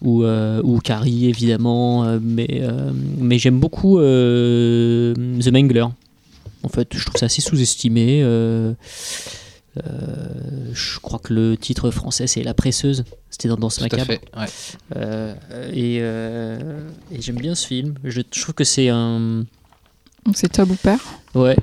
ou euh, ou Carrie évidemment, euh, mais euh, mais j'aime beaucoup euh, The Mangler. En fait, je trouve ça assez sous-estimé. euh, je crois que le titre français c'est La presseuse. C'était dans Danse macabre. fait. ouais. Euh, et euh, et j'aime bien ce film. Je, je trouve que c'est un Donc c'est Tob Hooper. Ouais.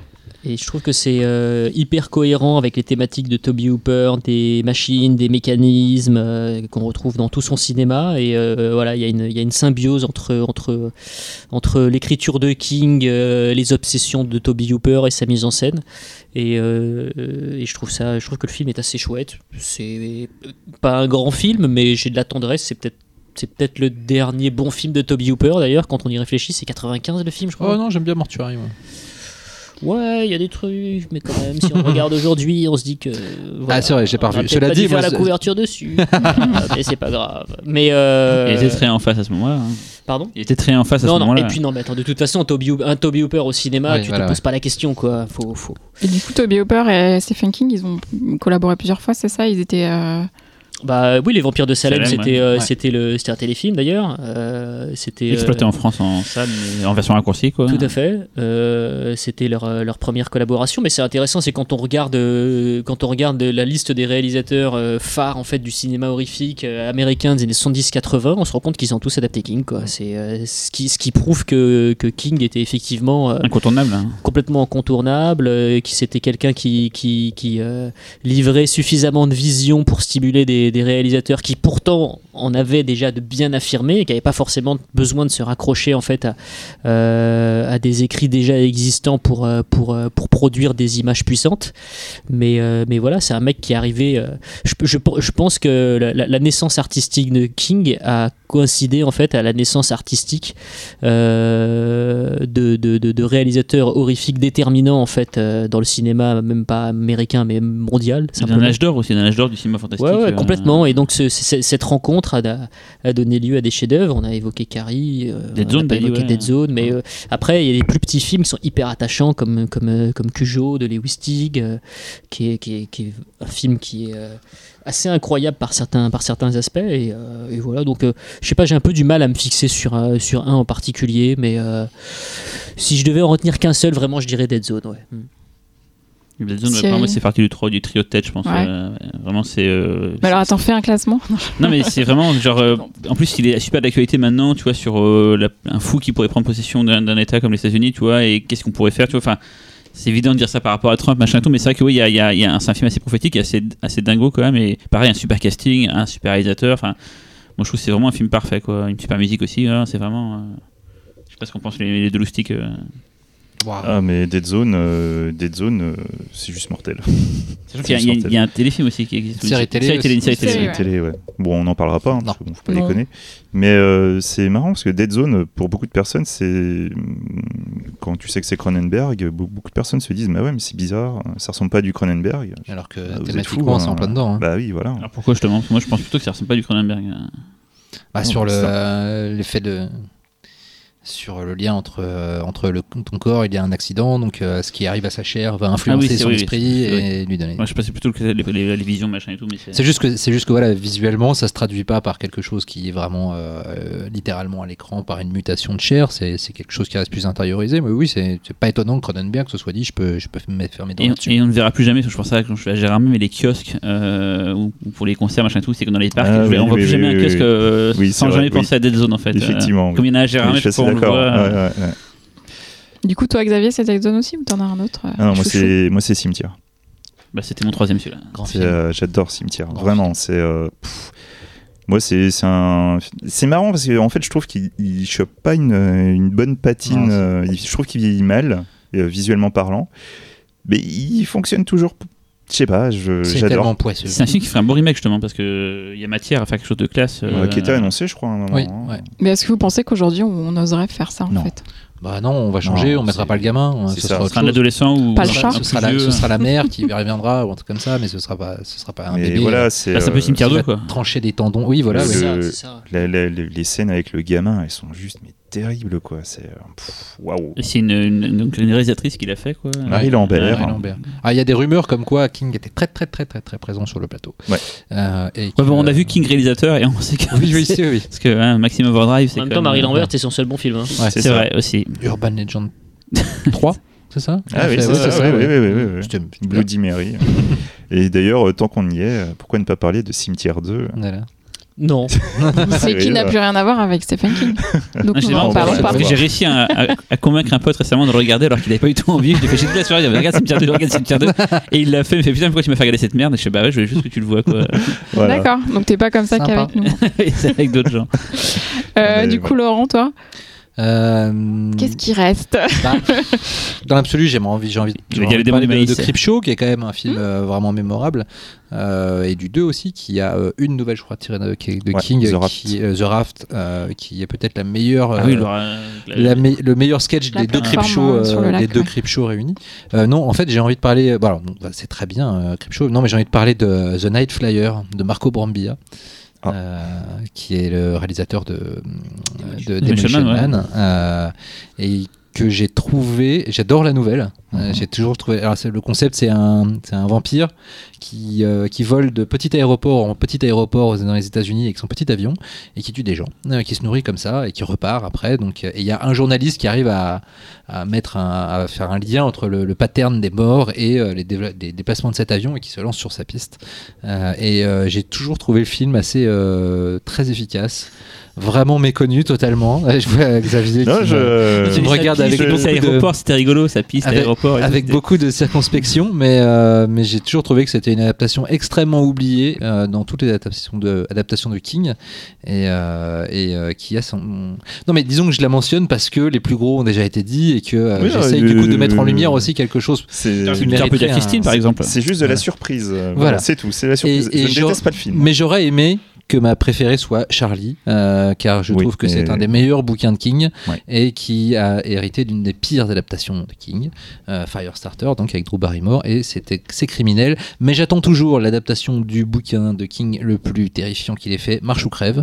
Et je trouve que c'est euh, hyper cohérent avec les thématiques de Toby Hooper, des machines, des mécanismes euh, qu'on retrouve dans tout son cinéma. Et euh, voilà, il y, a une- symbiose entre, entre, entre l'écriture de King, les obsessions de Toby Hooper et sa mise en scène. Et, je, trouve ça, je trouve que le film est assez chouette. C'est pas un grand film, mais j'ai de la tendresse. C'est peut-être. C'est peut-être le dernier bon film de Toby Hooper d'ailleurs, quand on y réfléchit, c'est 95 le film, je crois. Oh non, j'aime bien Mortuary. Ouais, il y a des trucs, mais quand même, si on regarde aujourd'hui, on se dit que. voilà, Ah, c'est vrai, j'ai pas revu. Cela pas dit, dû faire moi, la couverture dessus. (laughs) Ah, mais c'est pas grave. Mais. euh, Il était très en face à ce moment-là. hein. Pardon Il était très en face à non, ce non, moment-là. et puis non, mais attends, de toute façon, Toby un Toby Hooper au cinéma, Ouais, tu voilà, te poses ouais. pas la question, quoi. Faut, faut... Et du coup, Toby Hooper et Stephen King, ils ont collaboré plusieurs fois, c'est ça? Ils étaient. euh, Bah oui, Les Vampires de Salem, Salem, c'était ouais. euh, c'était le c'était un téléfilm d'ailleurs. Euh, c'était euh, Exploité en France en salle, en version raccourcie quoi. Tout à fait. Euh, C'était leur, euh, leur première collaboration, mais c'est intéressant, c'est quand on regarde euh, quand on regarde la liste des réalisateurs euh, phares en fait du cinéma horrifique euh, américain des années 70-80, on se rend compte qu'ils ont tous adapté King. Quoi. C'est euh, ce qui ce qui prouve que, que King était effectivement euh, Incontournable. hein. complètement incontournable, euh, qui c'était quelqu'un qui, qui, qui euh, livrait suffisamment de vision pour stimuler des, des réalisateurs qui pourtant en avaient déjà de bien affirmés et qui n'avaient pas forcément besoin de se raccrocher en fait à, euh, à des écrits déjà existants pour, euh, pour, euh, pour produire des images puissantes. Mais, mais voilà, c'est un mec qui est arrivé. je, je, pense que la- la naissance artistique de King a coïncidé en fait à la naissance artistique euh, de, de, de, de réalisateurs horrifiques déterminants en fait euh, dans le cinéma, même pas américain mais mondial. C'est un âge d'or aussi, un âge d'or du cinéma fantastique. Ouais, ouais, euh, complètement. Et donc ce- ce- cette rencontre a, a donné lieu à des chefs-d'œuvre. On a évoqué Carrie, Dead on Zone, a pas évoqué ouais. Dead Zone, mais après il y a des plus petits films qui sont hyper attachants comme comme comme Cujo de Lewis Teague, qui est, qui est qui est un film qui est assez incroyable par certains par certains aspects. Et, euh, et voilà, donc euh, je sais pas, j'ai un peu du mal à me fixer sur euh, sur un en particulier, mais euh, si je devais en retenir qu'un seul, vraiment, je dirais Dead Zone. Ouais. Mm. Dead Zone, ouais, C'est- pour moi, c'est parti du, trio- du trio de tête, je pense. Ouais. euh, vraiment, c'est. euh, Mais alors attends, fais un classement. (laughs) Non mais c'est vraiment genre euh, en plus il est super d'actualité maintenant tu vois sur euh, la- un fou qui pourrait prendre possession d'un d'un état comme les États-Unis tu vois et qu'est-ce qu'on pourrait faire tu vois enfin c'est évident de dire ça par rapport à Trump machin tout mais c'est vrai que oui y a, c'est un film assez prophétique assez assez dingo quand même et pareil un super casting un super réalisateur enfin moi je trouve que c'est vraiment un film parfait quoi une super musique aussi hein, c'est vraiment euh, je sais pas ce qu'on pense les, les deux loustiques euh. Ah, mais Dead Zone, euh, Dead Zone euh, c'est juste mortel. (laughs) Y il y, a- il y a un téléfilm aussi qui existe Une série télé série télé, une série Série, télé. ouais. télé, ouais. Bon, on n'en parlera pas, hein, parce Non. que bon, faut pas Non. déconner. Mais euh, c'est marrant parce que Dead Zone, pour beaucoup de personnes, c'est hum, quand tu sais que c'est Cronenberg, be- beaucoup de personnes se disent, bah ouais, mais c'est bizarre, ça ressemble pas à du Cronenberg. Alors que Ah, vous êtes thématiquement, c'est en hein. plein dedans. hein. Bah oui, voilà. alors pourquoi justement? Moi je pense plutôt que ça ressemble pas à du Cronenberg hein. Bah, Non, sur le euh, l'effet de sur le lien entre euh, entre le, ton corps il y a un accident donc euh, ce qui arrive à sa chair va influencer c'est- son oui, esprit et lui donner moi je pensais plutôt que les, les- les visions machin et tout mais c'est c'est juste que c'est juste que voilà visuellement ça se traduit pas par quelque chose qui est vraiment euh, littéralement à l'écran par une mutation de chair c'est c'est quelque chose qui reste plus intériorisé mais oui c'est c'est pas étonnant que Cronenberg se soit dit je peux je peux me mettre fermé dans Et, là-dessus et on ne verra plus jamais, parce que je pense ça quand je vais à Gérardmer, mais les kiosques euh, ou, ou pour les concerts, machin et tout, c'est que dans les parcs, Ah je vais- oui, on voit oui, plus oui, jamais oui, un kiosque oui. euh, sans jamais vrai, penser à Dead Zone en fait. Effectivement, Euh, oui. Comme il y en a à Gérardmer, D'accord. voit. ouais, ouais, ouais. Du coup, toi, Xavier, c'est Zone aussi ou t'en as un autre euh, Ah non, moi c'est moi c'est Cimetière. bah, C'était mon troisième celui-là. grand C'est, film euh, J'adore Cimetière, Grand vraiment. C'est euh, moi c'est c'est un c'est marrant parce que en fait je trouve qu'il il chope pas une, une bonne patine. Non, euh, il- je trouve qu'il vieillit mal euh, visuellement parlant, mais il fonctionne toujours. Je sais pas, je- c'est j'adore. C'est un film qui ferait un bon remake justement, parce qu'il y a matière à faire quelque chose de classe. Ouais, euh, qui était annoncé, je crois, à un moment. oui hein. ouais. Mais est-ce que vous pensez qu'aujourd'hui, on, on oserait faire ça en Non. fait? Bah non on va changer Non, on mettra pas le gamin c'est ce ça. sera Ce autre sera un adolescent ou Pas le chat. ce sera, la, ce sera la mère qui reviendra ou un truc comme ça mais ce sera pas ce sera pas un Mais bébé voilà, euh, c'est Ah, ça peut Cimetière qui 2 va quoi. trancher des tendons oui voilà Le- oui. C'est ça, le- c'est ça. la- la- les, les scènes avec le gamin, elles sont juste mais terribles quoi. C'est euh, waouh. Et c'est une, une, donc une réalisatrice qui l'a fait quoi. Marie Lambert. Ah, il y a des rumeurs comme quoi King était très très très très très présent sur le plateau. Ouais. Euh, et Ouais, bon, on a vu King réalisateur et on sait que. (laughs) Oui, oui, oui. Parce que hein, Maxime Overdrive, c'est En même temps, Marie Lambert, c'est son seul bon film. hein. Ouais, C'est vrai aussi. Urban Legend (laughs) 3, c'est ça? Ah oui, c'est ça, oui, oui, oui, Bloody Mary. Et d'ailleurs, euh, tant qu'on y est, euh, pourquoi ne pas parler de Cimetière 2 Voilà. Non. (laughs) C'est qui n'a plus rien à voir avec Stephen King. (laughs) Donc Ah, c'est nous marrant, n'en on parlons pas. j'ai réussi à, à- à convaincre un pote récemment de le regarder alors qu'il n'avait pas eu tout envie. Je lui ai fait j'ai toute la soirée, il dit, regarde Cimetière 2, regarde Cimetière 2. Et il l'a fait, il me fait putain, pourquoi tu m'as fait regarder cette merde? Et je fais bah ouais, je voulais juste que tu le vois quoi. (laughs) Voilà. D'accord, donc t'es pas comme ça qu'avec nous. C'est avec d'autres gens. Euh, du coup, Laurent, toi, Euh, qu'est-ce qui reste? bah, Dans l'absolu, j'ai envie, j'ai envie, y envie de de, de Creepshow, qui est quand même un film euh, vraiment mémorable, euh, et du 2 aussi, qui a euh, une nouvelle, je crois, tirée de, de Ouais, King, The Raft. qui, euh, The Raft, euh, qui est peut-être la meilleure. Ah oui, euh, Laura- la me- le meilleur sketch des deux euh, euh, lac, des deux ouais. Creepshow réunis. Euh, non, en fait, j'ai envie de parler. bon, bah, c'est très bien euh, Creepshow. Non, mais j'ai envie de parler de The Night Flyer de Marco Brambilla. Ah. euh, qui est le réalisateur de, de Demolition Man, Man, euh, et que j'ai trouvé, j'adore la nouvelle. Euh, Mhm. j'ai toujours trouvé. Alors le concept, c'est un, un vampire qui, euh, qui vole de petit aéroport en petit aéroport dans les États-Unis avec son petit avion et qui tue des gens, euh, qui se nourrit comme ça et qui repart après. Donc, et il y a un journaliste qui arrive à, à mettre un, à faire un lien entre le, le pattern des morts et les, des déplacements de cet avion et qui se lance sur sa piste. Et j'ai toujours trouvé le film assez très efficace. Vraiment méconnu totalement. (laughs) Je vois Xavier Non, qui, je. me, qui me regarde avec beaucoup de, aéroport, c'était rigolo, ça piste Avec- aéroport. avec beaucoup de circonspection, mais, euh, mais j'ai toujours trouvé que c'était une adaptation extrêmement oubliée euh, dans toutes les adaptations de, adaptations de King et, euh, et euh, qui a son. Non, mais disons que je la mentionne parce que les plus gros ont déjà été dits et que euh, Oui, j'essaye du coup de mettre en lumière aussi quelque chose. C'est peux dire mériterait Christine, un- par exemple. c'est juste de la surprise. Voilà. Voilà, c'est tout. C'est la surprise. Et- et je ne déteste pas le film. Mais j'aurais aimé que ma préférée soit Charlie, euh, car je Oui, trouve que c'est un des meilleurs bouquins de King Ouais. et qui a hérité d'une des pires adaptations de King, euh, Firestarter, donc avec Drew Barrymore, et c'était c'est criminel. Mais j'attends toujours l'adaptation du bouquin de King le plus terrifiant qu'il ait fait, Marche ou crève,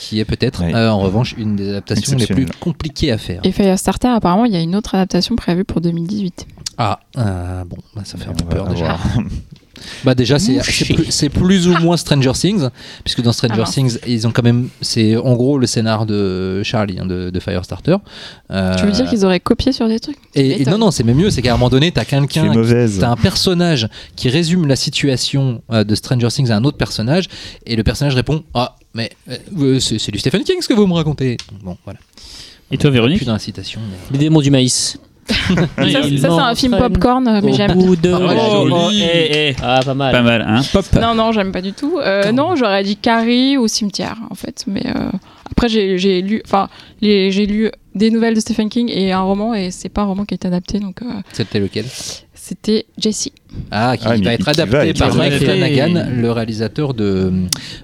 qui est peut-être Ouais. euh, en revanche une des adaptations les plus compliquées à faire. Et Firestarter, apparemment, il y a une autre adaptation prévue pour 2018. Ah, euh, bon, bah, ça fait un peu peur déjà. Bah déjà c'est plus, plus ou moins Stranger Things puisque dans Stranger Ah. Things ils ont quand même c'est en gros le scénar de Charlie hein, de, de Firestarter. Euh, Tu veux dire qu'ils auraient copié sur des trucs? Et, et m'étonnes. non non c'est même mieux c'est qu'à un moment donné t'as quelqu'un. T'as un personnage qui résume la situation euh, de Stranger Things à un autre personnage et le personnage répond ah mais euh, c'est c'est du Stephen King ce que vous me racontez bon voilà Et toi, Véronique plus d'incitation mais- Les démons du maïs. Ça, c'est un film popcorn, euh, mais Au j'aime. bout de. Oh. Ah, pas mal. Pas mal, hein Pop. Non, non, j'aime pas du tout. Euh, non, j'aurais dit Carrie ou Cimetière, en fait. Mais euh, après, j'ai lu, enfin, les- j'ai lu des nouvelles de Stephen King et un roman, et c'est pas un roman qui est adapté, donc euh, c'était lequel? c'était Jessie. Ah, qui Ah, va être qui adapté par Mike. Flanagan, le réalisateur de,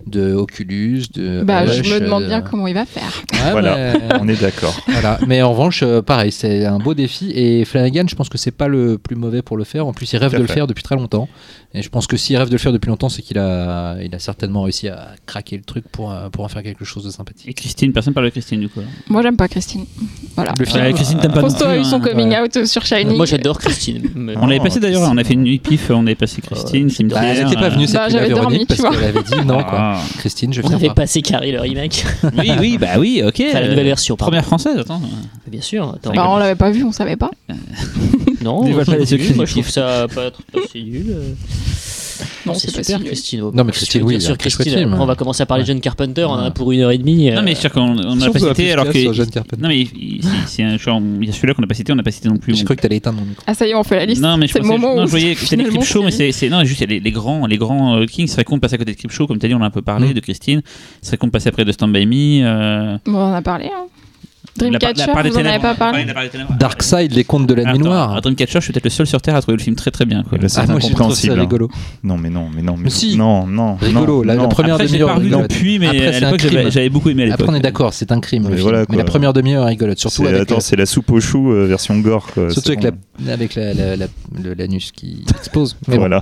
de Oculus, de Bah, je me demande euh, bien comment il va faire. ouais, Voilà. mais- On est d'accord. (laughs) voilà. Mais en revanche, euh, pareil, c'est un beau défi. Et Flanagan, je pense que c'est pas le plus mauvais pour le faire. En plus, il rêve de le faire depuis très longtemps. Et je pense que s'il rêve de le faire depuis longtemps, c'est qu'il a, il a certainement réussi à craquer le truc pour, euh, pour en faire quelque chose de sympathique. Et Christine, personne parle de Christine du coup. Moi, j'aime pas Christine. Voilà. Le film, Ouais, Christine, t'aimes pas plus, a eu son hein. coming ouais. out sur Shining. Moi, j'adore Christine. mais- On l'avait passé d'ailleurs, on a fait une pif, on avait passé Christine, c'est Cimetière. Bah, elle n'était pas venue, cette Bah, j'avais la dormi, Véronique, tu parce qu'elle avait dit non, quoi. Ah. Christine, je On viens avait pas. passé Carrie le remake. (laughs) Oui, oui, bah oui, ok. Enfin, la nouvelle version, pardon. Première française, attends. Bien sûr. Attends. Bah, on l'avait pas vu, on savait pas. (laughs) Non, Dévoile pas les c'est nul. secrets Moi, je trouve ça pas, pas si nul. Euh. Non, c'est c'est pas super. Oh, Non, mais Christine, oui, sur Christine. film. On va commencer à parler de John Carpenter, on en a pour une heure et demie. Non, euh, mais c'est sûr qu'on on Si a on pas cité alors que. Non, mais c'est un genre. Il y a celui-là qu'on n'a pas cité, on n'a pas cité non plus. J'ai cru que t'allais éteindre mon micro. Ah, ça y est, on fait la liste. Non, mais je c'est moment non, où. je voyais (laughs) que c'était les Crip Show, mais c'est- c'est c'est- non, juste il y a les, grands, les grands euh, Kings. Ce serait con de passer à côté de Crip Show, comme tu as dit, on en a un peu parlé Mm. de Christine. Ce serait con de passer après de Stand By Me. euh, Bon, on en a parlé. Hein. Dreamcatcher, vous en avez pas parlé. Darkseid, les contes de la nuit noire. Dreamcatcher, je suis peut-être le seul sur Terre à trouver le film très très bien. Quoi. Ah, moi, j'ai incompréhensible. rigolo. Non, mais non, mais non, mais si. non, non, Rigolo, la- première demi-heure rigolote. depuis, mais Après, à c'est un l'époque, j'avais crime. j'avais beaucoup aimé. Après, on est d'accord, c'est un crime. Mais voilà, la première demi-heure est rigolote, surtout avec, attends, euh, c'est la soupe aux choux euh, version gore. Surtout c'est avec, l'anus qui explose. (laughs) Voilà.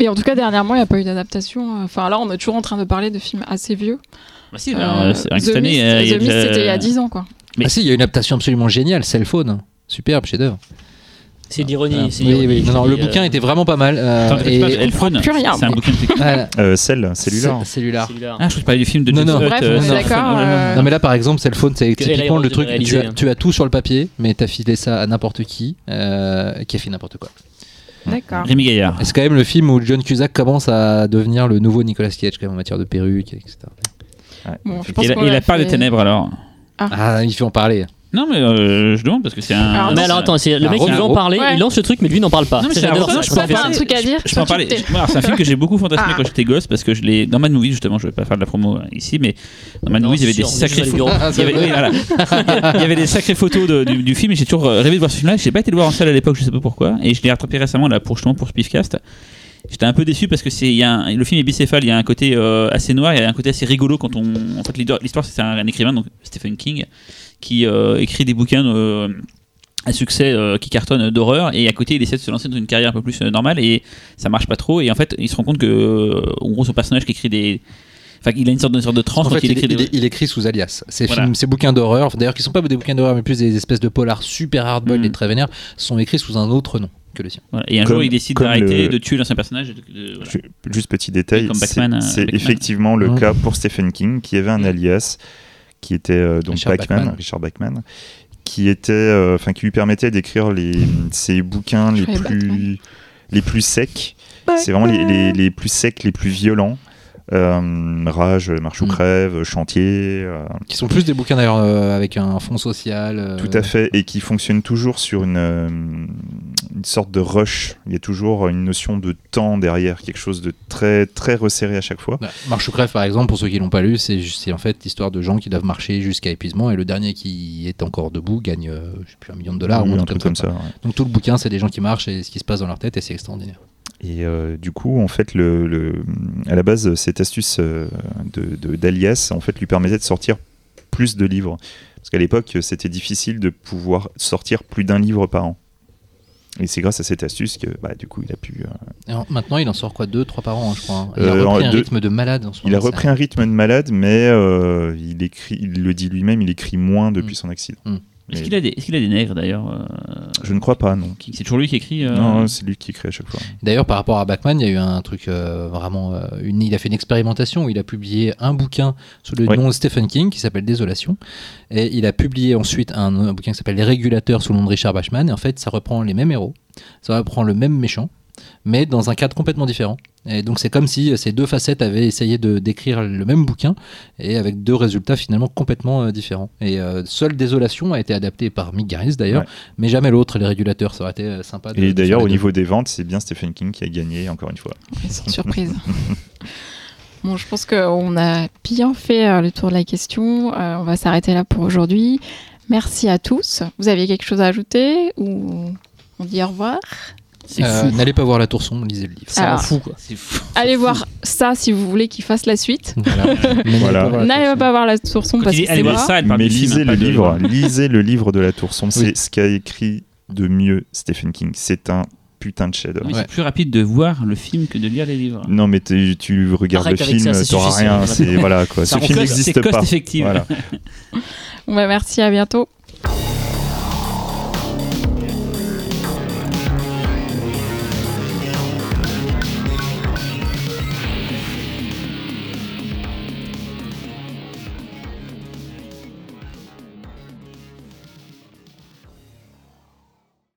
Et en tout cas, dernièrement, il n'y a pas eu d'adaptation. Enfin, là, on est toujours en train de parler de films assez vieux. Bah si, Euh, Mist, euh, a The Mist, c'était il y a 10 ans, quoi. Mais- Ah si, il y a une adaptation absolument géniale, Cell Phone. Superbe chef-d'œuvre. C'est. Voilà. c'est Oui, oui. Non, le bouquin euh, était vraiment pas mal. euh, Attends, et- et... Elphone, plus rien. c'est un bouquin de Voilà. Euh, celle, Celui-là. celui-là. Ah, je parlais du film de Non, non. Bref, euh, d'accord, Non mais là par exemple Cell Phone c'est Que typiquement le truc tu as, réaliser. tu as tout sur le papier mais t'as filé ça à n'importe qui euh, qui a fait n'importe quoi. D'accord. Rémi Gaillard. Et c'est quand même le film où John Cusack commence à devenir le nouveau Nicolas Cage quand même en matière de perruque etc. Bon, je pense Et la, qu'on et a la part fait- des ténèbres alors Ah il faut en parler. Non, mais euh, je demande parce que c'est un. Alors, Mais alors attends, c'est le mec il veut en parler, Ouais. il lance le truc, mais lui n'en parle pas. Non, mais Ça, c'est un j'adore ça. je je t'as un truc à dire Je peux en parler. Je- C'est un film que j'ai beaucoup fantasmé Ah. quand j'étais gosse parce que je l'ai dans Mad Movie justement. Je vais pas faire de la promo euh, ici, mais dans Mad Movie il y avait des sacrées photos. (laughs) Il y avait, des sacrées photos de- du, du film et j'ai toujours euh, rêvé de voir ce film-là. J'ai pas été le voir en salle à l'époque, je sais pas pourquoi, et je l'ai rattrapé récemment là pour justement pour ce Pifcast. J'étais un peu déçu parce que c'est il y a un- le film est bicéphale, il y a un côté euh, assez noir, il y a un côté assez rigolo quand on en fait l'histoire c'est un, un écrivain donc Stephen King qui euh, écrit des bouquins euh, à succès qui cartonnent d'horreur et à côté il essaie de se lancer dans une carrière un peu plus normale et ça marche pas trop et en fait il se rend compte que en gros son personnage qui écrit des enfin il a une sorte de, une sorte de transe En fait, il il, écrit il- des il écrit sous alias. Voilà. films, ces bouquins d'horreur, d'ailleurs qui sont pas des bouquins d'horreur mais plus des espèces de polars super hardboiled Mm. et très vénères, sont écrits sous un autre nom que le sien. voilà. et un Comme- jour il décide d'arrêter le- de tuer l'ancien personnage et de- de- voilà. Ju- Juste petit détail, c'est euh, effectivement le Mm. cas pour Stephen King, qui avait un Mm. alias, qui était euh, donc Richard Bachman, Bachman. Richard Bachman, qui était, euh, enfin, qui lui permettait d'écrire les ses bouquins les plus les plus secs. C'est vraiment les, les- les plus secs, les plus violents. Euh, Rage, Marche ou Mm. crève, Chantier. euh, Qui sont plus des bouquins d'ailleurs euh, avec un fond social. Tout à fait, et qui fonctionnent toujours sur une, une sorte de rush. Il y a toujours une notion de temps derrière, quelque chose de très très resserré à chaque fois. Ouais, Marche ou crève, par exemple, pour ceux qui l'ont pas lu, c'est en fait l'histoire de gens qui doivent marcher jusqu'à épuisement et le dernier qui est encore debout gagne, je sais plus, un million de dollars Oui, ou un truc comme ça. ouais. Donc tout le bouquin, c'est des gens qui marchent et ce qui se passe dans leur tête et c'est extraordinaire. Et euh, du coup, en fait, le, le- à la base, cette astuce euh, de, de- d'Alias, en fait, lui permettait de sortir plus de livres. Parce qu'à l'époque, c'était difficile de pouvoir sortir plus d'un livre par an. Et c'est grâce à cette astuce que, bah, du coup, il a pu. euh, maintenant, il en sort quoi Deux, trois par an, hein, je crois. hein. Il a repris un rythme de malade en ce il a moment, repris ça. un rythme de malade, mais euh, il écrit, il le dit lui-même, il écrit moins depuis Mm. son accident. Mm. Est-ce qu'il a, des- est-ce qu'il a des nègres d'ailleurs euh, Je ne crois pas, non. C'est toujours lui qui écrit euh, Non, c'est lui qui écrit à chaque fois. D'ailleurs, par rapport à Bachman, il y a eu un truc euh, vraiment. euh, une, il a fait une expérimentation où il a publié un bouquin sous le Oui. nom de Stephen King qui s'appelle Désolation. Et il a publié ensuite un, un bouquin qui s'appelle Les Régulateurs sous le nom de Richard Bachman. Et en fait, ça reprend les mêmes héros, ça reprend le même méchant, mais dans un cadre complètement différent. Et donc, c'est comme si euh, ces deux facettes avaient essayé de d'écrire le même bouquin et avec deux résultats finalement complètement euh, différents. Et euh, seule Désolation a été adapté par Mick Garris d'ailleurs, Ouais. mais jamais l'autre, Les Régulateurs. Ça aurait été euh, sympa de. Et d'ailleurs, au niveau des ventes, c'est bien Stephen King qui a gagné, encore une fois. (laughs) Sans (laughs) surprise. Bon, je pense qu'on a bien fait le tour de la question. Euh, on va s'arrêter là pour aujourd'hui. Merci à tous. Vous aviez quelque chose à ajouter ou on dit au revoir? Euh. N'allez pas voir la tourson, lisez le livre. Rend Alors. fou quoi. C'est fou. Allez voir ça si vous voulez qu'il fasse la suite. Voilà. (laughs) Mais Voilà. n'allez pas voir la N'allez Tourson. pas voir la tourson Quand parce que c'est voir ça, Mais lisez le livre, lisez le livre de la Tourson. C'est Oui. ce qu'a écrit de mieux Stephen King. C'est un putain de chef-d'œuvre. Oui, Ouais. C'est plus rapide de voir le film que de lire les livres. Non, mais tu regardes Arrête le film, c'est t'auras rien. C'est voilà quoi. Ça Ce film coste, n'existe c'est cost pas. effective. Voilà. (laughs) Bah, merci, à bientôt.